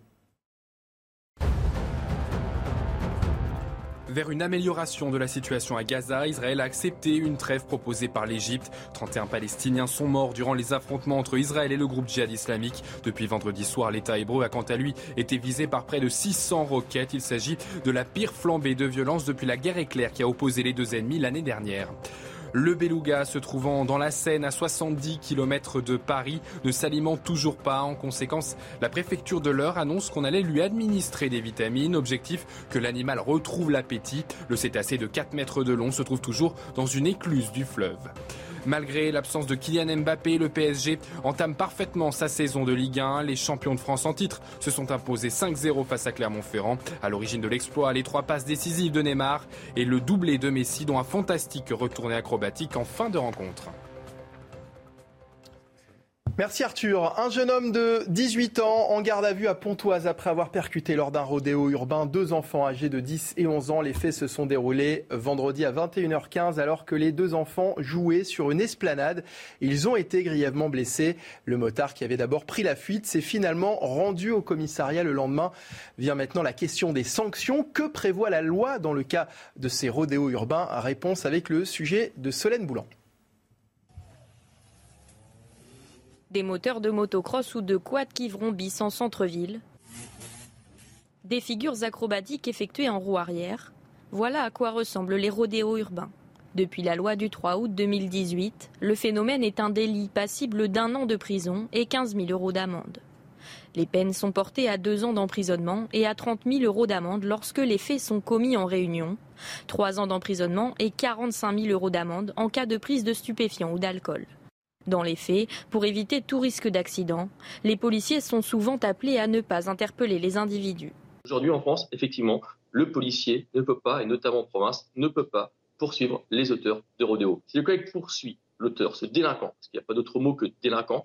Vers une amélioration de la situation à Gaza, Israël a accepté une trêve proposée par l'Égypte. 31 Palestiniens sont morts durant les affrontements entre Israël et le groupe djihad islamique. Depuis vendredi soir, l'État hébreu a quant à lui été visé par près de 600 roquettes. Il s'agit de la pire flambée de violence depuis la guerre éclair qui a opposé les deux ennemis l'année dernière. Le beluga, se trouvant dans la Seine à 70 km de Paris, ne s'alimente toujours pas. En conséquence, la préfecture de l'Eure annonce qu'on allait lui administrer des vitamines. Objectif que l'animal retrouve l'appétit. Le cétacé de 4 mètres de long se trouve toujours dans une écluse du fleuve. Malgré l'absence de Kylian Mbappé, le PSG entame parfaitement sa saison de Ligue 1. Les champions de France en titre se sont imposés 5-0 face à Clermont-Ferrand. À l'origine de l'exploit, les trois passes décisives de Neymar et le doublé de Messi, dont un fantastique retourné acrobatique en fin de rencontre. Merci Arthur. Un jeune homme de 18 ans en garde à vue à Pontoise après avoir percuté lors d'un rodéo urbain deux enfants âgés de 10 et 11 ans. Les faits se sont déroulés vendredi à 21h15 alors que les deux enfants jouaient sur une esplanade. Ils ont été grièvement blessés. Le motard qui avait d'abord pris la fuite s'est finalement rendu au commissariat le lendemain. Vient maintenant la question des sanctions. Que prévoit la loi dans le cas de ces rodéos urbains? Réponse avec le sujet de Solène Boulan. Des moteurs de motocross ou de quad qui bis en centre-ville, des figures acrobatiques effectuées en roue arrière. Voilà à quoi ressemblent les rodéos urbains. Depuis la loi du 3 août 2018, le phénomène est un délit passible d'un an de prison et 15 000 euros d'amende. Les peines sont portées à deux ans d'emprisonnement et à 30 000 euros d'amende lorsque les faits sont commis en réunion, trois ans d'emprisonnement et 45 000 euros d'amende en cas de prise de stupéfiants ou d'alcool. Dans les faits, pour éviter tout risque d'accident, les policiers sont souvent appelés à ne pas interpeller les individus. Aujourd'hui en France, effectivement, le policier ne peut pas, et notamment en province, ne peut pas poursuivre les auteurs de rodéo. Si le collègue poursuit l'auteur, ce délinquant, parce qu'il n'y a pas d'autre mot que délinquant,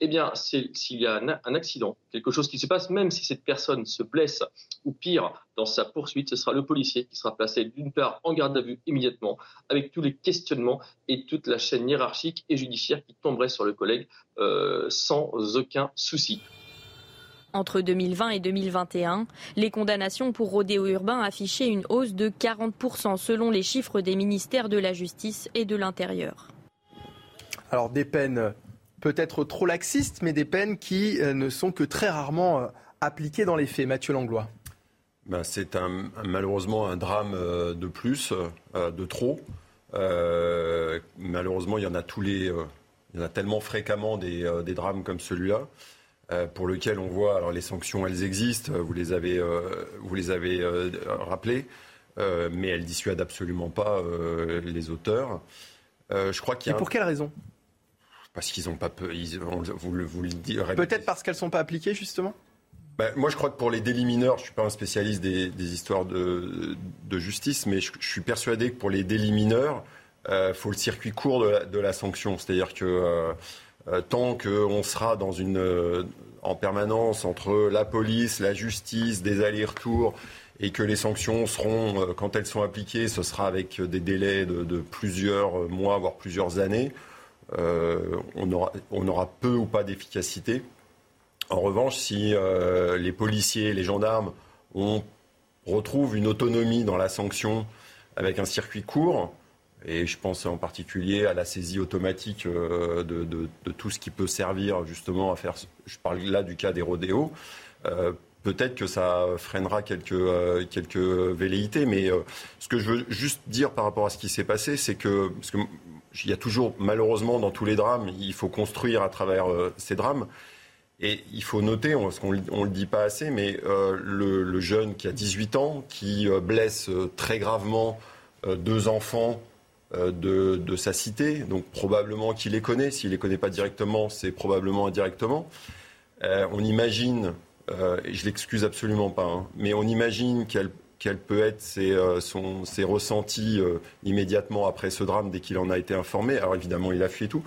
eh bien, s'il y a un, accident, quelque chose qui se passe, même si cette personne se blesse ou pire dans sa poursuite, ce sera le policier qui sera placé d'une part en garde à vue immédiatement, avec tous les questionnements et toute la chaîne hiérarchique et judiciaire qui tomberait sur le collègue euh, sans aucun souci. Entre 2020 et 2021, les condamnations pour rodéo urbain affichaient une hausse de 40% selon les chiffres des ministères de la Justice et de l'Intérieur. Alors des peines peut-être trop laxistes, mais des peines qui euh, ne sont que très rarement euh, appliquées dans les faits. Mathieu Langlois. Ben, c'est un, malheureusement un drame euh, de plus, de trop. malheureusement, il y en a tous les, il y en a tellement fréquemment des, drames comme celui-là. pour lequel on voit, alors les sanctions, elles existent, vous les avez, vous les avez rappelées, mais elles dissuadent absolument pas les auteurs. je crois qu'il y a Et pour quelle raison? Parce qu'ils n'ont pas peur. vous, le, vous Peut-être parce qu'elles ne sont pas appliquées, justement? Ben, moi, je crois que pour les délits mineurs, je ne suis pas un spécialiste des, histoires de, justice, mais je, suis persuadé que pour les délits mineurs, il euh, faut le circuit court de la, sanction. C'est-à-dire que euh, euh, tant qu'on sera dans une, en permanence entre la police, la justice, des allers-retours, et que les sanctions seront, quand elles sont appliquées, ce sera avec des délais de plusieurs mois, voire plusieurs années. Euh, on, aura, peu ou pas d'efficacité. En revanche, si euh, les policiers, les gendarmes retrouvent une autonomie dans la sanction avec un circuit court, et je pense en particulier à la saisie automatique euh, de, tout ce qui peut servir justement à faire, je parle là du cas des rodéos, peut-être que ça freinera quelques, quelques velléités, mais ce que je veux juste dire par rapport à ce qui s'est passé, c'est que, que il y a toujours, malheureusement, dans tous les drames, il faut construire à travers euh, ces drames. Et il faut noter, parce qu'on ne le dit pas assez, mais euh, le, jeune qui a 18 ans, qui euh, blesse très gravement deux enfants de, sa cité, donc probablement qu'il les connaît. S'il ne les connaît pas directement, c'est probablement indirectement. on imagine, et je l'excuse absolument pas, hein, mais on imagine qu'elle quels peuvent être ses, euh, ses ressentis euh, immédiatement après ce drame dès qu'il en a été informé. Alors évidemment, il a fui et tout.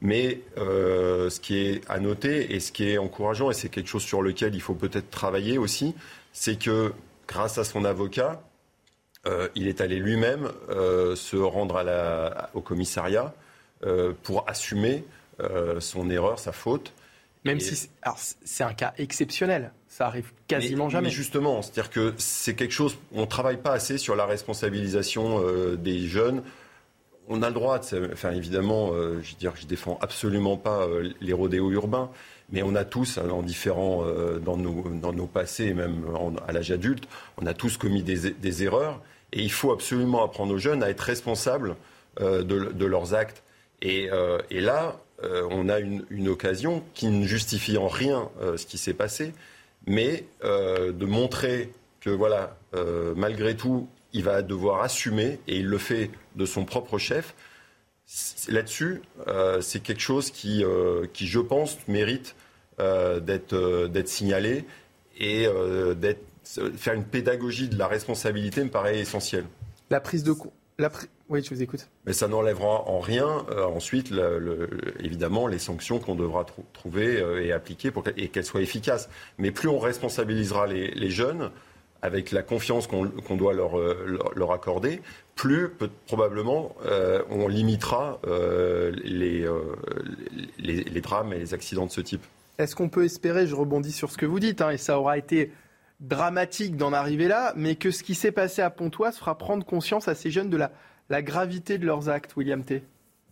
Mais euh, ce qui est à noter et ce qui est encourageant, et c'est quelque chose sur lequel il faut peut-être travailler aussi, c'est que grâce à son avocat, il est allé lui-même se rendre à la, au commissariat pour assumer son erreur, sa faute. Même si c'est un cas exceptionnel. Ça arrive quasiment jamais. Mais justement, c'est-à-dire que c'est quelque chose, on ne travaille pas assez sur la responsabilisation euh, des jeunes. On a le droit, de, enfin évidemment, euh, je, dire, je défends absolument pas euh, les rodéos urbains, mais on a tous, hein, en différents, dans, nos, dans nos passés, même à l'âge adulte, on a tous commis des, erreurs, et il faut absolument apprendre aux jeunes à être responsables de, leurs actes. Et, et là, on a une, une, occasion qui ne justifie en rien ce qui s'est passé, mais euh, de montrer que voilà, euh, malgré tout, il va devoir assumer, et il le fait de son propre chef. Là-dessus, euh, c'est quelque chose qui, qui, je pense, mérite d'être signalé et faire une pédagogie de la responsabilité me paraît essentiel. La prise de Oui, je vous écoute. Mais ça n'enlèvera en rien euh, ensuite, évidemment, les sanctions qu'on devra trouver euh, et appliquer pour et qu'elles soient efficaces. Mais plus on responsabilisera les, jeunes, avec la confiance qu'on doit leur, leur, accorder, plus probablement on limitera les, les, drames et les accidents de ce type. Est-ce qu'on peut espérer, je rebondis sur ce que vous dites, hein, et ça aura été dramatique d'en arriver là, mais que ce qui s'est passé à Pontoise fera prendre conscience à ces jeunes de la, la gravité de leurs actes, William T.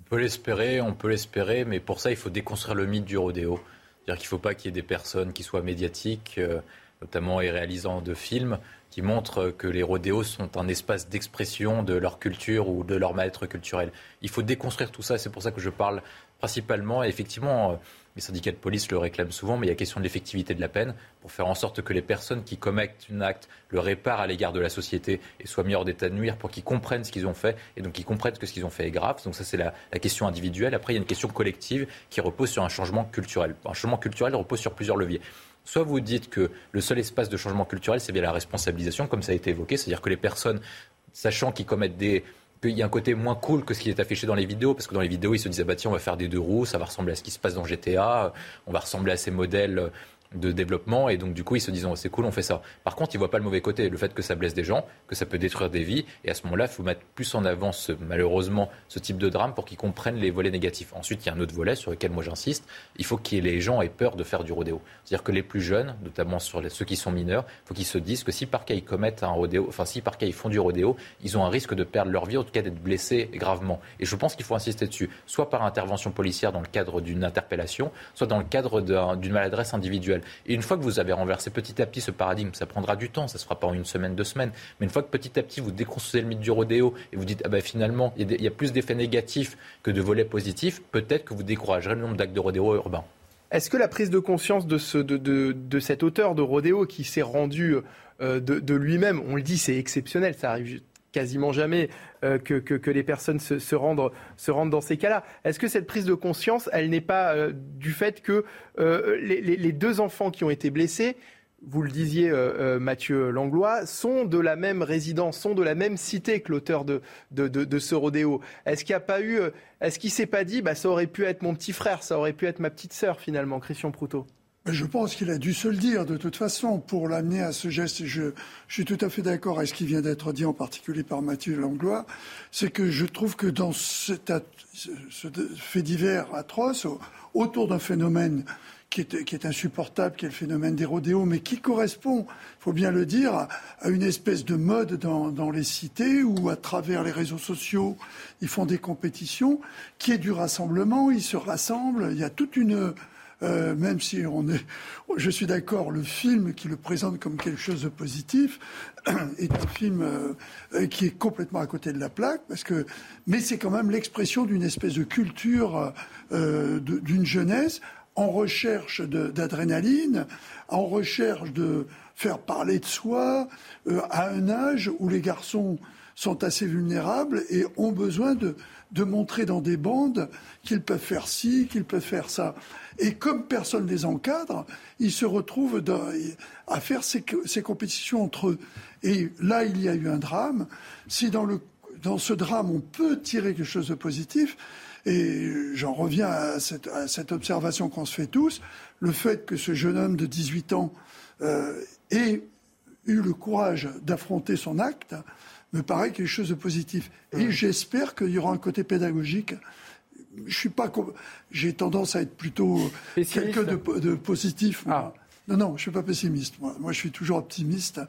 On peut l'espérer, on peut l'espérer, mais pour ça, il faut déconstruire le mythe du rodéo. C'est-à-dire qu'il ne faut pas qu'il y ait des personnes qui soient médiatiques, euh, notamment et réalisant de films, qui montrent que les rodéos sont un espace d'expression de leur culture ou de leur mal-être culturel. Il faut déconstruire tout ça, c'est pour ça que je parle principalement, effectivement, euh, les syndicats de police le réclament souvent, mais il y a question de l'effectivité de la peine pour faire en sorte que les personnes qui commettent un acte le réparent à l'égard de la société et soient mis hors d'état de nuire pour qu'ils comprennent ce qu'ils ont fait et donc qu'ils comprennent que ce qu'ils ont fait est grave. Donc ça, c'est la, question individuelle. Après, il y a une question collective qui repose sur un changement culturel. Un changement culturel repose sur plusieurs leviers. Soit vous dites que le seul espace de changement culturel, c'est bien la responsabilisation, comme ça a été évoqué, c'est-à-dire que les personnes, sachant qu'ils commettent des, qu'il y a un côté moins cool que ce qui est affiché dans les vidéos, parce que dans les vidéos, ils se disaient, bah tiens, on va faire des deux roues, ça va ressembler à ce qui se passe dans GTA, on va ressembler à ces modèles de développement et donc du coup ils se disent oh, c'est cool on fait ça. Par contre ils voient pas le mauvais côté, le fait que ça blesse des gens, que ça peut détruire des vies et à ce moment-là il faut mettre plus en avant malheureusement ce type de drame pour qu'ils comprennent les volets négatifs. Ensuite il y a un autre volet sur lequel moi j'insiste, il faut que les gens aient peur de faire du rodéo. C'est-à-dire que les plus jeunes, notamment sur ceux qui sont mineurs, il faut qu'ils se disent que si par cas ils commettent un rodéo, enfin si par cas ils font du rodéo, ils ont un risque de perdre leur vie, en tout cas d'être blessés gravement. Et je pense qu'il faut insister dessus, soit par intervention policière dans le cadre d'une interpellation, soit dans le cadre d'une maladresse individuelle. Et une fois que vous avez renversé petit à petit ce paradigme. Ça prendra du temps, ça ne se fera pas en une semaine, deux semaines. Mais une fois que petit à petit vous déconstruisez le mythe du rodéo et vous dites ah ben, finalement il y, a plus d'effets négatifs que de volets positifs, peut-être que vous découragerez le nombre d'actes de rodéo urbains. Est-ce que la prise de conscience de, ce, de, de, cet auteur de rodéo qui s'est rendu euh, de, lui-même, on le dit, c'est exceptionnel, ça arrive quasiment jamais euh, que, que, les personnes se, rendent, se rendent dans ces cas-là. Est-ce que cette prise de conscience, elle n'est pas euh, du fait que euh, les, deux enfants qui ont été blessés, vous le disiez Mathieu Langlois, sont de la même résidence, sont de la même cité que l'auteur de, de, de, ce rodéo? Est-ce qu'il n'y a pas eu, est-ce qu'il s'est pas dit, bah, ça aurait pu être mon petit frère, ça aurait pu être ma petite sœur finalement, Christian Proutot? Je pense qu'il a dû se le dire de toute façon pour l'amener à ce geste. Je, je suis tout à fait d'accord avec ce qui vient d'être dit, en particulier par Mathieu Langlois. C'est que je trouve que dans cet, ce fait divers atroce, autour d'un phénomène qui est, qui est, insupportable, qui est le phénomène des rodéos, mais qui correspond, il faut bien le dire, à une espèce de mode dans, dans, les cités où, à travers les réseaux sociaux, ils font des compétitions, qui est du rassemblement, ils se rassemblent, il y a toute une euh, même si on est, je suis d'accord, le film qui le présente comme quelque chose de positif [clears throat] est un film euh, qui est complètement à côté de la plaque, parce que, mais c'est quand même l'expression d'une espèce de culture euh, d'une jeunesse en recherche d'adrénaline, en recherche de faire parler de soi, à un âge où les garçons sont assez vulnérables et ont besoin de, de montrer dans des bandes qu'ils peuvent faire ci, qu'ils peuvent faire ça. Et comme personne ne les encadre, ils se retrouvent à faire ces, compétitions entre eux. Et là, il y a eu un drame. Si dans, le, dans ce drame, on peut tirer quelque chose de positif, et j'en reviens à cette, à cette observation qu'on se fait tous, le fait que ce jeune homme de 18 ans euh, ait eu le courage d'affronter son acte, me paraît quelque chose de positif. Et j'espère qu'il y aura un côté pédagogique je suis pas. J'ai tendance à être plutôt quelqu'un de, positif. Ah. Non, non, je suis pas pessimiste. Moi. moi, je suis toujours optimiste.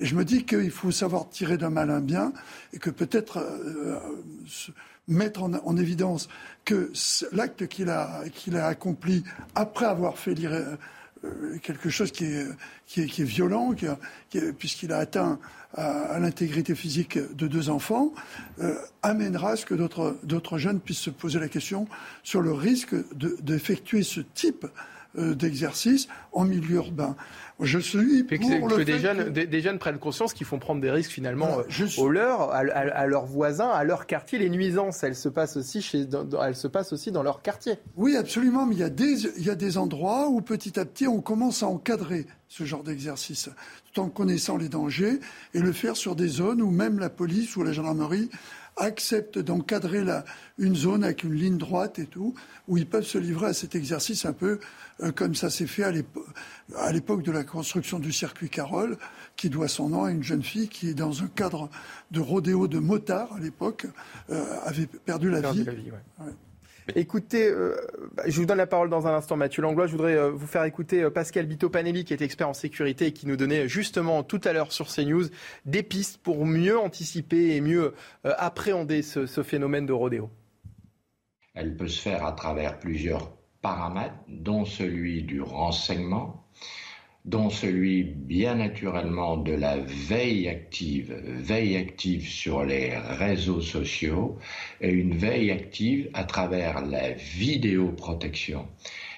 Et je me dis qu'il faut savoir tirer d'un mal un bien et que peut-être euh, mettre en, évidence que l'acte qu'il a, qu'il a accompli après avoir fait euh, quelque chose qui est, violent, puisqu'il a atteint à, l'intégrité physique de deux enfants, euh, amènera à ce que d'autres jeunes puissent se poser la question sur le risque d'effectuer ce type euh, d'exercice en milieu urbain. Je suis pour que, le des, jeunes, des, jeunes prennent conscience qu'ils font prendre des risques finalement euh, à, leurs voisins, à leur quartier. Les nuisances, elles se passent aussi chez, dans, elles se passent aussi dans leur quartier. Oui, absolument. Mais il y a des, il y a des endroits où petit à petit on commence à encadrer ce genre d'exercice, tout en connaissant les dangers et le faire sur des zones où même la police ou la gendarmerie acceptent d'encadrer une zone avec une ligne droite et tout, où ils peuvent se livrer à cet exercice un peu euh, comme ça s'est fait à l'époque de la construction du circuit Carole, qui doit son nom à une jeune fille qui, dans un cadre de rodéo de motard à l'époque, euh, avait perdu la vie. Écoutez, euh, bah, je vous donne la parole dans un instant, Mathieu Langlois. Je voudrais vous faire écouter Pascal Bito-Panelli, qui est expert en sécurité et qui nous donnait justement tout à l'heure sur CNews des pistes pour mieux anticiper et mieux appréhender ce, ce phénomène de rodéo. Elle peut se faire à travers plusieurs paramètres, dont celui du renseignement, dont celui bien naturellement de la veille active, veille active sur les réseaux sociaux et une veille active à travers la vidéoprotection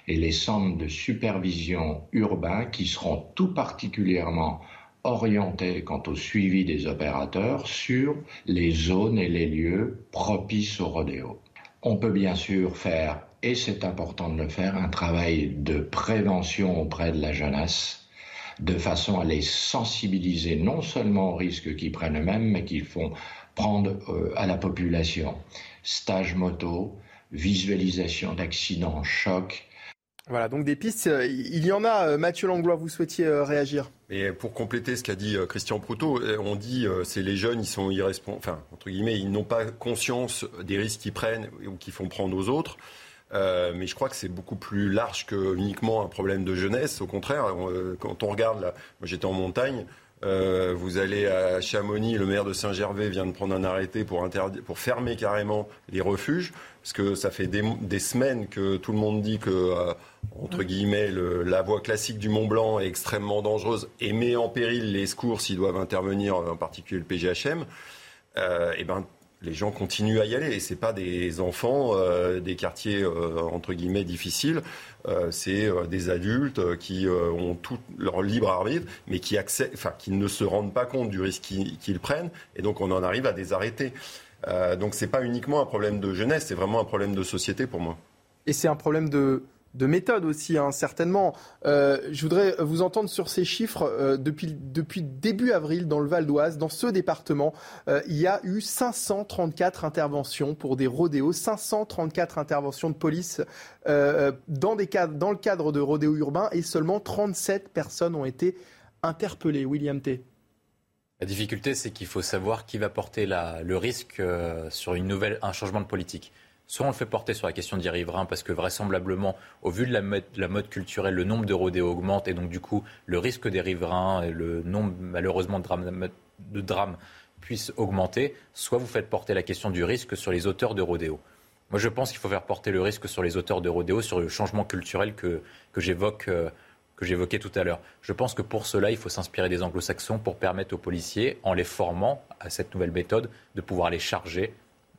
et les centres de supervision urbains qui seront tout particulièrement orientés quant au suivi des opérateurs sur les zones et les lieux propices au rodéo. On peut bien sûr faire et c'est important de le faire, un travail de prévention auprès de la jeunesse, de façon à les sensibiliser non seulement aux risques qu'ils prennent eux-mêmes, mais qu'ils font prendre euh, à la population. Stage moto, visualisation d'accidents, chocs. Voilà, donc des pistes, euh, il y en a. Euh, Mathieu Langlois, vous souhaitiez réagir? Et pour compléter ce qu'a dit Christian Proutot, on dit c'est les jeunes, ils sont irresponsables, enfin entre guillemets, ils n'ont pas conscience des risques qu'ils prennent ou qu'ils font prendre aux autres. Euh, mais je crois que c'est beaucoup plus large que uniquement un problème de jeunesse. Au contraire, euh, quand on regarde, là, moi j'étais en montagne, euh, vous allez à Chamonix, le maire de Saint-Gervais vient de prendre un arrêté pour, pour fermer carrément les refuges, parce que ça fait des, des semaines que tout le monde dit que, entre guillemets, le, la voie classique du Mont Blanc est extrêmement dangereuse et met en péril les secours s'ils doivent intervenir, en particulier le PGHM. et ben les gens continuent à y aller. Et c'est pas des enfants euh, des quartiers euh, entre guillemets difficiles. Euh, c'est des adultes qui ont tout leur libre arbitre, mais qui, enfin, qui ne se rendent pas compte du risque qu'ils prennent. Et donc on en arrive à des arrêtés. donc c'est pas uniquement un problème de jeunesse, c'est vraiment un problème de société pour moi. Et c'est un problème de de méthode aussi, hein, certainement. Euh, je voudrais vous entendre sur ces chiffres. Euh, depuis, début avril, dans le Val d'Oise, dans ce département, euh, il y a eu 534 interventions pour des rodéos, 534 interventions de police dans, le cadre de rodéos urbains et seulement 37 personnes ont été interpellées. William T. La difficulté, c'est qu'il faut savoir qui va porter le risque sur une nouvelle, un changement de politique. Soit on le fait porter sur la question des riverains parce que vraisemblablement, au vu de la mode, culturelle, le nombre de rodéos augmente et donc du coup le risque des riverains et le nombre malheureusement de drames, de puissent augmenter. Soit vous faites porter la question du risque sur les auteurs de rodéos. Moi je pense qu'il faut faire porter le risque sur les auteurs de rodéos, sur le changement culturel que, que j'évoque. Euh, que j'évoquais tout à l'heure. Je pense que pour cela, il faut s'inspirer des anglo-saxons pour permettre aux policiers, en les formant à cette nouvelle méthode, de pouvoir les charger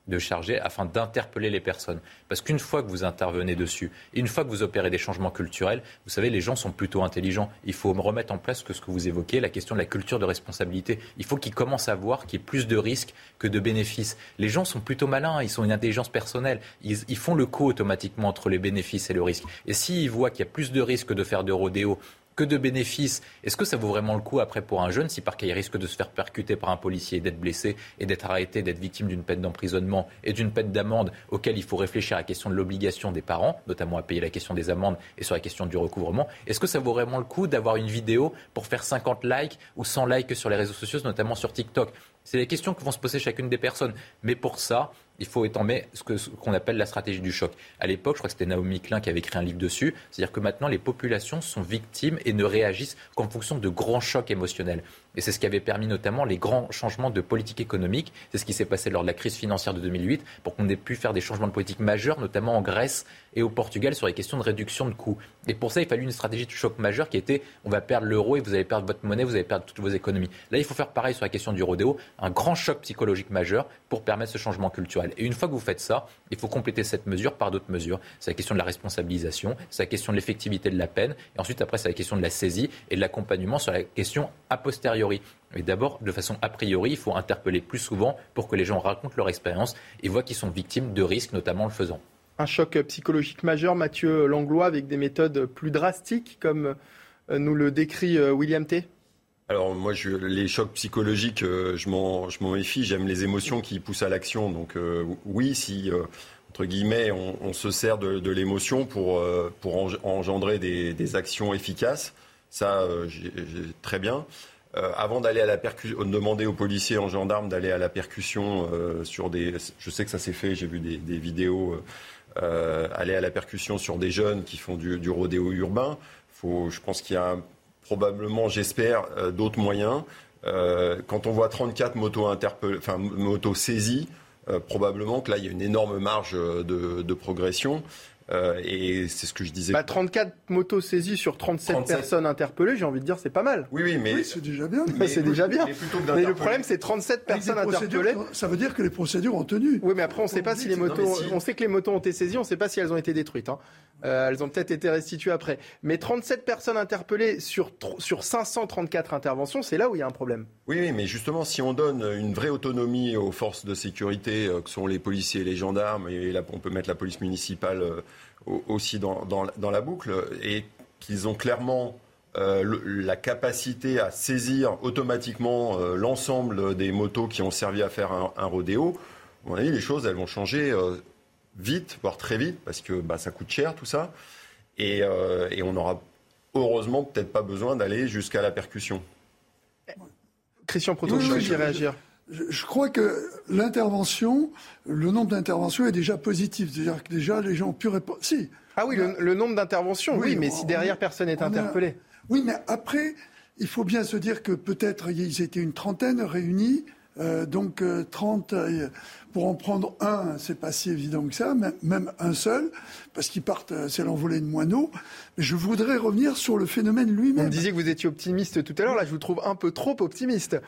de charger afin d'interpeller les personnes. Parce qu'une fois que vous intervenez dessus, une fois que vous opérez des changements culturels, vous savez, les gens sont plutôt intelligents. Il faut remettre en place ce que vous évoquez, la question de la culture de responsabilité. Il faut qu'ils commencent à voir qu'il y ait plus de risques que de bénéfices. Les gens sont plutôt malins, ils ont une intelligence personnelle. Ils, ils font le coup automatiquement entre les bénéfices et le risque. Et s'ils voient qu'il y a plus de risques de faire de rodéo que de bénéfices. Est-ce que ça vaut vraiment le coup après pour un jeune si par cas il risque de se faire percuter par un policier, d'être blessé et d'être arrêté, d'être victime d'une peine d'emprisonnement et d'une peine d'amende auquel il faut réfléchir à la question de l'obligation des parents, notamment à payer la question des amendes et sur la question du recouvrement? Est-ce que ça vaut vraiment le coup d'avoir une vidéo pour faire 50 likes ou 100 likes sur les réseaux sociaux, notamment sur TikTok? C'est les questions que vont se poser chacune des personnes. Mais pour ça, il faut étendre ce qu'on appelle la stratégie du choc. À l'époque, je crois que c'était Naomi Klein qui avait écrit un livre dessus. C'est-à-dire que maintenant, les populations sont victimes et ne réagissent qu'en fonction de grands chocs émotionnels. Et c'est ce qui avait permis notamment les grands changements de politique économique. C'est ce qui s'est passé lors de la crise financière de 2008 pour qu'on ait pu faire des changements de politique majeurs, notamment en Grèce et au Portugal, sur les questions de réduction de coûts. Et pour ça, il fallu une stratégie de choc majeur qui était on va perdre l'euro et vous allez perdre votre monnaie, vous allez perdre toutes vos économies. Là, il faut faire pareil sur la question du rodéo, un grand choc psychologique majeur pour permettre ce changement culturel. Et une fois que vous faites ça, il faut compléter cette mesure par d'autres mesures. C'est la question de la responsabilisation, c'est la question de l'effectivité de la peine, et ensuite, après, c'est la question de la saisie et de l'accompagnement sur la question a posteriori. Et d'abord, de façon a priori, il faut interpeller plus souvent pour que les gens racontent leur expérience et voient qu'ils sont victimes de risques, notamment en le faisant. Un choc psychologique majeur, Mathieu Langlois, avec des méthodes plus drastiques, comme euh, nous le décrit euh, William T. alors moi, les chocs psychologiques, euh, je m'en méfie. J'aime les émotions qui poussent à l'action. Donc oui, si entre guillemets, on, se sert de, l'émotion pour, engendrer des, actions efficaces, ça, très bien. avant d'aller à la percussion, demander aux policiers, aux gendarmes d'aller à la percussion sur des, je sais que ça s'est fait, j'ai vu des, vidéos, aller à la percussion sur des jeunes qui font du, rodéo urbain. Faut, je pense qu'il y a probablement, j'espère, euh, d'autres moyens. Euh, quand on voit 34 motos, saisies, euh, probablement que là, il y a une énorme marge de progression. Euh, et c'est ce que je disais. Bah, 34 motos saisies sur 37, personnes interpellées, j'ai envie de dire, c'est pas mal. Oui, oui, mais. c'est déjà bien. [laughs] Mais, c'est déjà bien. Mais, le problème, c'est 37 personnes interpellées. Ça veut dire que les procédures ont tenu. Oui, mais après, on ne sait pas si les motos. On sait que les motos ont été saisies, on ne sait pas si elles ont été détruites. Hein. Euh, elles ont peut-être été restituées après. Mais 37 personnes interpellées sur, sur 534 interventions, c'est là où il y a un problème. Oui, oui, mais justement, si on donne une vraie autonomie aux forces de sécurité, euh, que sont les policiers et les gendarmes, et là, on peut mettre la police municipale aussi dans, dans, la boucle et qu'ils ont clairement euh, la capacité à saisir automatiquement euh, l'ensemble des motos qui ont servi à faire un, rodéo, à mon avis, les choses, elles vont changer euh, vite, voire très vite, parce que bah, ça coûte cher tout ça. Et, et on n'aura heureusement peut-être pas besoin d'aller jusqu'à la percussion. Christian Proto, je réagir. Je crois que l'intervention, le nombre d'interventions est déjà positif. C'est-à-dire que déjà, les gens ont pu répondre. Si. Ah oui, le, nombre d'interventions, oui, mais si derrière personne n'est interpellé. Oui, mais après, il faut bien se dire que peut-être ils étaient une trentaine réunis. Euh, donc 30, euh, euh, pour en prendre un, c'est pas si évident que ça, même, un seul, parce qu'ils partent, c'est l'envolée de moineaux. Mais je voudrais revenir sur le phénomène lui-même. Vous me disiez que vous étiez optimiste tout à l'heure, là je vous trouve un peu trop optimiste.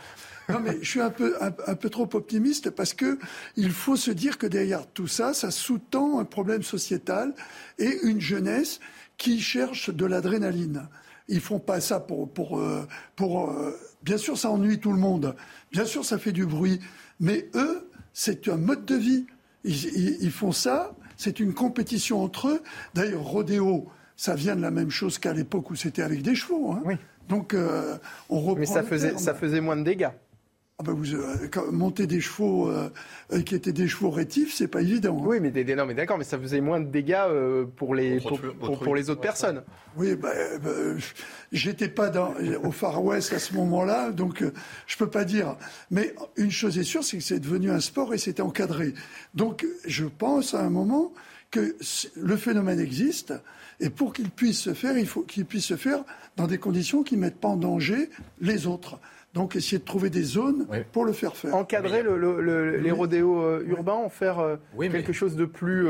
Non, mais je suis un peu, un, peu trop optimiste parce que il faut se dire que derrière tout ça, ça sous-tend un problème sociétal et une jeunesse qui cherche de l'adrénaline. Ils font pas ça pour, pour, euh, pour, euh, bien sûr, ça ennuie tout le monde. Bien sûr, ça fait du bruit. Mais eux, c'est un mode de vie. Ils, ils, font ça. C'est une compétition entre eux. D'ailleurs, rodéo, ça vient de la même chose qu'à l'époque où c'était avec des chevaux. Hein. Oui. Donc, euh, on reprend. Mais ça faisait, ça faisait moins de dégâts. Ah ben vous, euh, monter des chevaux euh, euh, qui étaient des chevaux rétifs, c'est pas évident. Hein. Oui, mais, non, mais d'accord, mais ça faisait moins de dégâts pour les pour, les autres personnes. Oui, ben, ben j'étais pas dans, au Far West à ce moment-là, donc je peux pas dire. Mais une chose est sûre, c'est que c'est devenu un sport et c'était encadré. Donc je pense à un moment que le phénomène existe et pour qu'il puisse se faire, il faut qu'il puisse se faire dans des conditions qui mettent pas en danger les autres. Donc essayer de trouver des zones pour le faire faire. Encadrer les rodéos euh, urbains, en faire euh, quelque chose de plus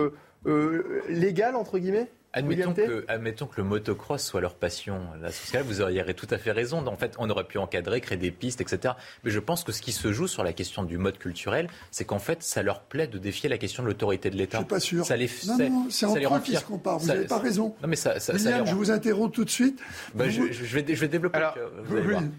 euh, légal, entre guillemets? Admettons que, admettons que, le motocross soit leur passion. Là, ce vous auriez tout à fait raison. En fait, on aurait pu encadrer, créer des pistes, etc. Mais je pense que ce qui se joue sur la question du mode culturel, c'est qu'en fait, ça leur plaît de défier la question de l'autorité de l'État. Je suis pas sûr. Ça les, non, non, c'est en qui qu'on parle. Vous n'avez pas raison. Non, mais ça, ça, William, je vous interromps tout de suite. Bah, je, vais, je vais développer. Alors,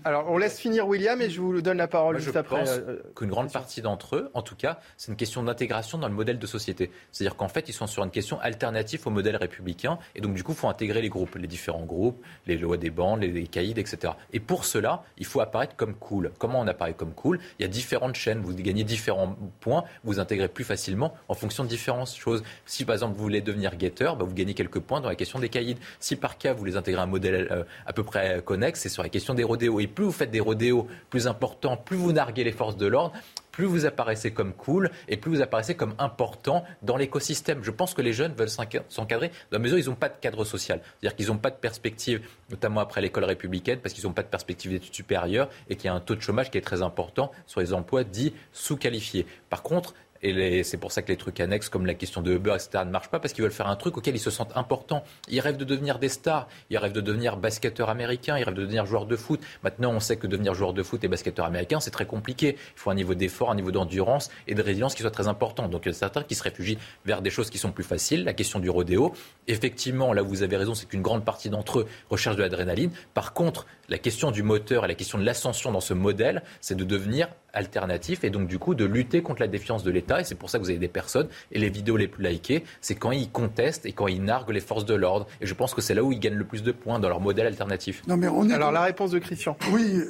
Alors, on laisse finir William et je vous donne la parole juste après. Je pense euh, qu'une grande partie d'entre eux, en tout cas, c'est une question d'intégration dans le modèle de société. C'est-à-dire qu'en fait, ils sont sur une question alternative au modèle républicain et donc du coup, intégrer les groupes, les différents groupes, les lois des bandes, les, caïds, etc. Et pour cela, il faut apparaître comme cool. Comment on apparaît comme cool? Il y a différentes chaînes, vous gagnez différents points, vous intégrez plus facilement en fonction de différentes choses. Si par exemple vous voulez devenir guetteur, bah, vous gagnez quelques points dans la question des caïds. Si par cas vous voulez intégrer un modèle euh, à peu près connexe, c'est sur la question des rodéos. Et plus vous faites des rodéos plus importants, plus vous narguez les forces de l'ordre, plus vous apparaissez comme cool et plus vous apparaissez comme important dans l'écosystème. Je pense que les jeunes veulent s'encadrer dans la mesure où ils n'ont pas de cadre social. C'est-à-dire qu'ils n'ont pas de perspective, notamment après l'école républicaine, parce qu'ils n'ont pas de perspective d'études supérieures et qu'il y a un taux de chômage qui est très important sur les emplois dits sous-qualifiés. Par contre, et c'est pour ça que les trucs annexes comme la question de Uber, etc., ne marchent pas parce qu'ils veulent faire un truc auquel ils se sentent importants. Ils rêvent de devenir des stars, ils rêvent de devenir basketteurs américains, ils rêvent de devenir joueurs de foot. Maintenant, on sait que devenir joueur de foot et basketteur américain, c'est très compliqué. Il faut un niveau d'effort, un niveau d'endurance et de résilience qui soit très important. Donc il y a certains qui se réfugient vers des choses qui sont plus faciles. La question du rodéo, effectivement, là vous avez raison, c'est qu'une grande partie d'entre eux recherchent de l'adrénaline. Par contre, la question du moteur et la question de l'ascension dans ce modèle, c'est de devenir alternatif et donc du coup de lutter contre la défiance de l'État. Et c'est pour ça que vous avez des personnes, et les vidéos les plus likées, c'est quand ils contestent et quand ils narguent les forces de l'ordre. Et je pense que c'est là où ils gagnent le plus de points dans leur modèle alternatif. Non, mais on est Alors la réponse de Christian. Oui,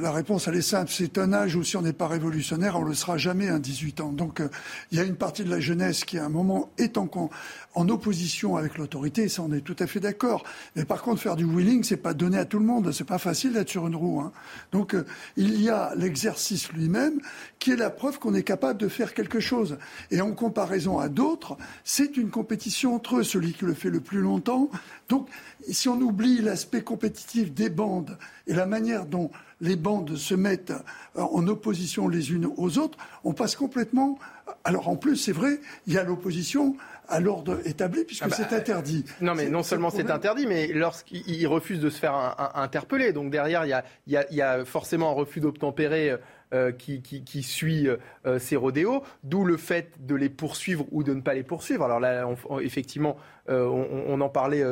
la réponse elle est simple. C'est un âge où si on n'est pas révolutionnaire, on ne le sera jamais à 18 ans. Donc euh, il y a une partie de la jeunesse qui à un moment est en, en opposition avec l'autorité, ça on est tout à fait d'accord. Mais par contre faire du wheeling, c'est pas donné à tout le monde. C'est pas facile d'être sur une roue. Hein. Donc euh, il y a l'exercice lui-même, qui est la preuve qu'on est capable de faire quelque chose. Et en comparaison à d'autres, c'est une compétition entre eux, celui qui le fait le plus longtemps. Donc, si on oublie l'aspect compétitif des bandes et la manière dont les bandes se mettent en opposition les unes aux autres, on passe complètement. Alors en plus, c'est vrai, il y a l'opposition à l'ordre établi puisque ah bah, c'est interdit. Non, mais non seulement c'est interdit, mais lorsqu'il refuse de se faire interpeller, donc derrière il y a, y a, forcément un refus d'obtempérer euh, qui, qui, suit euh, ces rodéos, d'où le fait de les poursuivre ou de ne pas les poursuivre. Alors là, effectivement, euh, on, en parlait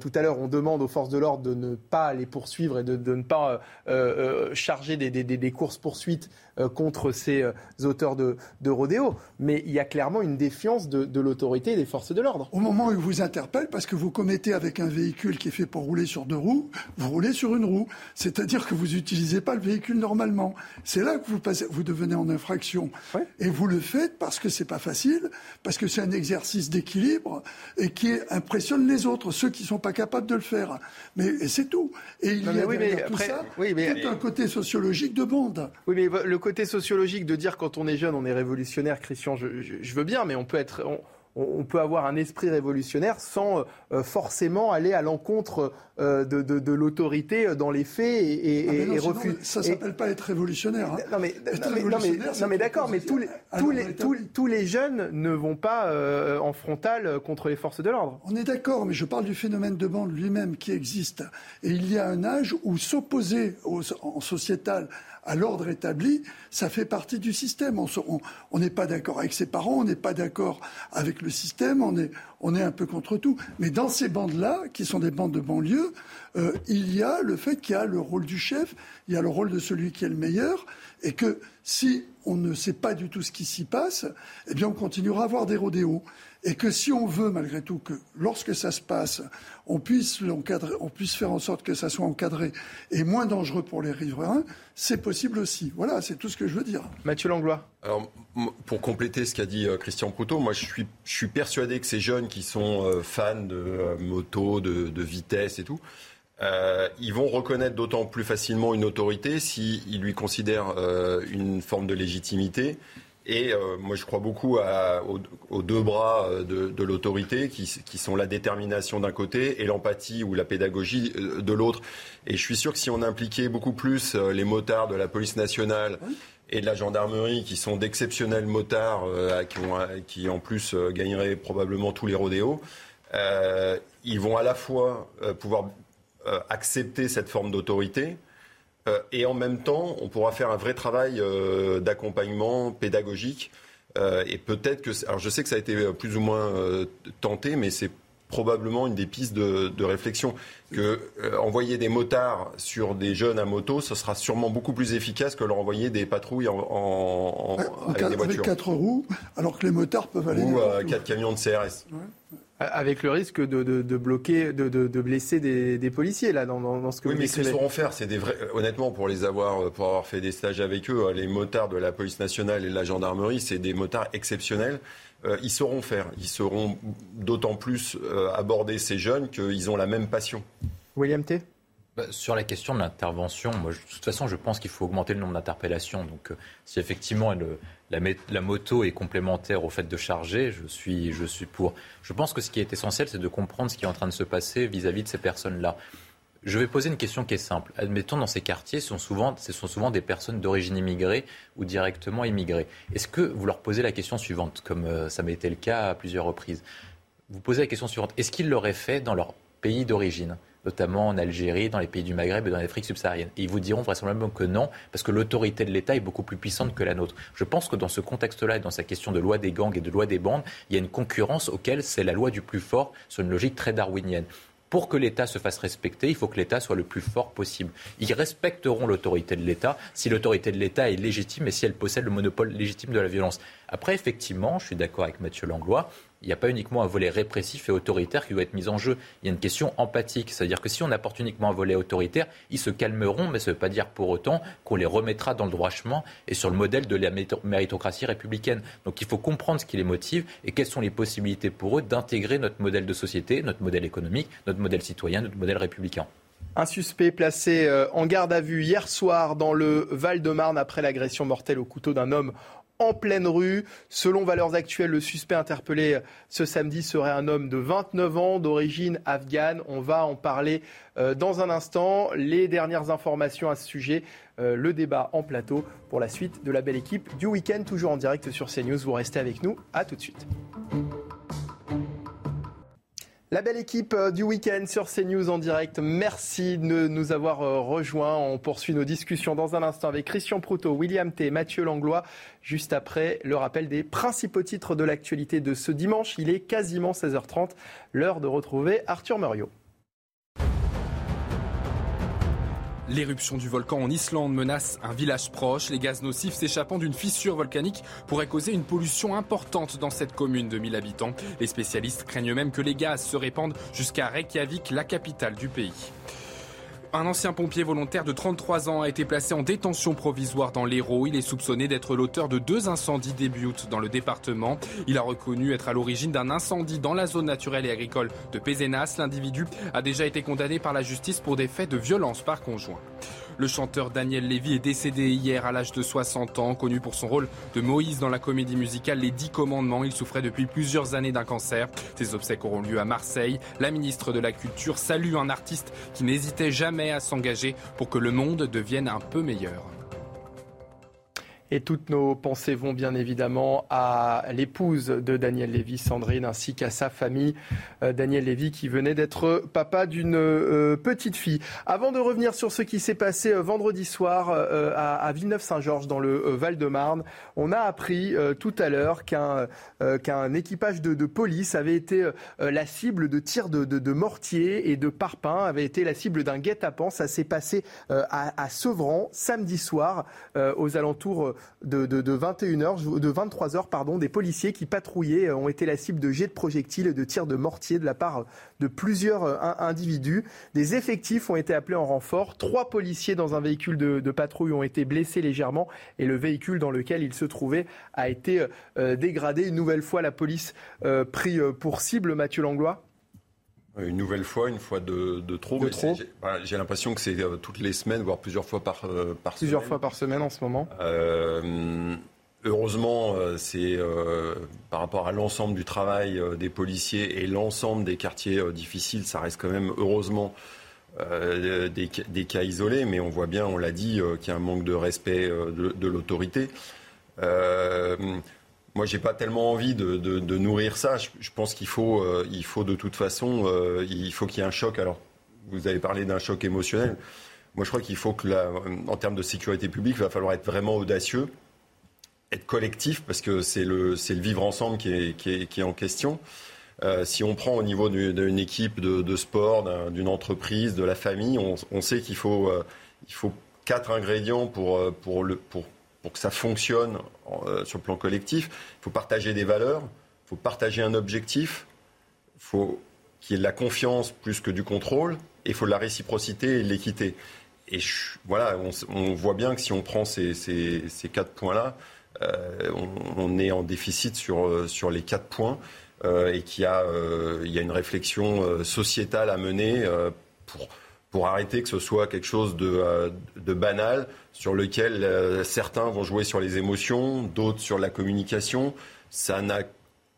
tout à l'heure, on demande aux forces de l'ordre de ne pas les poursuivre et de, ne pas charger des, courses-poursuites contre ces auteurs de, de rodéos. Mais il y a clairement une défiance de, l'autorité et des forces de l'ordre. Au moment où ils vous interpellent, parce que vous commettez avec un véhicule qui est fait pour rouler sur deux roues, vous roulez sur une roue. C'est-à-dire que vous n'utilisez pas le véhicule normalement. C'est là que vous, passez, vous devenez en infraction. Et vous le faites parce que c'est pas facile, parce que c'est un exercice d'équilibre et qui impressionne les autres, ceux qui sont pas capables de le faire. Mais c'est tout. Et il y a oui, tout ça oui, mais, tout un côté sociologique de bande. Oui, mais le côté sociologique de dire quand on est jeune, on est révolutionnaire, Christian, je, je veux bien, mais on peut être on, peut avoir un esprit révolutionnaire sans euh, forcément aller à l'encontre euh, de, l'autorité dans les faits et, et, ah refuser. Ça s'appelle pas être révolutionnaire. Hein. Non mais, non mais, d'accord, mais tous les, tous, les, tous, les jeunes ne vont pas euh, en frontal contre les forces de l'ordre. On est d'accord, mais je parle du phénomène de bande lui-même qui existe. Et il y a un âge où s'opposer en sociétal à l'ordre établi, ça fait partie du système. On n'est pas d'accord avec ses parents, on n'est pas d'accord avec le système, on est, un peu contre tout. Mais dans ces bandes-là, qui sont des bandes de banlieue, euh, il y a le fait qu'il y a le rôle du chef, il y a le rôle de celui qui est le meilleur, et que si on ne sait pas du tout ce qui s'y passe, eh bien on continuera à avoir des rodéos et que si on veut malgré tout que lorsque ça se passe, on puisse l'encadrer, on puisse faire en sorte que ça soit encadré et moins dangereux pour les riverains, c'est possible aussi. Voilà, c'est tout ce que je veux dire. Mathieu Langlois. Alors, pour compléter ce qu'a dit euh, Christian Proutot, moi je suis, je suis persuadé que ces jeunes qui sont euh, fans de euh, moto, de, vitesse et tout, ils vont reconnaître d'autant plus facilement une autorité s'ils lui considèrent une forme de légitimité et euh, moi, je crois beaucoup aux, deux bras euh, de, l'autorité, qui, sont la détermination d'un côté et l'empathie ou la pédagogie euh, de l'autre. Et je suis sûr que si on impliquait beaucoup plus les motards de la police nationale et de la gendarmerie, qui sont d'exceptionnels motards, qui, en plus gagneraient probablement tous les rodéos, ils vont à la fois pouvoir accepter cette forme d'autorité, euh, et en même temps, on pourra faire un vrai travail euh, d'accompagnement pédagogique. Euh, et peut-être que. Alors, je sais que ça a été plus ou moins tenté, mais c'est probablement une des pistes de, réflexion. Que envoyer des motards sur des jeunes à moto, ce sera sûrement beaucoup plus efficace que leur envoyer des patrouilles en, avec, des voitures. quatre roues, alors que les motards peuvent aller. Ou quatre camions de CRS. Avec le risque de, bloquer, de, blesser des, policiers là dans, ce que oui, vous mais qu'ils sauront faire, c'est des vrais. Honnêtement, pour les avoir, pour avoir fait des stages avec eux, les motards de la police nationale et de la gendarmerie, c'est des motards exceptionnels. Euh, ils sauront faire. Ils sauront d'autant plus euh, aborder ces jeunes qu'ils ont la même passion. William T? Bah, sur la question de l'intervention, moi, de toute façon, je pense qu'il faut augmenter le nombre d'interpellations. Donc, euh, si effectivement la, moto est complémentaire au fait de charger, je suis, je suis pour. Je pense que ce qui est essentiel, c'est de comprendre ce qui est en train de se passer vis-à-vis de ces personnes-là. Je vais poser une question qui est simple. Admettons, dans ces quartiers, ce sont souvent, des personnes d'origine immigrée ou directement immigrées. Est-ce que vous leur posez la question suivante, comme euh, ça m'a été le cas à plusieurs reprises? Vous posez la question suivante. Est-ce qu'ils l'auraient fait dans leur pays d'origine? Notamment en Algérie, dans les pays du Maghreb et dans l'Afrique subsaharienne. Et ils vous diront vraisemblablement que non, parce que l'autorité de l'État est beaucoup plus puissante que la nôtre. Je pense que dans ce contexte-là et dans sa question de loi des gangs et de loi des bandes, il y a une concurrence auquel c'est la loi du plus fort sur une logique très darwinienne. pour que l'État se fasse respecter, il faut que l'État soit le plus fort possible. Ils respecteront l'autorité de l'État si l'autorité de l'État est légitime et si elle possède le monopole légitime de la violence. Après, effectivement, je suis d'accord avec Mathieu Langlois, il n'y a pas uniquement un volet répressif et autoritaire qui doit être mis en jeu. Il y a une question empathique. C'est-à-dire que si on apporte uniquement un volet autoritaire, ils se calmeront, mais ça ne veut pas dire pour autant qu'on les remettra dans le droit chemin et sur le modèle de la méritocratie républicaine. Donc il faut comprendre ce qui les motive et quelles sont les possibilités pour eux d'intégrer notre modèle de société, notre modèle économique, notre modèle citoyen, notre modèle républicain. Un suspect placé euh, en garde à vue hier soir dans le Val-de-Marne après l'agression mortelle au couteau d'un homme en pleine rue. Selon Valeurs Actuelles, le suspect interpellé ce samedi serait un homme de 29 ans d'origine afghane. On va en parler euh, dans un instant. Les dernières informations à ce sujet, euh, le débat en plateau pour la suite de la belle équipe du week-end, toujours en direct sur CNews. Vous restez avec nous. À tout de suite. La belle équipe euh, du week-end sur CNews en direct. Merci de nous avoir euh, rejoints. On poursuit nos discussions dans un instant avec Christian Proutot, William T, Mathieu Langlois. Juste après le rappel des principaux titres de l'actualité de ce dimanche. Il est quasiment 16h30. L'heure de retrouver Arthur Muriot. L'éruption du volcan en Islande menace un village proche. Les gaz nocifs s'échappant d'une fissure volcanique pourraient causer une pollution importante dans cette commune de 1000 habitants. Les spécialistes craignent même que les gaz se répandent jusqu'à Reykjavik, la capitale du pays. Un ancien pompier volontaire de 33 ans a été placé en détention provisoire dans l'Hérault. Il est soupçonné d'être l'auteur de deux incendies début dans le département. Il a reconnu être à l'origine d'un incendie dans la zone naturelle et agricole de Pézenas. L'individu a déjà été condamné par la justice pour des faits de violence par conjoint. Le chanteur Daniel Lévy est décédé hier à l'âge de 60 ans, connu pour son rôle de Moïse dans la comédie musicale Les Dix Commandements. Il souffrait depuis plusieurs années d'un cancer. Ses obsèques auront lieu à Marseille. La ministre de la Culture salue un artiste qui n'hésitait jamais à s'engager pour que le monde devienne un peu meilleur. Et toutes nos pensées vont bien évidemment à l'épouse de Daniel Lévy, Sandrine, ainsi qu'à sa famille. Euh, Daniel Lévy qui venait d'être papa d'une euh, petite fille. Avant de revenir sur ce qui s'est passé euh, vendredi soir à, Villeneuve-Saint-Georges dans le Val-de-Marne, on a appris tout à l'heure qu'un qu'un équipage de, police avait été la cible de tirs de, de, mortier et de parpaings, avait été la cible d'un guet-apens. Ça s'est passé à, à Sevran samedi soir aux alentours de, 21h, de 23h, pardon, des policiers qui patrouillaient euh, ont été la cible de jets de projectiles et de tirs de mortier de la part de plusieurs euh, individus. Des effectifs ont été appelés en renfort. Trois policiers dans un véhicule de, patrouille ont été blessés légèrement et le véhicule dans lequel ils se trouvaient a été euh, dégradé. Une nouvelle fois, la police pris pour cible. Mathieu Langlois une nouvelle fois, une fois de, trop. J'ai l'impression que c'est euh, toutes les semaines, voire plusieurs fois par, euh, par plusieurs fois par semaine en ce moment. Euh, heureusement, c'est par rapport à l'ensemble du travail des policiers et l'ensemble des quartiers difficiles, ça reste quand même heureusement des, des, cas isolés, mais on voit bien, on l'a dit, qu'il y a un manque de respect de, de l'autorité. Moi, j'ai pas tellement envie de, nourrir ça. Je, pense qu'il faut, euh, il faut de toute façon, euh, il faut qu'il y ait un choc. Alors, vous avez parlé d'un choc émotionnel. Moi, je crois qu'il faut que, en termes de sécurité publique, il va falloir être vraiment audacieux, être collectif, parce que c'est le, c'est le vivre ensemble qui est, qui est, en question. Euh, si on prend au niveau d'une équipe de, sport, d'une entreprise, de la famille, on, on sait qu'il faut, il faut quatre ingrédients pour, pour, le, pour pour que ça fonctionne euh, sur le plan collectif, il faut partager des valeurs, il faut partager un objectif, il faut qu'il y ait de la confiance plus que du contrôle, et il faut de la réciprocité et de l'équité. Et voilà, on, voit bien que si on prend ces, quatre points-là, euh, on, est en déficit sur, euh, les quatre points et qu'il y, y a une réflexion sociétale à mener pour pour arrêter que ce soit quelque chose de, euh, banal sur lequel euh, certains vont jouer sur les émotions, d'autres sur la communication. Ça n'a,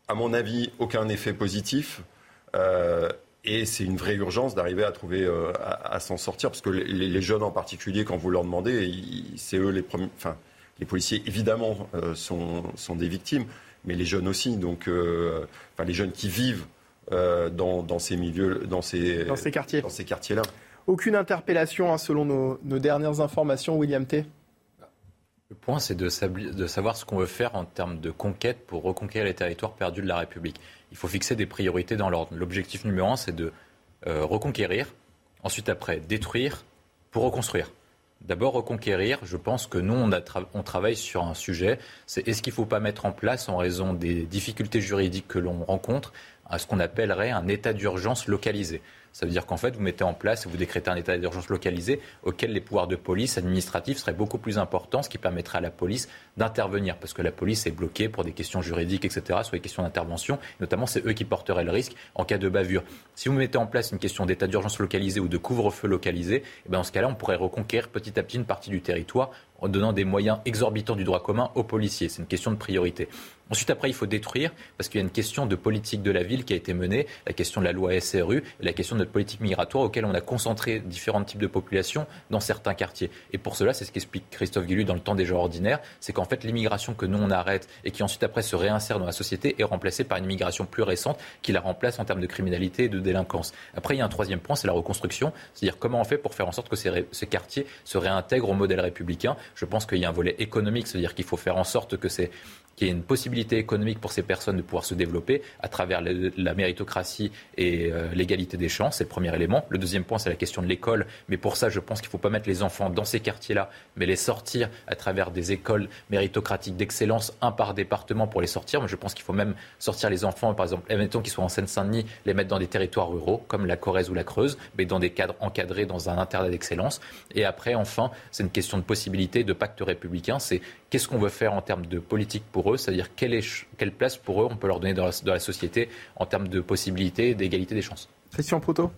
à mon avis, aucun effet positif. Euh, et c'est une vraie urgence d'arriver à trouver, à, s'en sortir, parce que les, jeunes en particulier, quand vous leur demandez, c'est eux les premiers. Enfin, les policiers évidemment sont, sont, des victimes, mais les jeunes aussi. Donc, enfin, les jeunes qui vivent dans, ces milieux, dans ces, dans ces quartiers, dans ces quartiers-là. Aucune interpellation hein, selon nos, dernières informations, William T. Le point, c'est de, savoir ce qu'on veut faire en termes de conquête pour reconquérir les territoires perdus de la République. Il faut fixer des priorités dans l'ordre. L'objectif numéro un, c'est de reconquérir, ensuite après détruire pour reconstruire. D'abord, reconquérir, je pense que nous, on, on travaille sur un sujet, c'est est-ce qu'il ne faut pas mettre en place, en raison des difficultés juridiques que l'on rencontre, ce qu'on appellerait un état d'urgence localisé? Ça veut dire qu'en fait, vous mettez en place, vous décrétez un état d'urgence localisé auquel les pouvoirs de police administratifs seraient beaucoup plus importants, ce qui permettrait à la police d'intervenir, parce que la police est bloquée pour des questions juridiques, etc., sur les questions d'intervention. Notamment, c'est eux qui porteraient le risque en cas de bavure. Si vous mettez en place une question d'état d'urgence localisé ou de couvre-feu localisé, et eh bien dans ce cas-là, on pourrait reconquérir petit à petit une partie du territoire en donnant des moyens exorbitants du droit commun aux policiers. C'est une question de priorité. Ensuite, après, il faut détruire, parce qu'il y a une question de politique de la ville qui a été menée, la question de la loi SRU, et la question de notre politique migratoire auquel on a concentré différents types de populations dans certains quartiers. Et pour cela, c'est ce qu'explique Christophe Guillu dans le temps des gens ordinaires, c'est qu'en fait, l'immigration que nous, on arrête et qui ensuite, après, se réinsère dans la société est remplacée par une immigration plus récente qui la remplace en termes de criminalité et de délinquance. Après, il y a un troisième point, c'est la reconstruction, c'est-à-dire comment on fait pour faire en sorte que ces, ces quartiers se réintègrent au modèle républicain? Je pense qu'il y a un volet économique, c'est-à-dire qu'il faut faire en sorte que ces qu'il y ait une possibilité économique pour ces personnes de pouvoir se développer à travers la méritocratie et euh, l'égalité des chances. C'est le premier élément. Le deuxième point, c'est la question de l'école. Mais pour ça, je pense qu'il ne faut pas mettre les enfants dans ces quartiers-là, mais les sortir à travers des écoles méritocratiques d'excellence, un par département pour les sortir. Moi, je pense qu'il faut même sortir les enfants, par exemple, mettons qu'ils soient en Seine-Saint-Denis, les mettre dans des territoires ruraux, comme la Corrèze ou la Creuse, mais dans des cadres encadrés, dans un internat d'excellence. Et après, enfin, c'est une question de possibilité, de pacte républicain. C'est qu'est-ce qu'on veut faire en termes de politique pour eux, c'est-à-dire quelle, quelle, place pour eux on peut leur donner dans la, société en termes de possibilités, d'égalité des chances. Christian Proto?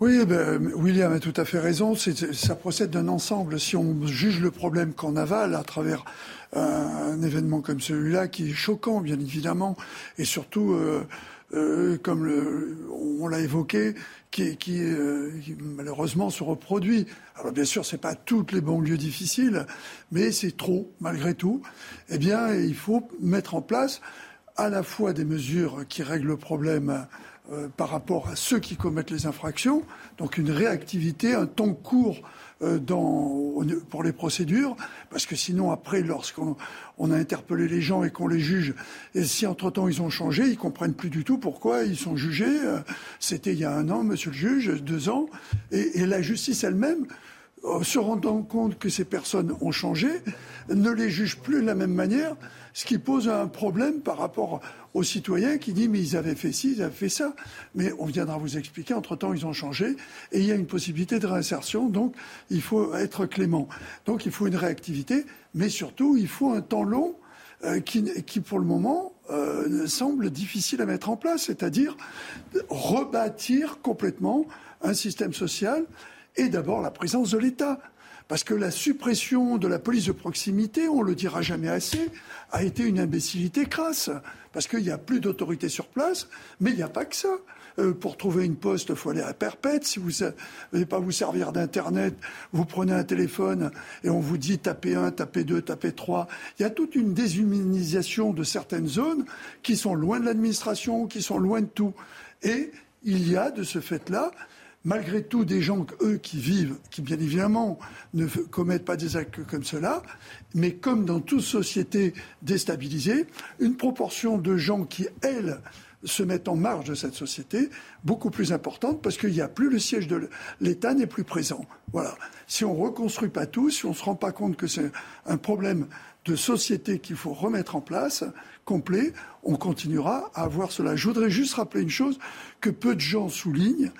Oui, eh ben, William a tout à fait raison. Ça procède d'un ensemble. Si on juge le problème qu'en aval à travers un, événement comme celui-là, qui est choquant, bien évidemment, et surtout, euh, euh, comme on l'a évoqué, euh, qui, malheureusement se reproduit. Alors bien sûr, c'est pas toutes les banlieues difficiles, mais c'est trop malgré tout. Eh bien, il faut mettre en place à la fois des mesures qui règlent le problème euh, par rapport à ceux qui commettent les infractions, donc une réactivité, un temps court dans, pour les procédures, parce que sinon après, lorsqu'on on a interpellé les gens et qu'on les juge, et si entre-temps ils ont changé, ils comprennent plus du tout pourquoi ils sont jugés. Euh, c'était il y a un an, monsieur le juge, deux ans, et, et la justice elle-même se rendant compte que ces personnes ont changé, ne les juge plus de la même manière, ce qui pose un problème par rapport aux citoyens qui disent mais ils avaient fait ci, ils avaient fait ça. Mais on viendra vous expliquer, entre-temps ils ont changé et il y a une possibilité de réinsertion, donc il faut être clément. Donc il faut une réactivité, mais surtout il faut un temps long euh, qui, qui, pour le moment euh, semble difficile à mettre en place, c'est-à-dire rebâtir complètement un système social et d'abord la présence de l'État. Parce que la suppression de la police de proximité, on le dira jamais assez, a été une imbécilité crasse. Parce qu'il n'y a plus d'autorité sur place, mais il n'y a pas que ça. Euh, pour trouver une poste, il faut aller à Perpète. Si vous ne voulez pas vous servir d'Internet, vous prenez un téléphone et on vous dit tapez 1, tapez 2, tapez 3. Il y a toute une déshumanisation de certaines zones qui sont loin de l'administration, qui sont loin de tout. Et il y a de ce fait-là malgré tout des gens, eux, qui vivent, qui bien évidemment ne commettent pas des actes comme cela, mais comme dans toute société déstabilisée, une proportion de gens qui, elles, se mettent en marge de cette société, beaucoup plus importante, parce qu'il n'y a plus le siège de l'État n'est plus présent. Voilà. Si on ne reconstruit pas tout, si on ne se rend pas compte que c'est un problème de société qu'il faut remettre en place, complet, on continuera à avoir cela. Je voudrais juste rappeler une chose que peu de gens soulignent,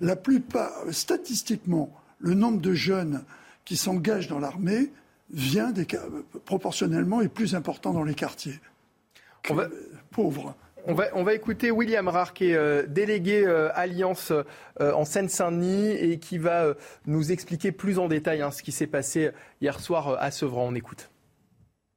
la plupart, statistiquement, le nombre de jeunes qui s'engagent dans l'armée vient des, proportionnellement est plus important dans les quartiers. On va, pauvres. On va, on va, écouter William qui est euh, délégué euh, Alliance euh, en Seine-Saint-Denis et qui va nous expliquer plus en détail hein, ce qui s'est passé hier soir à Sevran. On écoute.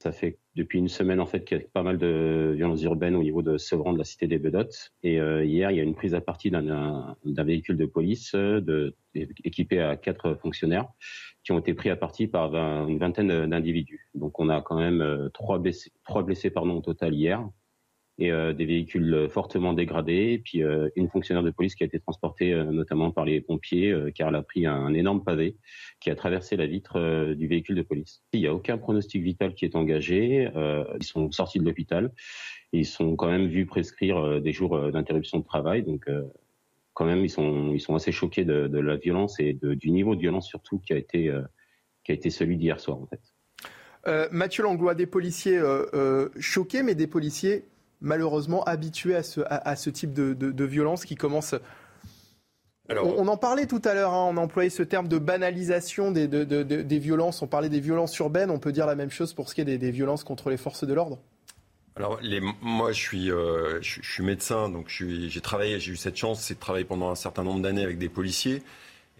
Ça fait depuis une semaine en fait qu'il y a pas mal de violences urbaines au niveau de Sevran de la cité des Bedottes. Et euh, hier, il y a une prise à partie d'un véhicule de police de, équipé à quatre fonctionnaires qui ont été pris à partie par une vingtaine d'individus. Donc on a quand même euh, trois blessés, trois blessés pardon, au total hier et euh, des véhicules fortement dégradés, puis euh, une fonctionnaire de police qui a été transportée euh, notamment par les pompiers car elle a pris un, énorme pavé qui a traversé la vitre du véhicule de police. Il n'y a aucun pronostic vital qui est engagé, ils sont sortis de l'hôpital, ils sont quand même vus prescrire des jours d'interruption de travail, donc quand même, ils sont, ils sont assez choqués de, la violence et du niveau de violence surtout qui a été, qui a été celui d'hier soir en fait. Mathieu Langlois, des policiers choqués, mais des policiers malheureusement habitués à ce, à, ce type de, de, violence qui commence. On, en parlait tout à l'heure, hein, on employait ce terme de banalisation des, des, violences, on parlait des violences urbaines, on peut dire la même chose pour ce qui est des, violences contre les forces de l'ordre. Alors, les, moi, je suis, euh, je, suis médecin, donc j'ai travaillé, j'ai eu cette chance, c'est de travailler pendant un certain nombre d'années avec des policiers.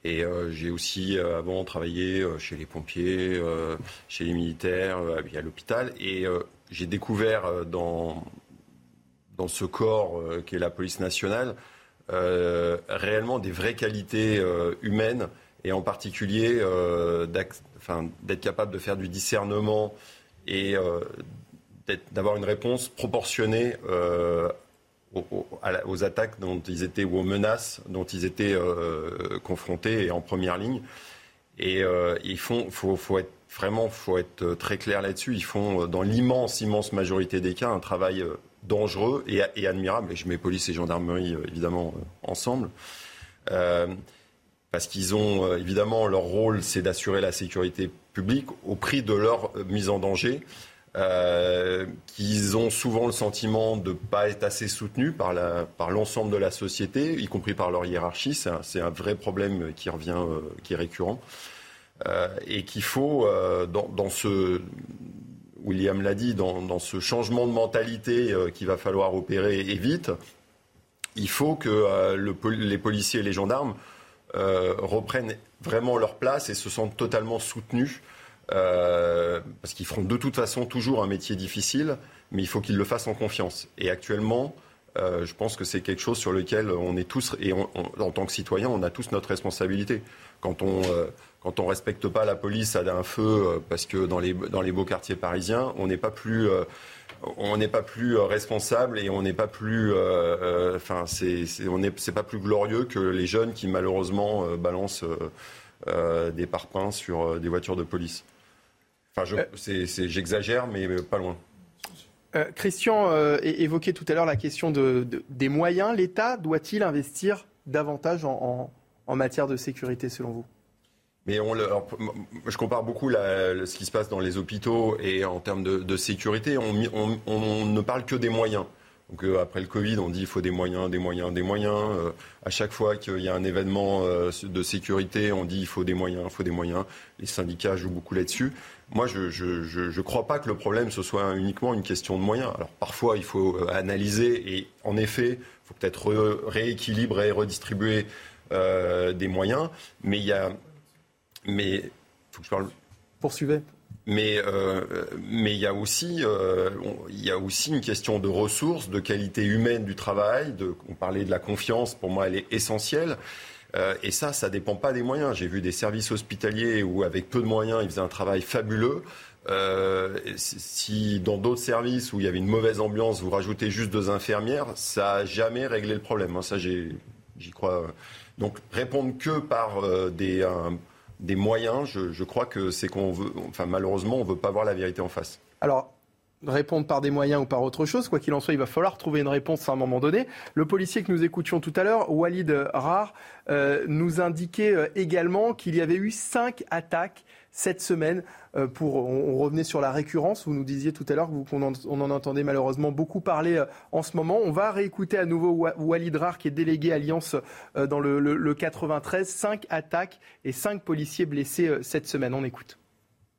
Et euh, j'ai aussi euh, avant travaillé chez les pompiers, chez les militaires, à l'hôpital. Et j'ai découvert dans, dans ce corps qui est la police nationale euh, réellement des vraies qualités euh, humaines et en particulier euh, d'être capable de faire du discernement et d'avoir une réponse proportionnée aux, attaques dont ils étaient ou aux menaces dont ils étaient confrontés et en première ligne. Et il faut, faut, être vraiment, faut être très clair là-dessus. Ils font, dans l'immense, immense majorité des cas, un travail dangereux et, admirable. Et je mets police et gendarmerie euh, évidemment euh, ensemble. Euh, parce qu'ils ont évidemment leur rôle, c'est d'assurer la sécurité publique au prix de leur mise en danger. qu'ils ont souvent le sentiment de ne pas être assez soutenus par, l'ensemble de la société, y compris par leur hiérarchie. C'est un, vrai problème qui revient, qui est récurrent. et qu'il faut, dans, ce, William l'a dit, dans, ce changement de mentalité euh, qu'il va falloir opérer et vite, il faut que euh, les policiers et les gendarmes euh, reprennent vraiment leur place et se sentent totalement soutenus. parce qu'ils feront de toute façon toujours un métier difficile, mais il faut qu'ils le fassent en confiance. Et actuellement, je pense que c'est quelque chose sur lequel on est tous, et en tant que citoyens, on a tous notre responsabilité. Quand on, quand on respecte pas la police à un feu, euh, parce que dans les, dans les beaux quartiers parisiens, on n'est pas plus euh, on n'est pas plus euh, responsable et on n'est pas plus, enfin c'est, on c'est pas plus glorieux que les jeunes qui malheureusement balancent des parpaings sur des voitures de police. Enfin, j'exagère, mais pas loin. Christian évoquait tout à l'heure la question de, des moyens. L'État doit-il investir davantage en matière de sécurité selon vous? Mais je compare beaucoup ce qui se passe dans les hôpitaux et en termes de, sécurité. On, ne parle que des moyens. Donc, euh, après le Covid, on dit qu'il faut des moyens, des moyens, des moyens. Euh, à chaque fois qu'il y a un événement euh, de sécurité, on dit qu'il faut des moyens, il faut des moyens. Les syndicats jouent beaucoup là-dessus. Moi, je ne crois pas que le problème, ce soit uniquement une question de moyens. Alors parfois, il faut analyser et en effet, il faut peut-être rééquilibrer et redistribuer des moyens. Mais il y a mais faut que je parle. Poursuivez. Mais euh, mais il y a aussi euh, il y a aussi une question de ressources, de qualité humaine du travail. De, on parlait de la confiance. Pour moi, elle est essentielle. Euh, et ça, ça dépend pas des moyens. J'ai vu des services hospitaliers où, avec peu de moyens, ils faisaient un travail fabuleux. si dans d'autres services où il y avait une mauvaise ambiance, vous rajoutez juste deux infirmières, ça n'a jamais réglé le problème. Hein. Ça, j'y crois. Donc, répondre que par des des moyens, je, crois que c'est qu'on veut, enfin malheureusement, on ne veut pas voir la vérité en face. Alors, répondre par des moyens ou par autre chose, quoi qu'il en soit, il va falloir trouver une réponse à un moment donné. Le policier que nous écoutions tout à l'heure, Walid Rar, euh, nous indiquait euh, également qu'il y avait eu cinq attaques cette semaine. Euh, pour, on, revenait sur la récurrence. Vous nous disiez tout à l'heure qu'on en, en entendait malheureusement beaucoup parler euh, en ce moment. On va réécouter à nouveau Walid Rar, qui est délégué Alliance euh, dans le, le, 93. Cinq attaques et cinq policiers blessés cette semaine. On écoute.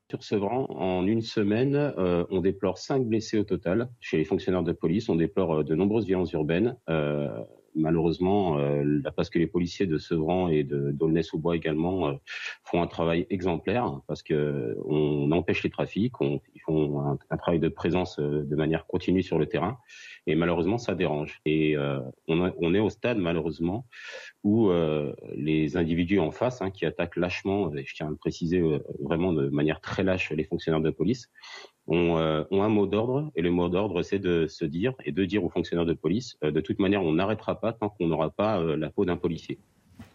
Sur Sevran, en une semaine, on déplore cinq blessés au total chez les fonctionnaires de police. On déplore de nombreuses violences urbaines malheureusement, euh, parce que les policiers de Sevran et de d'Aulnay-sous-Bois également euh, font un travail exemplaire, parce que on empêche les trafics, on, ils font un, travail de présence euh, de manière continue sur le terrain, et malheureusement ça dérange. Et on, on, est au stade malheureusement où les individus en face hein, qui attaquent lâchement, je tiens à le préciser vraiment de manière très lâche les fonctionnaires de police, euh, ont, un mot d'ordre, et le mot d'ordre, c'est de se dire et de dire aux fonctionnaires de police, euh, de toute manière, on n'arrêtera pas tant qu'on n'aura pas euh, la peau d'un policier.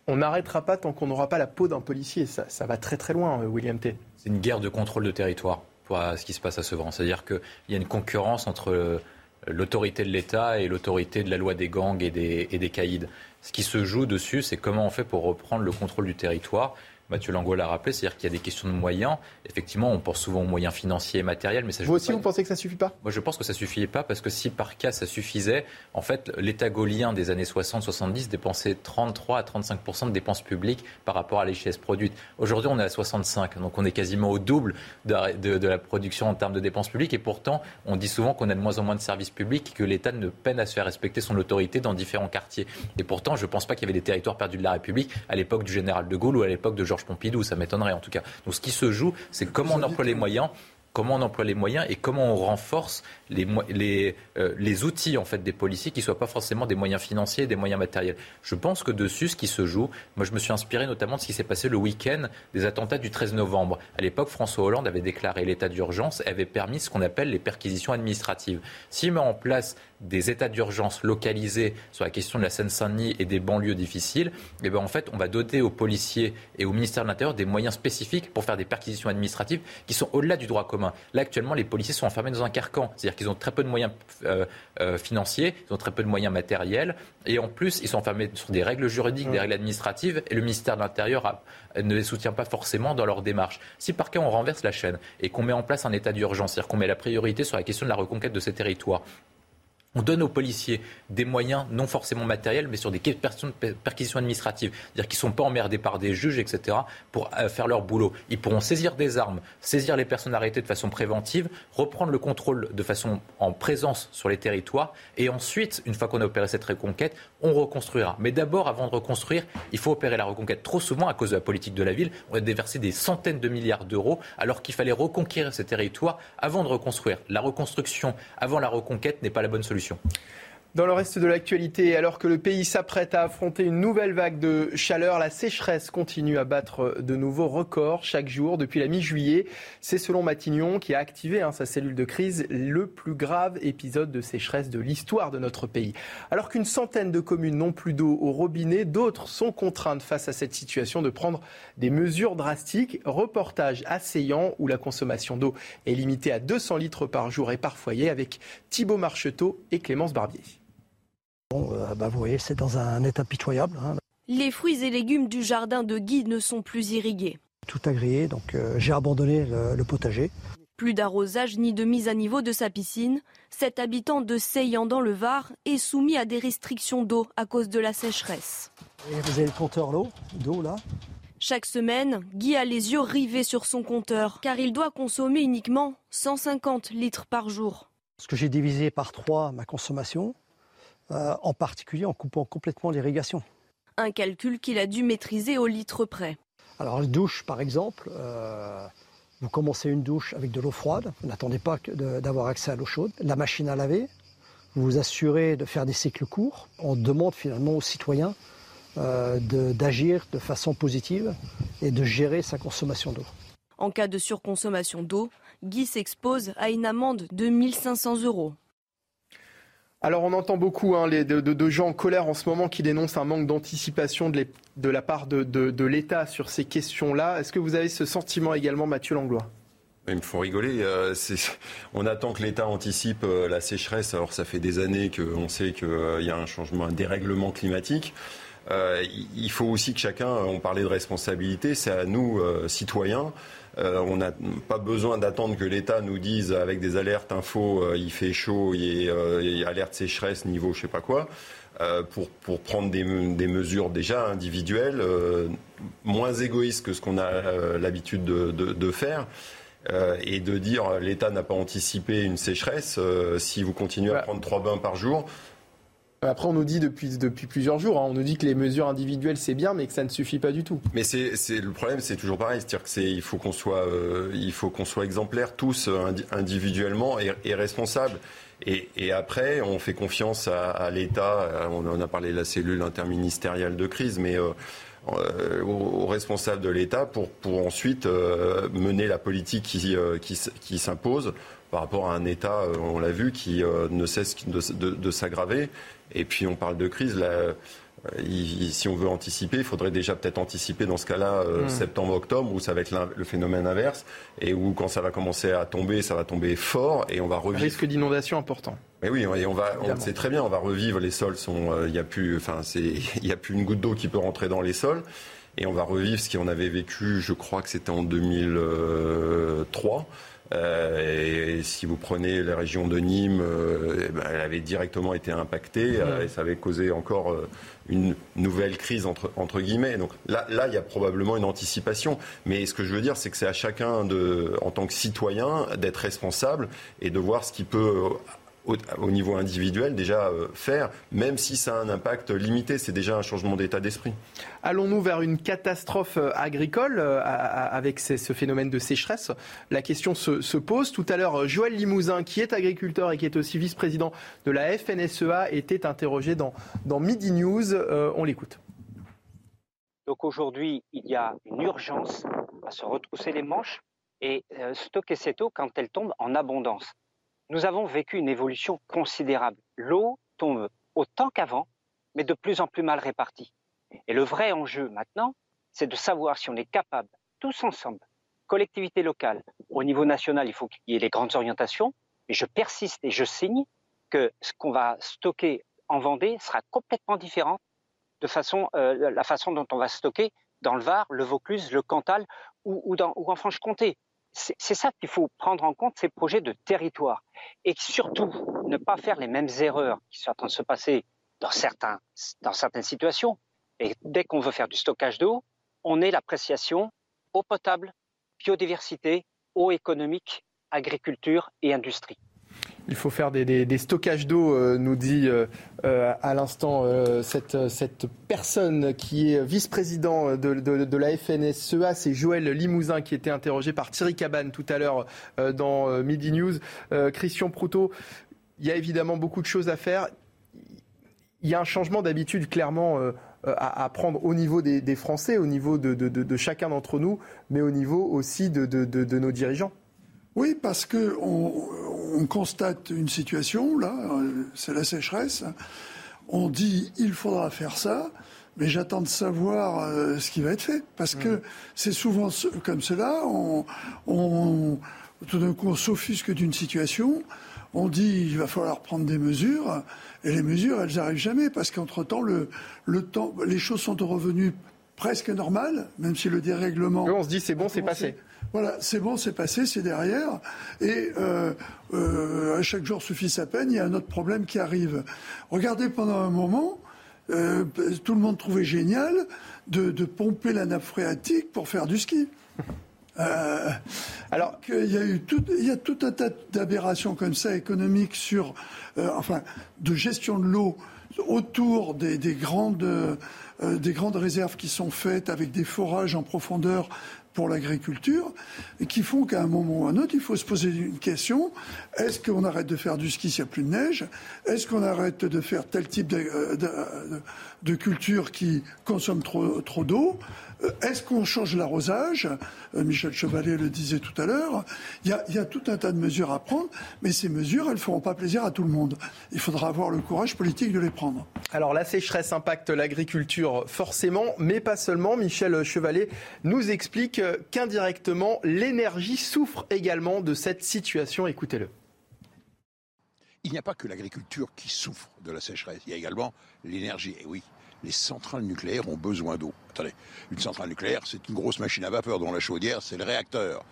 On n'arrêtera pas tant qu'on n'aura pas la peau d'un policier. Ça, ça, va très très loin, William T. C'est une guerre de contrôle de territoire pour ce qui se passe à Sevran. C'est-à-dire qu'il y a une concurrence entre l'autorité de l'État et l'autorité de la loi des gangs et des, et caïds. Ce qui se joue dessus, c'est comment on fait pour reprendre le contrôle du territoire. Mathieu Lango l'a rappelé, c'est-à-dire qu'il y a des questions de moyens. Effectivement, on pense souvent aux moyens financiers et matériels, mais ça. Vous aussi, vous pensez que ça suffit pas? Moi, je pense que ça suffit pas parce que si par cas ça suffisait, en fait, l'État gaulien des années 60-70 dépensait 33 à 35 de dépenses publiques par rapport à l'échelle produite. Aujourd'hui, on est à 65, donc on est quasiment au double de, de, la production en termes de dépenses publiques. Et pourtant, on dit souvent qu'on a de moins en moins de services publics, que l'État ne peine à se faire respecter son autorité dans différents quartiers. Et pourtant, je ne pense pas qu'il y avait des territoires perdus de la République à l'époque du général de Gaulle ou à l'époque de Georges Pompidou, ça m'étonnerait en tout cas. Donc ce qui se joue, c'est comment on emploie les moyens comment on emploie les moyens et comment on renforce les, euh, outils en fait des policiers qui ne soient pas forcément des moyens financiers des moyens matériels. Je pense que dessus, ce qui se joue, moi je me suis inspiré notamment de ce qui s'est passé le week-end des attentats du 13 novembre. À l'époque, François Hollande avait déclaré l'état d'urgence et avait permis ce qu'on appelle les perquisitions administratives. S'il met en place des états d'urgence localisés sur la question de la Seine-Saint-Denis et des banlieues difficiles, eh ben en fait, on va doter aux policiers et au ministère de l'Intérieur des moyens spécifiques pour faire des perquisitions administratives qui sont au-delà du droit commun. Là, actuellement, les policiers sont enfermés dans un carcan, c'est-à-dire qu'ils ont très peu de moyens euh, euh, financiers, ils ont très peu de moyens matériels, et en plus, ils sont enfermés sur des règles juridiques, des règles administratives, et le ministère de l'Intérieur ne les soutient pas forcément dans leur démarche. Si par cas on renverse la chaîne et qu'on met en place un état d'urgence, c'est-à-dire qu'on met la priorité sur la question de la reconquête de ces territoires, on donne aux policiers des moyens, non forcément matériels, mais sur des perquisitions administratives, c'est-à-dire qu'ils ne sont pas emmerdés par des juges, etc., pour euh, faire leur boulot. Ils pourront saisir des armes, saisir les personnes arrêtées de façon préventive, reprendre le contrôle de façon en présence sur les territoires, et ensuite, une fois qu'on a opéré cette reconquête, on reconstruira. Mais d'abord, avant de reconstruire, il faut opérer la reconquête. Trop souvent, à cause de la politique de la ville, on a déversé des centaines de milliards d'euros, alors qu'il fallait reconquérir ces territoires avant de reconstruire. La reconstruction avant la reconquête n'est pas la bonne solution. Dans le reste de l'actualité, alors que le pays s'apprête à affronter une nouvelle vague de chaleur, la sécheresse continue à battre de nouveaux records chaque jour depuis la mi-juillet. C'est selon Matignon qui a activé hein, sa cellule de crise le plus grave épisode de sécheresse de l'histoire de notre pays. Alors qu'une centaine de communes n'ont plus d'eau au robinet, d'autres sont contraintes face à cette situation de prendre des mesures drastiques. Reportage asseyant où la consommation d'eau est limitée à 200 litres par jour et par foyer avec Thibault Marcheteau et Clémence Barbier. Euh, bah, vous voyez, c'est dans un état pitoyable. Hein. Les fruits et légumes du jardin de Guy ne sont plus irrigués. Tout a grillé, donc euh, j'ai abandonné le, potager. Plus d'arrosage ni de mise à niveau de sa piscine. Cet habitant de Seyan dans le Var est soumis à des restrictions d'eau à cause de la sécheresse. vous avez le compteur d'eau là? Chaque semaine, Guy a les yeux rivés sur son compteur, car il doit consommer uniquement 150 litres par jour. Ce que j'ai divisé par trois ma consommation, euh, en particulier en coupant complètement l'irrigation. Un calcul qu'il a dû maîtriser au litre près. Alors, la douche, par exemple, euh, vous commencez une douche avec de l'eau froide, vous n'attendez pas d'avoir accès à l'eau chaude. La machine à laver, vous vous assurez de faire des cycles courts. On demande finalement aux citoyens euh, d'agir de façon positive et de gérer sa consommation d'eau. En cas de surconsommation d'eau, Guy s'expose à une amende de 1500 euros. Alors on entend beaucoup hein, de, gens en colère en ce moment qui dénoncent un manque d'anticipation de, la part de, l'État sur ces questions-là. Est-ce que vous avez ce sentiment également, Mathieu Langlois? Ils me font rigoler. Euh, [laughs] on attend que l'État anticipe euh, la sécheresse. Alors ça fait des années qu'on sait qu'il euh, y a un changement, un dérèglement climatique. il faut aussi que chacun, on parlait de responsabilité, c'est à nous, citoyens, euh, on n'a pas besoin d'attendre que l'État nous dise avec des alertes info, euh, il fait chaud, il y a euh, alerte sécheresse niveau je sais pas quoi. Pour, pour, prendre des, des, mesures déjà individuelles, moins égoïstes que ce qu'on a l'habitude de, de, de, faire. et de dire l'État n'a pas anticipé une sécheresse, si vous continuez à prendre trois bains par jour, après, on nous dit depuis, depuis plusieurs jours, hein, on nous dit que les mesures individuelles c'est bien, mais que ça ne suffit pas du tout. Mais c'est, le problème, c'est toujours pareil, c'est-à-dire que il faut qu'on soit, euh, il faut qu'on soit exemplaires tous euh, individuellement et, responsables. Et, après, on fait confiance à, l'État. On en a parlé de la cellule interministérielle de crise, mais euh, euh aux, responsables de l'État pour, pour ensuite mener la politique qui, qui, qui s'impose par rapport à un État, on l'a vu, qui ne cesse de, de s'aggraver. Et puis on parle de crise. si on veut anticiper, il faudrait déjà peut-être anticiper dans ce cas-là hmm. septembre-octobre où ça va être le phénomène inverse et où quand ça va commencer à tomber, ça va tomber fort et on va revivre. Risque d'inondation important. Mais oui, et on va, on sait très bien, on va revivre. Les sols sont, il n'y a plus, enfin, [laughs] il y a plus une goutte d'eau qui peut rentrer dans les sols et on va revivre ce qu'on avait vécu. Je crois que c'était en 2003 euh, et si vous prenez la région de Nîmes, euh, eh ben, elle avait directement été impactée euh, et ça avait causé encore une nouvelle crise entre, entre guillemets. Donc là, là, il y a probablement une anticipation. Mais ce que je veux dire, c'est que c'est à chacun, de, en tant que citoyen, d'être responsable et de voir ce qui peut au, niveau individuel déjà euh, faire, même si ça a un impact limité. C'est déjà un changement d'état d'esprit. Allons-nous vers une catastrophe euh, agricole euh, avec ce phénomène de sécheresse? La question se, pose. Tout à l'heure, Joël Limousin, qui est agriculteur et qui est aussi vice-président de la FNSEA, était interrogé dans, dans Midi News. on l'écoute. Donc aujourd'hui, il y a une urgence à se retrousser les manches et stocker cette eau quand elle tombe en abondance nous avons vécu une évolution considérable. L'eau tombe autant qu'avant, mais de plus en plus mal répartie. Et le vrai enjeu maintenant, c'est de savoir si on est capable, tous ensemble, collectivités locales, au niveau national, il faut qu'il y ait les grandes orientations, et je persiste et je signe que ce qu'on va stocker en Vendée sera complètement différent de euh, la façon dont on va stocker dans le Var, le Vaucluse, le Cantal ou en Franche-Comté c'est ça qu'il faut prendre en compte, ces projets de territoire. Et surtout, ne pas faire les mêmes erreurs qui sont en train de se passer dans, certains, dans certaines situations. Et dès qu'on veut faire du stockage d'eau, on est l'appréciation eau potable, biodiversité, eau économique, agriculture et industrie. Il faut faire des, stockages d'eau, euh, nous dit euh, euh, à l'instant cette, personne qui est vice-président de, la FNSEA. C'est Joël Limousin qui était interrogé par Thierry Cabane tout à l'heure dans Midi News. Christian Proutot, il y a évidemment beaucoup de choses à faire. Il y a un changement d'habitude clairement à, prendre au niveau des, des Français, au niveau de, chacun d'entre nous, mais au niveau aussi de nos dirigeants. Oui, parce que on, constate une situation, là, c'est la sécheresse. On dit il faudra faire ça, mais j'attends de savoir euh, ce qui va être fait. Parce que mmh. c'est souvent comme cela, on, on, tout d'un coup on s'offusque d'une situation, on dit il va falloir prendre des mesures, et les mesures, elles n'arrivent jamais, parce qu'entre-temps, le, le temps, les choses sont revenues presque normales, même si le dérèglement... on se dit c'est bon, c'est passé. Voilà, c'est bon, c'est passé, c'est derrière. Et euh, euh, à chaque jour suffit sa peine, il y a un autre problème qui arrive. Regardez, pendant un moment, euh, tout le monde trouvait génial de, pomper la nappe phréatique pour faire du ski. alors il y a eu tout, il y a tout un tas d'aberrations comme ça économiques sur, enfin, de gestion de l'eau autour des, des grandes des grandes réserves qui sont faites avec des forages en profondeur pour l'agriculture qui font qu'à un moment ou à un autre, il faut se poser une question. Est-ce qu'on arrête de faire du ski s'il n'y a plus de neige? Est-ce qu'on arrête de faire tel type de, de, culture qui consomme trop, d'eau euh, Est-ce qu'on change l'arrosage? Euh, Michel Chevalet le disait tout à l'heure. Il y, a, tout un tas de mesures à prendre, mais ces mesures, elles ne feront pas plaisir à tout le monde. Il faudra avoir le courage politique de les prendre. Alors la sécheresse impacte l'agriculture forcément, mais pas seulement. Michel Chevalet nous explique qu'indirectement, l'énergie souffre également de cette situation. Écoutez-le. Il n'y a pas que l'agriculture qui souffre de la sécheresse, il y a également l'énergie. Et oui, les centrales nucléaires ont besoin d'eau. Attendez, une centrale nucléaire, c'est une grosse machine à vapeur dont la chaudière, c'est le réacteur.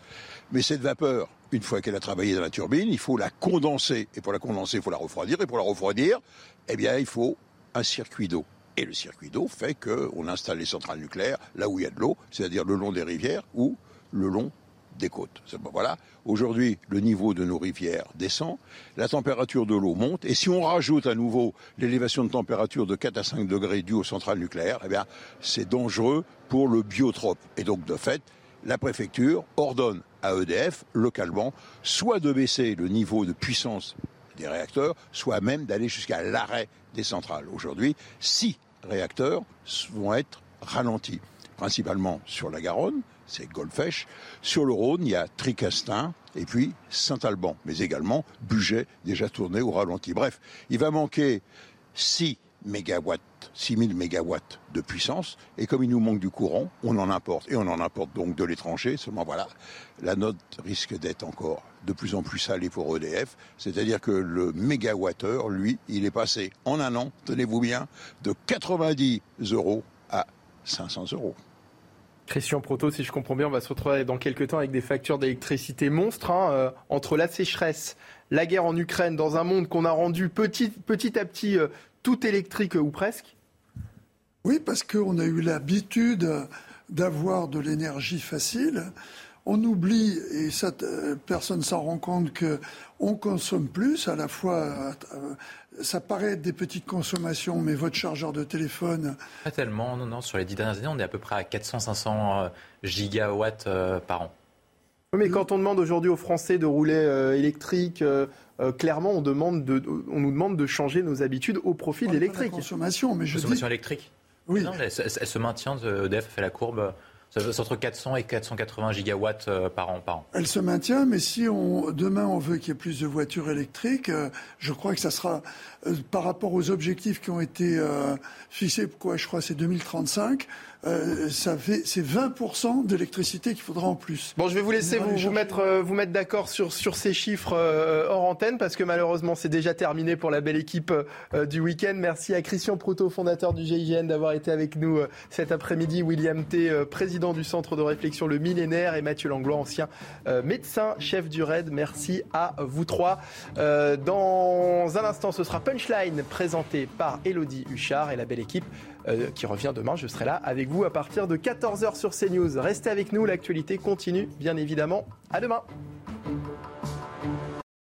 Mais cette vapeur, une fois qu'elle a travaillé dans la turbine, il faut la condenser. Et pour la condenser, il faut la refroidir. Et pour la refroidir, eh bien, il faut un circuit d'eau. Et le circuit d'eau fait qu'on installe les centrales nucléaires là où il y a de l'eau, c'est-à-dire le long des rivières ou le long des côtes. Voilà. Aujourd'hui, le niveau de nos rivières descend, la température de l'eau monte, et si on rajoute à nouveau l'élévation de température de 4 à 5 degrés due aux centrales nucléaires, eh bien, c'est dangereux pour le biotrope. Et donc, de fait, la préfecture ordonne à EDF, localement, soit de baisser le niveau de puissance des réacteurs, soit même d'aller jusqu'à l'arrêt des centrales. Aujourd'hui, six réacteurs vont être ralentis, principalement sur la Garonne, c'est Golfech. Sur le Rhône, il y a Tricastin et puis Saint-Alban, mais également Buget, déjà tourné au ralenti. Bref, il va manquer 6 mégawatts 6000 mégawatts de puissance. Et comme il nous manque du courant, on en importe. Et on en importe donc de l'étranger. Seulement voilà, la note risque d'être encore de plus en plus salée pour EDF. C'est-à-dire que le mégawattheure, lui, il est passé en un an, tenez-vous bien, de 90 euros à 500 euros. Christian Proto, si je comprends bien, on va se retrouver dans quelques temps avec des factures d'électricité monstres hein, euh, entre la sécheresse, la guerre en Ukraine, dans un monde qu'on a rendu petit, à petit euh, tout électrique ou presque. Oui, parce qu'on a eu l'habitude d'avoir de l'énergie facile. On oublie, et ça, euh, personne s'en rend compte, qu'on consomme plus, à la fois ça paraît être des petites consommations, mais votre chargeur de téléphone. Pas tellement, non, non. Sur les dix dernières années, on est à peu près à 400-500 euh, gigawatts euh, par an. Oui, mais quand on demande aujourd'hui aux Français de rouler euh, électrique, clairement, on, demande de, on nous demande de changer nos habitudes au profit de l'électrique. Consommation, mais je consommation électrique. Oui. elle, se maintient. EDF fait la courbe. C'est entre 400 et 480 gigawatts euh, par an. Elle se maintient, mais si demain on veut qu'il y ait plus de voitures électriques, euh, je crois que ça sera euh, par rapport aux objectifs qui ont été fixés, quoi, je crois c'est 2035, ça fait c'est 20% d'électricité qu'il faudra en plus. Bon, je vais vous laisser vous, vous, mettre vous mettre d'accord sur sur ces chiffres hors antenne parce que malheureusement c'est déjà terminé pour la belle équipe du week-end. Merci à Christian Proutot, fondateur du GIGN, d'avoir été avec nous cet après-midi. William T, président du Centre de réflexion Le Millénaire, et Mathieu Langlois, ancien euh, médecin, chef du RAID. Merci à vous trois. Euh, dans un instant, ce sera Punchline présenté par Elodie Huchard et la belle équipe euh, qui revient demain. Je serai là avec vous à partir de 14h sur CNews. Restez avec nous, l'actualité continue bien évidemment. À demain.